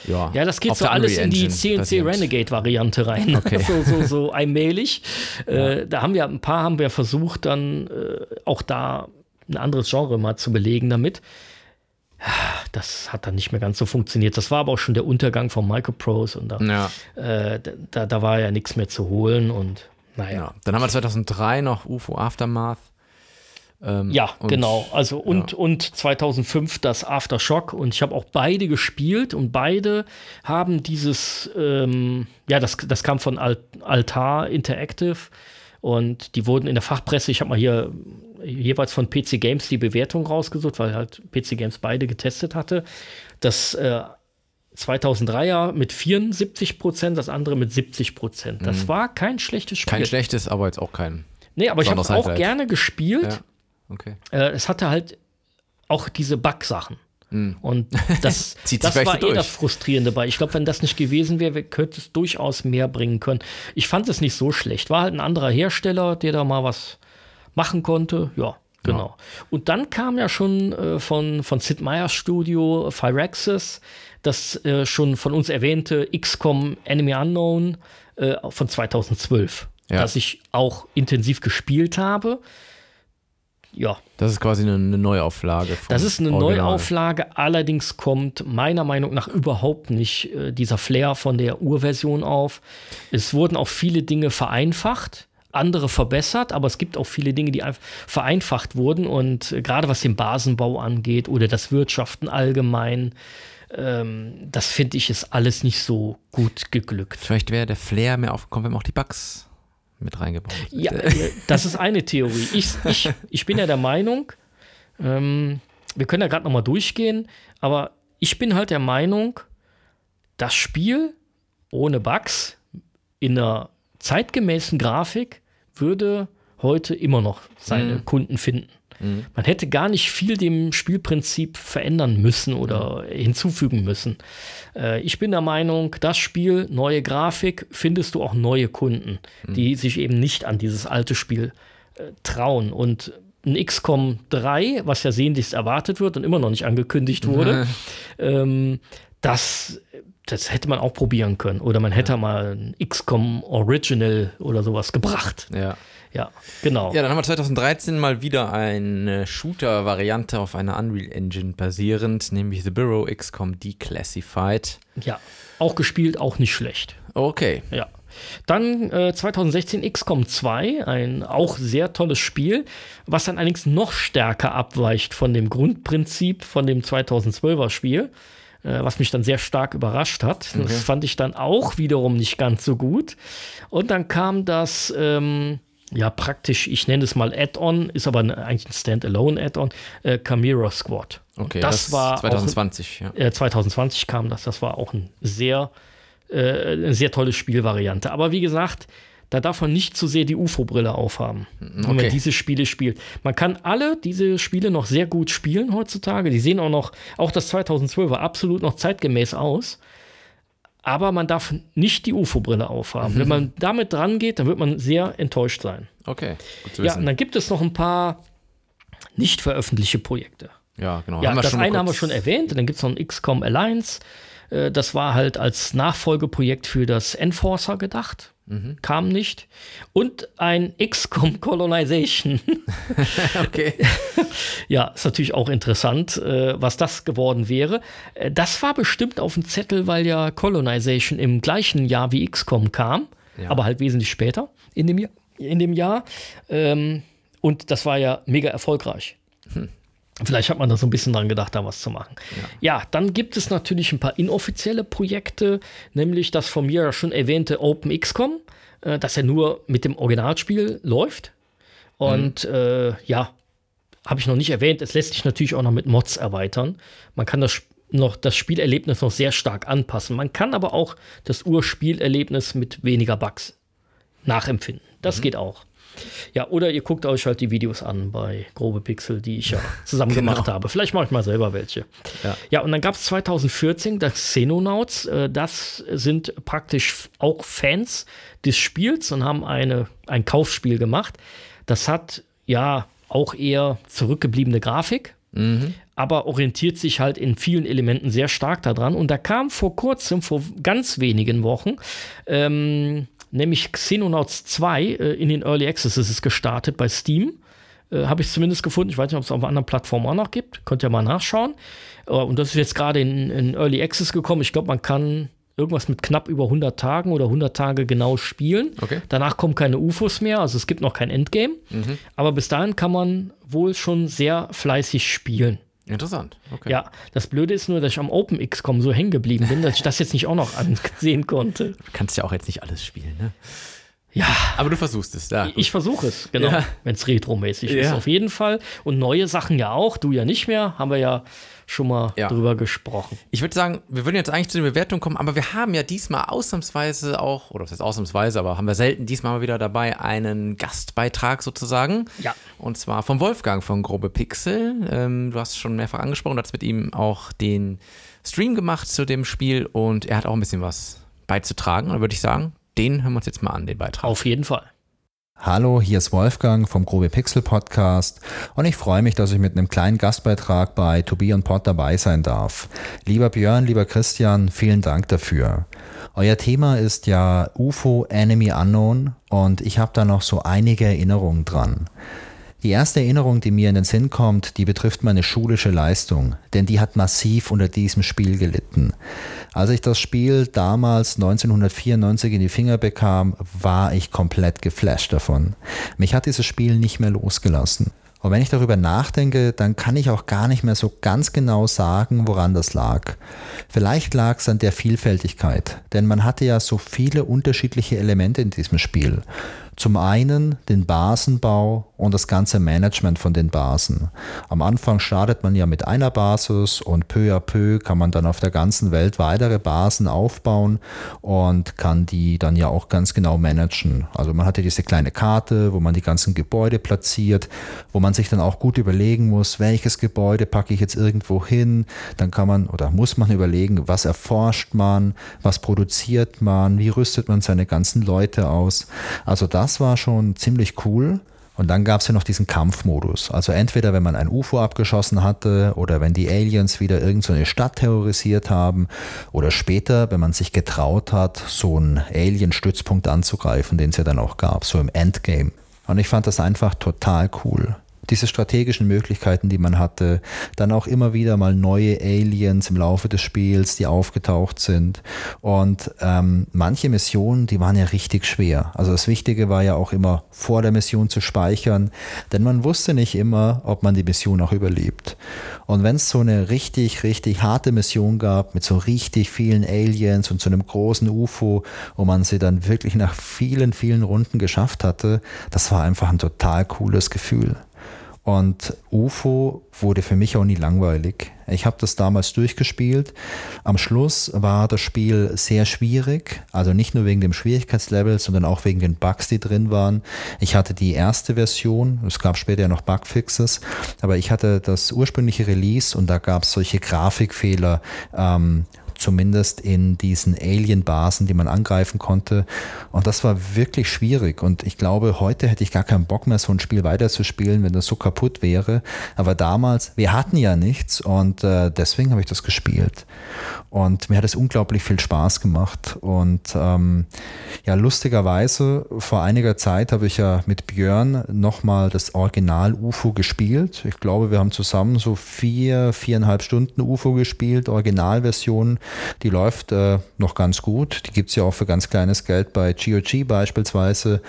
Ja, Ja, das geht so alles in die CNC. Renegade-Variante rein. Okay. so, so, so allmählich. Äh, da haben wir ein paar haben wir versucht, dann äh, auch da ein anderes Genre mal zu belegen damit. Das hat dann nicht mehr ganz so funktioniert. Das war aber auch schon der Untergang von Microprose und da, Ja, äh, da, da war ja nichts mehr zu holen und naja. ja. Dann haben wir 2003 noch UFO Aftermath. Ähm, Ja, und- genau. Also und, und 2005 das Aftershock und ich habe auch beide gespielt und beide haben dieses, ähm, ja, das, das kam von Al Altar Interactive und die wurden in der Fachpresse, ich habe mal hier jeweils von PC Games die Bewertung rausgesucht, weil halt PC Games beide getestet hatte. Das äh, 2003er mit 74 Prozent, das andere mit 70 Prozent. Das war kein schlechtes Spiel. Mhm. Kein schlechtes, aber jetzt auch kein. nee, aber ich habe es auch gerne gespielt. Ja. Okay. Äh, es hatte halt auch diese Bug-Sachen. Und das, das war eh durch. das Frustrierende bei. Ich glaube, wenn das nicht gewesen wäre, könnte es durchaus mehr bringen können. Ich fand es nicht so schlecht. War halt ein anderer Hersteller, der da mal was machen konnte. Ja, genau. Und dann kam ja schon äh, von, von Sid Meier's Studio Firaxis das äh, schon von uns erwähnte XCOM Enemy Unknown äh, von 2012, Ja. das ich auch intensiv gespielt habe. Ja, Das ist quasi eine, eine Neuauflage. das ist eine Original. Neuauflage, allerdings kommt meiner Meinung nach überhaupt nicht äh, dieser Flair von der Urversion auf. Es wurden auch viele Dinge vereinfacht, andere verbessert, aber es gibt auch viele Dinge, die einfach vereinfacht wurden und äh, gerade was den Basenbau angeht oder das Wirtschaften allgemein, ähm, das finde ich ist alles nicht so gut geglückt. Vielleicht wäre der Flair mehr aufgekommen, wenn man auch die Bugs mit reingebaut. Ja, äh, das ist eine Theorie. Ich, ich, ich bin ja der Meinung, ähm, wir können ja gerade nochmal durchgehen, aber ich bin halt der Meinung, das Spiel ohne Bugs in einer zeitgemäßen Grafik würde heute immer noch seine Kunden finden. Man hätte gar nicht viel dem Spielprinzip verändern müssen oder hinzufügen müssen. Äh, ich bin der Meinung, das Spiel, neue Grafik, findest du auch neue Kunden, die sich eben nicht an dieses alte Spiel äh, trauen. Und ein XCOM 3, was ja sehnlichst erwartet wird und immer noch nicht angekündigt wurde, ähm, das, das hätte man auch probieren können. Oder man hätte mal ein XCOM Original oder sowas gebracht. Ja. Ja, genau. Ja, dann haben wir 2013 mal wieder eine Shooter-Variante auf einer Unreal Engine basierend, nämlich The Bureau XCOM Declassified. Ja, auch gespielt, auch nicht schlecht. Okay. Ja. Dann äh, 2016 XCOM 2, ein auch sehr tolles Spiel, was dann allerdings noch stärker abweicht von dem Grundprinzip von dem 2012er Spiel, äh, was mich dann sehr stark überrascht hat. Das fand ich dann auch wiederum nicht ganz so gut. Und dann kam das, ähm, ja, praktisch, ich nenne es mal Add-on, ist aber eigentlich ein Standalone-Add-on, äh, Chimera Squad. Okay, das, war auch 2020, ja. äh, 2020 kam das. Das war auch ein sehr, äh, eine sehr tolle Spielvariante. Aber wie gesagt, da darf man nicht zu sehr die UFO-Brille aufhaben, wenn okay. man diese Spiele spielt. Man kann alle diese Spiele noch sehr gut spielen heutzutage. Die sehen auch noch, auch das 2012er, absolut noch zeitgemäß aus. Aber man darf nicht die UFO-Brille aufhaben. Wenn man damit dran geht, dann wird man sehr enttäuscht sein. Okay, Ja, und dann gibt es noch ein paar nicht veröffentlichte Projekte. Ja, genau. Ja, das eine haben wir schon erwähnt. Dann gibt es noch ein XCOM Alliance. Äh, Das war halt als Nachfolgeprojekt für das Enforcer gedacht. Mhm. Kam nicht. Und ein XCOM Colonization. Okay. ja, ist natürlich auch interessant, äh, was das geworden wäre. Äh, Das war bestimmt auf dem Zettel, weil ja Colonization im gleichen Jahr wie XCOM kam, Ja. aber halt wesentlich später in dem Jahr. In dem Jahr. Ähm, und das war ja mega erfolgreich. Vielleicht hat man da so ein bisschen dran gedacht, da was zu machen. Ja. dann gibt es natürlich ein paar inoffizielle Projekte, nämlich das von mir schon erwähnte Open XCOM, äh, das ja nur mit dem Originalspiel läuft. Und äh, ja, habe ich noch nicht erwähnt, es lässt sich natürlich auch noch mit Mods erweitern. Man kann das, noch, das Spielerlebnis noch sehr stark anpassen. Man kann aber auch das Urspielerlebnis mit weniger Bugs nachempfinden. Das geht auch. Ja, oder ihr guckt euch halt die Videos an bei Grobe Pixel, die ich ja zusammen gemacht habe. Vielleicht mache ich mal selber welche. Ja. Ja, und dann gab es 2014 das Xenonauts. Äh, Das sind praktisch auch Fans des Spiels und haben eine, ein Kaufspiel gemacht. Das hat ja auch eher zurückgebliebene Grafik, aber orientiert sich halt in vielen Elementen sehr stark daran. Und da kam vor kurzem, vor ganz wenigen Wochen, ähm, nämlich Xenonauts 2 äh, in den Early Access. Es ist gestartet bei Steam. Äh, Habe ich zumindest gefunden. Ich weiß nicht, ob es auf anderen Plattformen auch noch gibt. Könnt ihr mal nachschauen. Äh, und das ist jetzt gerade in, in Early Access gekommen. Ich glaube, man kann irgendwas mit knapp über 100 Tagen oder 100 Tage genau spielen. Okay. Danach kommen keine UFOs mehr, also es gibt noch kein Endgame. Aber bis dahin kann man wohl schon sehr fleißig spielen. Interessant. Okay. Ja, das Blöde ist nur, dass ich am Open XCOM so hängen geblieben bin, dass ich das jetzt nicht auch noch ansehen konnte. Du kannst ja auch jetzt nicht alles spielen, ne? Ja. Aber du versuchst es, ja. Ich versuche es, genau. Ja. Wenn es retromäßig Ja. ist, auf jeden Fall. Und neue Sachen ja auch, du ja nicht mehr, haben wir ja schon mal Ja. drüber gesprochen. Ich würde sagen, wir würden jetzt eigentlich zu den Bewertungen kommen, aber wir haben ja diesmal ausnahmsweise auch, oder was heißt ausnahmsweise, aber haben wir selten diesmal mal wieder dabei einen Gastbeitrag sozusagen. Ja. Und zwar vom Wolfgang von Grobe Pixel. Ähm, du hast es schon mehrfach angesprochen, du hast mit ihm auch den Stream gemacht zu dem Spiel und er hat auch ein bisschen was beizutragen. Und da würde ich sagen, den hören wir uns jetzt mal an, den Beitrag. Auf jeden Fall. Hallo, hier ist Wolfgang vom Grobe Pixel Podcast und ich freue mich, dass ich mit einem kleinen Gastbeitrag bei Tobi und Pod dabei sein darf. Lieber Björn, lieber Christian, vielen Dank dafür. Euer Thema ist ja UFO Enemy Unknown und ich habe da noch so einige Erinnerungen dran. Die erste Erinnerung, die mir in den Sinn kommt, die betrifft meine schulische Leistung, denn die hat massiv unter diesem Spiel gelitten. Als ich das Spiel damals 1994 in die Finger bekam, war ich komplett geflasht davon. Mich hat dieses Spiel nicht mehr losgelassen. Und wenn ich darüber nachdenke, dann kann ich auch gar nicht mehr so ganz genau sagen, woran das lag. Vielleicht lag es an der Vielfältigkeit, denn man hatte ja so viele unterschiedliche Elemente in diesem Spiel. Zum einen den Basenbau und das ganze Management von den Basen. Am Anfang startet man ja mit einer Basis und peu à peu kann man dann auf der ganzen Welt weitere Basen aufbauen und kann die dann ja auch ganz genau managen. Also man hatte diese kleine Karte, wo man die ganzen Gebäude platziert, wo man sich dann auch gut überlegen muss, welches Gebäude packe ich jetzt irgendwo hin. Dann kann man oder muss man überlegen, was erforscht man, was produziert man, wie rüstet man seine ganzen Leute aus. Also das war schon ziemlich cool. Und dann gab es ja noch diesen Kampfmodus. Also entweder wenn man ein UFO abgeschossen hatte oder wenn die Aliens wieder irgendeine so Stadt terrorisiert haben oder später, wenn man sich getraut hat, so einen Alien-Stützpunkt anzugreifen, den es ja dann auch gab, so im Endgame. Und ich fand das einfach total cool. Diese strategischen Möglichkeiten, die man hatte, dann auch immer wieder mal neue Aliens im Laufe des Spiels, die aufgetaucht sind. Und ähm, manche Missionen, die waren ja richtig schwer. Also das Wichtige war ja auch immer vor der Mission zu speichern, denn man wusste nicht immer, ob man die Mission auch überlebt. Und wenn es so eine richtig, richtig harte Mission gab, mit so richtig vielen Aliens und so einem großen UFO, wo man sie dann wirklich nach vielen, vielen Runden geschafft hatte, das war einfach ein total cooles Gefühl. Und UFO wurde für mich auch nie langweilig. Ich habe das damals durchgespielt. Am Schluss war das Spiel sehr schwierig, also nicht nur wegen dem Schwierigkeitslevel, sondern auch wegen den Bugs, die drin waren. Ich hatte die erste Version, es gab später ja noch Bugfixes, aber ich hatte das ursprüngliche Release und da gab es solche Grafikfehler. Ähm, zumindest in diesen Alien-Basen, die man angreifen konnte. Und das war wirklich schwierig. Und ich glaube, heute hätte ich gar keinen Bock mehr, so ein Spiel weiterzuspielen, wenn das so kaputt wäre. Aber damals, wir hatten ja nichts und äh, deswegen habe ich das gespielt. Und mir hat es unglaublich viel Spaß gemacht. Und ähm, ja, lustigerweise, vor einiger Zeit habe ich ja mit Björn nochmal das Original UFO gespielt. Ich glaube, wir haben zusammen so vier, viereinhalb Stunden UFO gespielt, Originalversion. Die läuft äh, noch ganz gut. Die gibt es ja auch für ganz kleines Geld bei GOG beispielsweise.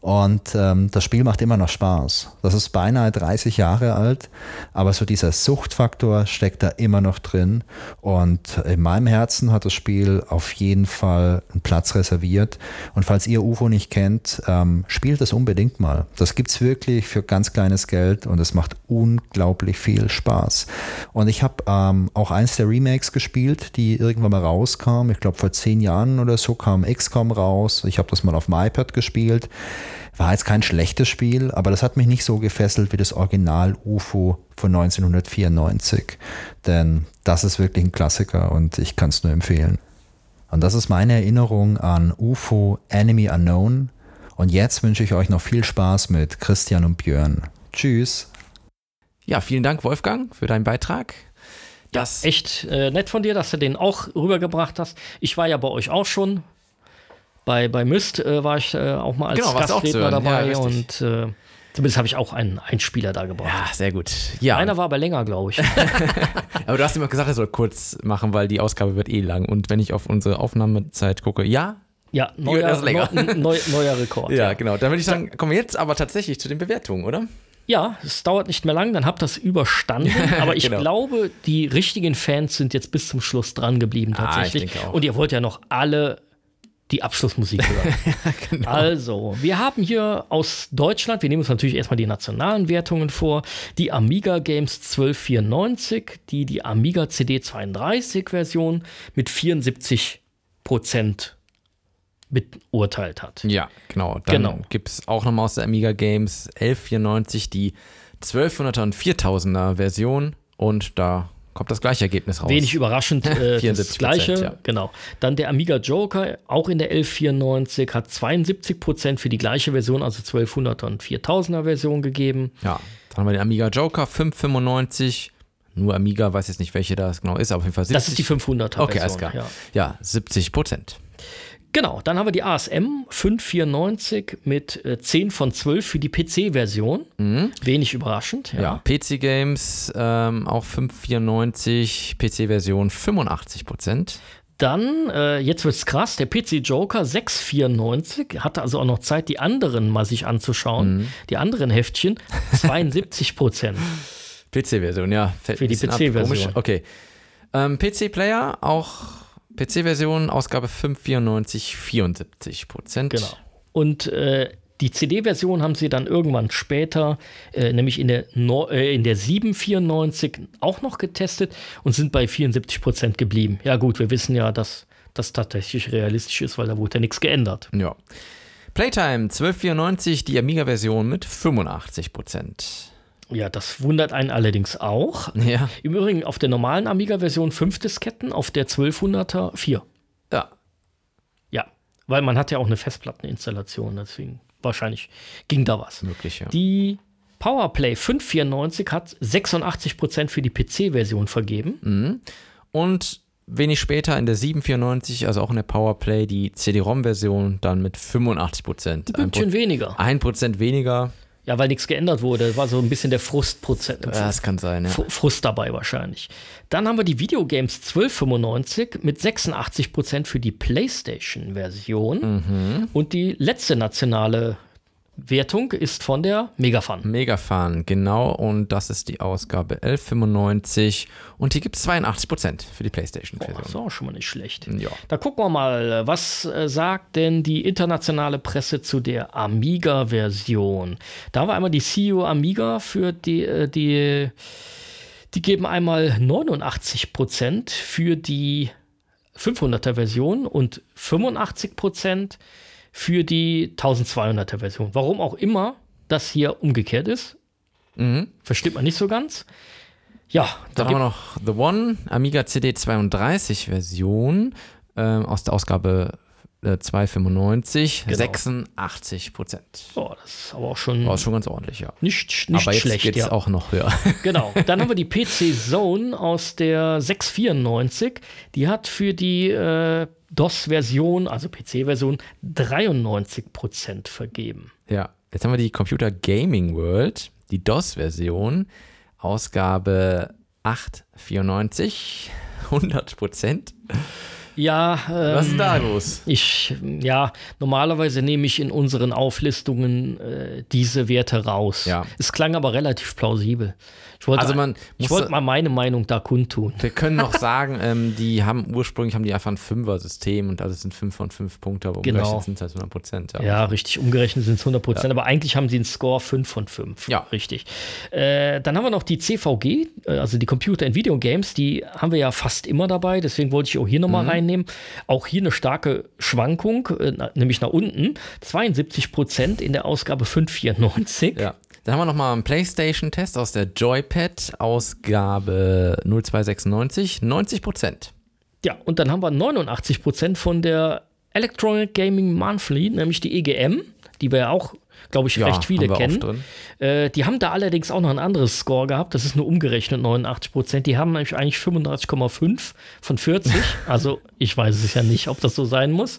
Und ähm, das Spiel macht immer noch Spaß. Das ist beinahe 30 Jahre alt, aber so dieser Suchtfaktor steckt da immer noch drin. Und in meinem Herzen hat das Spiel auf jeden Fall einen Platz reserviert. Und falls ihr UFO nicht kennt, ähm, spielt das unbedingt mal. Das gibt es wirklich für ganz kleines Geld und es macht unglaublich viel Spaß. Und ich habe ähm, auch eins der Remakes gespielt, die irgendwann mal rauskam. Ich glaube, vor zehn Jahren oder so kam XCOM raus. Ich habe das mal auf dem iPad gespielt. War jetzt kein schlechtes Spiel, aber das hat mich nicht so gefesselt wie das Original UFO von 1994. Denn das ist wirklich ein Klassiker und ich kann es nur empfehlen. Und das ist meine Erinnerung an UFO Enemy Unknown. Und jetzt wünsche ich euch noch viel Spaß mit Christian und Björn. Tschüss. Ja, vielen Dank, Wolfgang, für deinen Beitrag. Das echt äh, nett von dir, dass du den auch rübergebracht hast. Ich war ja bei euch auch schon. Bei, bei Myst äh, war ich äh, auch mal als Genau, Gastredner. Ja, dabei richtig. und äh, zumindest habe ich auch einen Einspieler da gebracht. Ja, sehr gut. Ja, Einer war aber länger, glaube ich. aber du hast immer gesagt, er soll kurz machen, weil die Ausgabe wird eh lang. Und wenn ich auf unsere Aufnahmezeit gucke, ja, ja, neuer, neu, neu, neuer Rekord. ja, genau. Dann würde ich sagen, kommen wir jetzt aber tatsächlich zu den Bewertungen, oder? Ja, es dauert nicht mehr lang, dann habt ihr das überstanden. Aber ich Genau. glaube, die richtigen Fans sind jetzt bis zum Schluss dran geblieben Ah, ich tatsächlich. denke auch. Und ihr wollt ja noch alle die Abschlussmusik hören. genau. Also, wir haben hier aus Deutschland, wir nehmen uns natürlich erstmal die nationalen Wertungen vor, die Amiga Games 1294, die die Amiga CD 32 Version mit 74 Prozent beurteilt hat. Ja, genau. Dann Genau. gibt es auch nochmal aus der Amiga Games 1194 die 1200er und 4000er Version und da kommt das gleiche Ergebnis raus. Wenig überraschend, äh, das 74%, gleiche. ja. Genau. Dann der Amiga Joker, auch in der 1194, hat 72 Prozent für die gleiche Version, also 1200er und 4000er Version gegeben. Ja, dann haben wir den Amiga Joker 595. Nur Amiga, weiß jetzt nicht, welche das genau ist, aber auf jeden Fall 70. Das ist die 500er Version. Okay, alles klar. Ja. Ja, 70 Prozent. Genau, dann haben wir die ASM 594 mit äh, 10 von 12 für die PC-Version. Wenig überraschend. Mhm. Ja, PC Games ähm, auch 594, PC-Version 85 Prozent. Dann, äh, jetzt wird's krass, der PC Joker 694 hatte also auch noch Zeit, die anderen mal sich anzuschauen. Mhm. Die anderen Heftchen 72 Prozent. PC-Version, ja. Fällt Für die PC-Version. Okay. Ähm, PC-Player, auch PC-Version, Ausgabe 594, 74 Prozent. Genau. Und äh, die CD-Version haben sie dann irgendwann später, äh, nämlich in der, no äh, in der 794 auch noch getestet und sind bei 74 Prozent geblieben. Ja gut, wir wissen ja, dass das tatsächlich realistisch ist, weil da wurde ja nichts geändert. Ja. Playtime 1294, die Amiga-Version mit 85 Prozent. Ja, das wundert einen allerdings auch. Ja. Im Übrigen auf der normalen Amiga-Version 5 Disketten, auf der 1200er 4. Ja. Ja, weil man hat ja auch eine Festplatteninstallation, deswegen wahrscheinlich ging da was. Möglich, ja. Die Powerplay 594 hat 86% für die PC-Version vergeben. Und wenig später in der 794, also auch in der Powerplay, die CD-ROM-Version dann mit 85 Prozent. Ein Stückchen weniger. Ein Prozent weniger. Ja, weil nichts geändert wurde. War so ein bisschen der Frustprozent. Das kann sein, ja. Fr- Frust dabei wahrscheinlich. Dann haben wir die Videogames 1295 mit 86% für die PlayStation-Version. Und die letzte nationale Wertung ist von der Megafun. Megafan, genau. Und das ist die Ausgabe 1195. Und hier gibt es 82 Prozent für die Das ist PlayStation-Version. auch schon mal nicht schlecht. Ja. Da gucken wir mal, was äh, sagt denn die internationale Presse zu der Amiga-Version? Da haben wir einmal die CEO Amiga für die, äh, die, die geben einmal 89% für die 500er-Version und 85% für die 1200er-Version. Warum auch immer das hier umgekehrt ist, versteht man nicht so ganz. Ja, da Dann haben wir noch The One, Amiga CD 32 Version ähm, aus der Ausgabe äh, 295, Genau. 86 Prozent. oh, das ist aber auch schon War schon ganz ordentlich, ja. nicht, nicht Aber jetzt schlecht. ja. auch noch höher. Genau. Dann haben wir die PC Zone aus der 694. Die hat für die äh, DOS-Version, also PC-Version, 93% vergeben. Ja, jetzt haben wir die Computer Gaming World, die DOS-Version, Ausgabe 894, 100 Prozent. Ja, Was ist ähm, da los? ich, ja, normalerweise nehme ich in unseren Auflistungen äh, diese Werte raus. Ja. Es klang aber relativ plausibel. Ich wollte, Also man ich wollte mal meine Meinung da kundtun. Wir können noch sagen, ähm, die haben ursprünglich haben die einfach ein Fünfer-System und das sind 5 von 5 Punkte, aber Genau. umgerechnet sind es halt 100 Prozent. Ja. Ja, richtig. Umgerechnet sind es 100 Prozent, aber eigentlich haben sie einen Score 5 von 5. Ja. Richtig. Äh, dann haben wir noch die CVG, äh, also die Computer and Video Games, die haben wir ja fast immer dabei, deswegen wollte ich auch hier nochmal reinnehmen. Auch hier eine starke Schwankung, äh, nämlich nach unten. 72 Prozent in der Ausgabe 594. Ja. Dann haben wir nochmal einen PlayStation-Test aus der Joypad-Ausgabe 0296, 90 Prozent. Ja, und dann haben wir 89 Prozent von der Electronic Gaming Monthly, nämlich die EGM, die wir ja auch, glaube ich, Ja, recht viele kennen. Äh, die haben da allerdings auch noch ein anderes Score gehabt. Das ist nur umgerechnet 89 Prozent. Die haben nämlich eigentlich 35,5 von 40. also ich weiß es ja nicht, ob das so sein muss.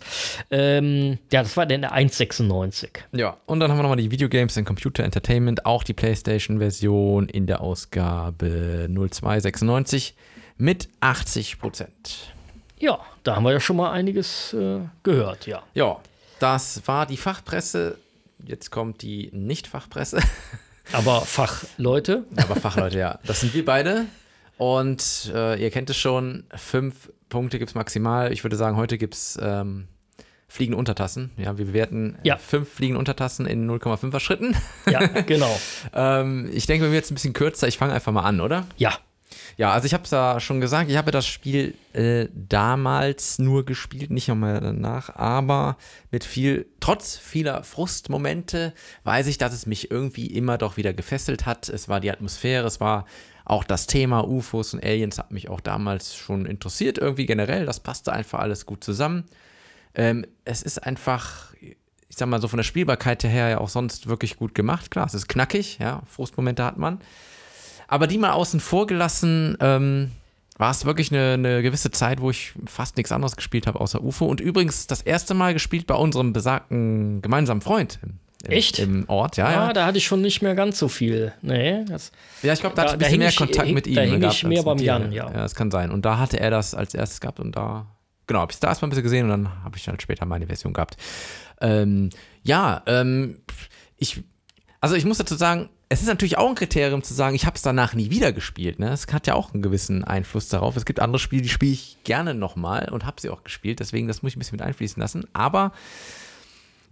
Ähm, ja, das war dann der 1,96. Ja, und dann haben wir nochmal die Videogames and Computer Entertainment, auch die PlayStation-Version in der Ausgabe 0296 mit 80 Prozent. Ja, da haben wir ja schon mal einiges äh, gehört, ja. Ja, das war die Fachpresse. Jetzt kommt die Nicht-Fachpresse. Aber Fachleute, Aber Fachleute, ja. Das sind wir beide. Und äh, ihr kennt es schon, fünf Punkte gibt es maximal. Ich würde sagen, heute gibt es ähm, fliegende Untertassen. Ja, wir bewerten Ja. fünf fliegende Untertassen in 0,5er Schritten. Ja, genau. ähm, ich denke, wir werden jetzt ein bisschen kürzer. Ich fange einfach mal an, oder? Ja, Ja, also ich habe es ja schon gesagt, ich habe das Spiel äh, damals nur gespielt, nicht nochmal danach, aber mit viel, trotz vieler Frustmomente, weiß ich, dass es mich irgendwie immer doch wieder gefesselt hat. Es war die Atmosphäre, es war auch das Thema UFOs und Aliens hat mich auch damals schon interessiert, irgendwie generell. Das passte einfach alles gut zusammen. Ähm, es ist einfach, ich sag mal so von der Spielbarkeit her ja auch sonst wirklich gut gemacht. Klar, es ist knackig, ja, Frustmomente hat man. Aber die mal außen vor gelassen, ähm, war es wirklich eine, eine gewisse Zeit, wo ich fast nichts anderes gespielt habe außer UFO. Und übrigens das erste Mal gespielt bei unserem besagten gemeinsamen Freund. Im, im, Echt? Im Ort, ja. ah, Ja, da hatte ich schon nicht mehr ganz so viel. Nee, das, ja ich glaube, da, da- hatte ich ein bisschen mehr ich- Kontakt mit ihm. da gehabt ich mehr beim. Jan, ja. Ja, das kann sein. Und da hatte er das als erstes gehabt und da, genau, habe ich da erstmal ein bisschen gesehen und dann habe ich dann später meine Version gehabt. Ähm, ja, ähm, ich, also ich muss dazu sagen, es ist natürlich auch ein Kriterium zu sagen, ich habe es danach nie wieder gespielt. Ne? Es hat ja auch einen gewissen Einfluss darauf. Es gibt andere Spiele, die spiele ich gerne nochmal und habe sie auch gespielt. Deswegen, das muss ich ein bisschen mit einfließen lassen. Aber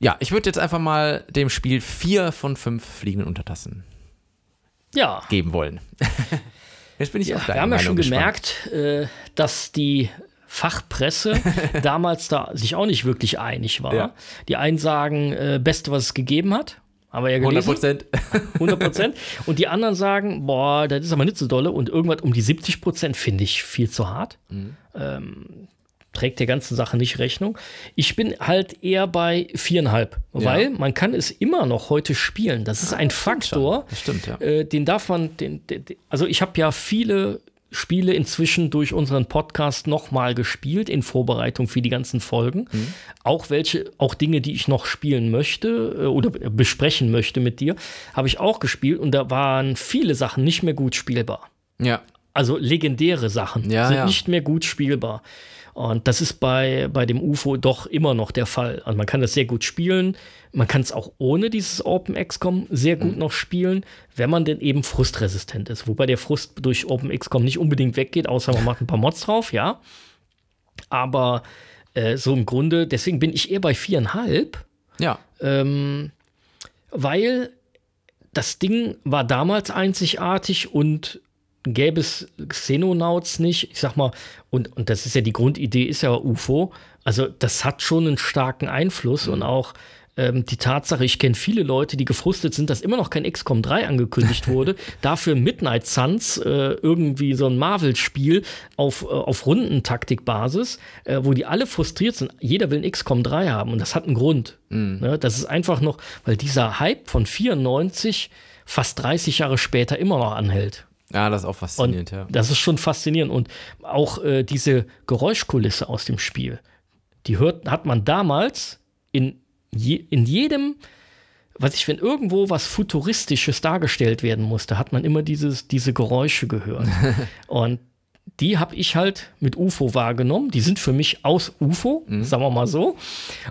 ja, ich würde jetzt einfach mal dem Spiel vier von fünf fliegenden Untertassen ja. geben wollen. Jetzt bin ich auf Wir deine haben ja Meinung schon gespannt. gemerkt, äh, dass die Fachpresse damals da sich auch nicht wirklich einig war. Ja. Die einen sagen, äh, Beste, was es gegeben hat. Haben wir ja 100 gelesen. Prozent. 100 Prozent. Und die anderen sagen, boah, das ist aber nicht so dolle. Und irgendwas um die 70 Prozent finde ich viel zu hart. Ähm, trägt der ganzen Sache nicht Rechnung. Ich bin halt eher bei viereinhalb, weil man kann es immer noch heute spielen. Das ist ein Faktor. Das stimmt, ja. Äh, den darf man, den, den- also ich habe ja viele Spiele inzwischen durch unseren Podcast nochmal gespielt in Vorbereitung für die ganzen Folgen. Auch welche, auch Dinge, die ich noch spielen möchte äh, oder besprechen möchte mit dir, habe ich auch gespielt und da waren viele Sachen nicht mehr gut spielbar. Ja. Also legendäre Sachen Ja, sind ja. nicht mehr gut spielbar. Und das ist bei, bei dem UFO doch immer noch der Fall. Also man kann das sehr gut spielen. Man kann es auch ohne dieses Open XCOM sehr gut Mhm. noch spielen, wenn man denn eben frustresistent ist. Wobei der Frust durch Open XCOM nicht unbedingt weggeht, außer man macht ein paar Mods drauf, ja. Aber äh, so im Grunde, deswegen bin ich eher bei viereinhalb Ja. ähm, weil das Ding war damals einzigartig und gäbe es Xenonauts nicht, ich sag mal, und, und das ist ja die Grundidee, ist ja UFO, also das hat schon einen starken Einfluss und auch ähm, die Tatsache, ich kenne viele Leute, die gefrustet sind, dass immer noch kein XCOM 3 angekündigt wurde, dafür Midnight Suns, äh, irgendwie so ein Marvel-Spiel auf, äh, auf Rundentaktikbasis, äh, wo die alle frustriert sind. Jeder will ein XCOM 3 haben und das hat einen Grund. Ne? Das ist einfach noch, weil dieser Hype von 94 fast 30 Jahre später immer noch anhält. Ja, das ist auch Und faszinierend, ja. das ist schon faszinierend. Und auch äh, diese Geräuschkulisse aus dem Spiel, die hört, hat man damals in, je, in jedem, was ich, wenn irgendwo was Futuristisches dargestellt werden musste, hat man immer dieses, diese Geräusche gehört. Und die habe ich halt mit UFO wahrgenommen. Die sind für mich aus UFO, sagen wir mal so.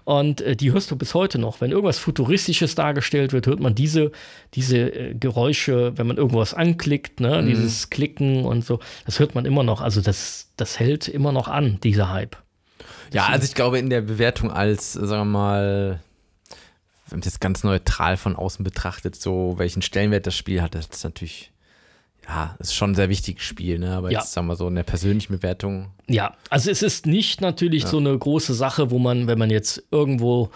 Und äh, die hörst du bis heute noch. Wenn irgendwas Futuristisches dargestellt wird, hört man diese, diese äh, Geräusche, wenn man irgendwas anklickt, ne? dieses Klicken und so. Das hört man immer noch. Also das, das hält immer noch an, dieser Hype. Ja, also ich glaube, in der Bewertung als, sagen wir mal, wenn man es jetzt ganz neutral von außen betrachtet, so welchen Stellenwert das Spiel hat, das ist natürlich, ja, ist schon ein sehr wichtiges Spiel, ne? Aber Ja. jetzt, sagen wir so, in der persönlichen Bewertung, Ja, also es ist nicht natürlich so eine große Sache, wo man, wenn man jetzt irgendwo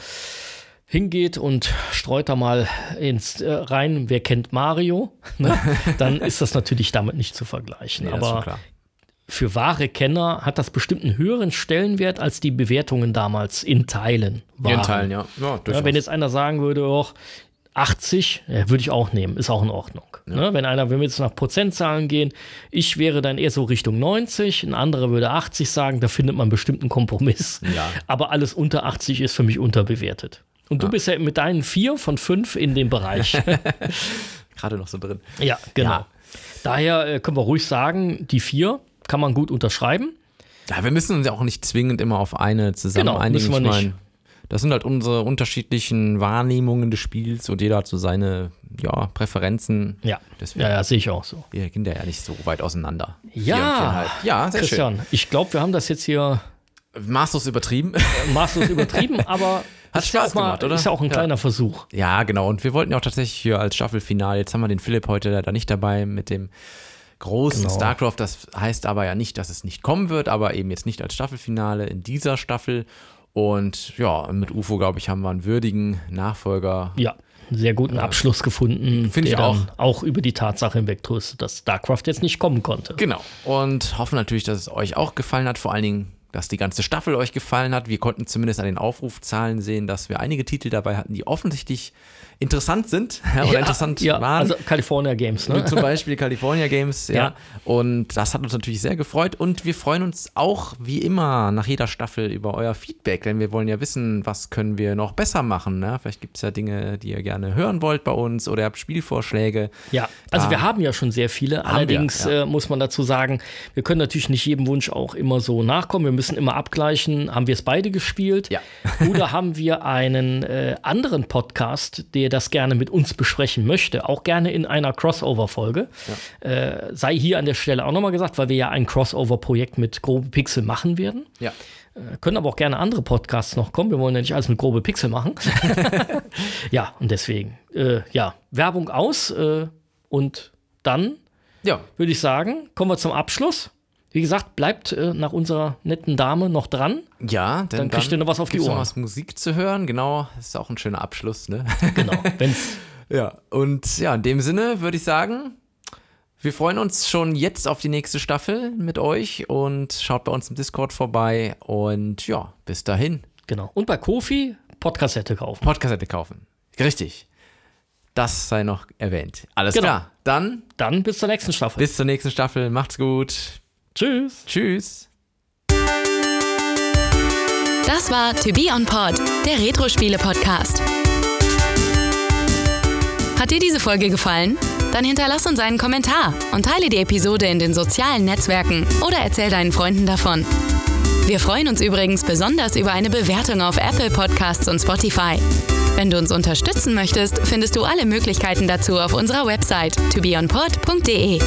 hingeht und streut da mal ins äh, rein, wer kennt Mario, ne? dann ist das natürlich damit nicht zu vergleichen. nee, Aber für wahre Kenner hat das bestimmt einen höheren Stellenwert, als die Bewertungen damals in Teilen waren. In Teilen, ja. Ja, Ja, wenn jetzt einer sagen würde, och, 80, ja, würde ich auch nehmen, ist auch in Ordnung. Ne? Wenn einer, wenn wir jetzt nach Prozentzahlen gehen, ich wäre dann eher so Richtung 90, ein anderer würde 80 sagen, da findet man bestimmt einen Kompromiss. Ja. Aber alles unter 80 ist für mich unterbewertet. Und du bist ja mit deinen vier von fünf in dem Bereich. Gerade noch so drin. ja, genau. Ja. Daher äh, können wir ruhig sagen, die vier kann man gut unterschreiben. Ja, wir müssen uns ja auch nicht zwingend immer auf eine zusammen Genau, einigen. müssen wir ich nicht. Das sind halt unsere unterschiedlichen Wahrnehmungen des Spiels und jeder hat so seine ja, Präferenzen. Ja, Deswegen, ja, ja sehe ich auch so. wir gehen da ja nicht so weit auseinander. Ja, viereinhalb. ja sehr Christian, ich glaube, wir haben das jetzt hier Maßlos übertrieben. Maßlos übertrieben, aber Hat Spaß mal, gemacht, oder? ist ja auch ein Ja. kleiner Versuch. Ja, genau. Und wir wollten ja auch tatsächlich hier als Staffelfinale, jetzt haben wir den Philipp heute leider nicht dabei mit dem großen Genau. StarCraft. Das heißt aber ja nicht, dass es nicht kommen wird, aber eben jetzt nicht als Staffelfinale in dieser Staffel. Und ja, mit UFO, glaube ich, haben wir einen würdigen Nachfolger. Ja, einen sehr guten Abschluss gefunden, Finde ich dann auch über die Tatsache hinwegtröstet, dass StarCraft jetzt nicht kommen konnte. Genau. Und hoffen natürlich, dass es euch auch gefallen hat. Vor allen Dingen, dass die ganze Staffel euch gefallen hat. Wir konnten zumindest an den Aufrufzahlen sehen, dass wir einige Titel dabei hatten, die offensichtlich interessant sind oder interessant ja, waren. also California Games, ne? Zum Beispiel California Games, ja. Ja. Und das hat uns natürlich sehr gefreut. Und wir freuen uns auch wie immer nach jeder Staffel über euer Feedback, denn wir wollen ja wissen, was können wir noch besser machen. Ne? Vielleicht gibt es ja Dinge, die ihr gerne hören wollt bei uns oder ihr habt Spielvorschläge. Ja, also Ah. wir haben ja schon sehr viele. wir, Allerdings ja. äh, muss man dazu sagen, wir können natürlich nicht jedem Wunsch auch immer so nachkommen. Wir müssen immer abgleichen, haben wir es beide gespielt? Ja. Oder haben wir einen äh, anderen Podcast, der das gerne mit uns besprechen möchte? Auch gerne in einer Crossover-Folge. Äh, sei hier an der Stelle auch nochmal gesagt, weil wir ja ein Crossover-Projekt mit Grobe Pixel machen werden. Ja. Äh, können aber auch gerne andere Podcasts noch kommen. Wir wollen ja nicht alles mit Grobe Pixel machen. ja, und deswegen, äh, ja, Werbung aus äh, und dann Ja. würde ich sagen, kommen wir zum Abschluss. Wie gesagt, bleibt äh, nach unserer netten Dame noch dran. Ja, Dann kriegt ihr noch was auf die gibt's noch Ohren. was Musik zu hören, genau. Das ist auch ein schöner Abschluss, ne? Genau. Wenn's, Ja, und ja, in dem Sinne würde ich sagen, wir freuen uns schon jetzt auf die nächste Staffel mit euch und schaut bei uns im Discord vorbei und ja, bis dahin. genau. Und bei Kofi Podcassette kaufen. Podcassette kaufen. Richtig. Das sei noch erwähnt. Alles Genau. klar. Dann Dann bis zur nächsten Staffel. bis zur nächsten Staffel. Macht's gut. Tschüss. Tschüss. Das war To Be On Pod, der Retro-Spiele-Podcast. Hat dir diese Folge gefallen? Dann hinterlass uns einen Kommentar und teile die Episode in den sozialen Netzwerken oder erzähl deinen Freunden davon. Wir freuen uns übrigens besonders über eine Bewertung auf Apple Podcasts und Spotify. Wenn du uns unterstützen möchtest, findest du alle Möglichkeiten dazu auf unserer Website tobeonpod.de.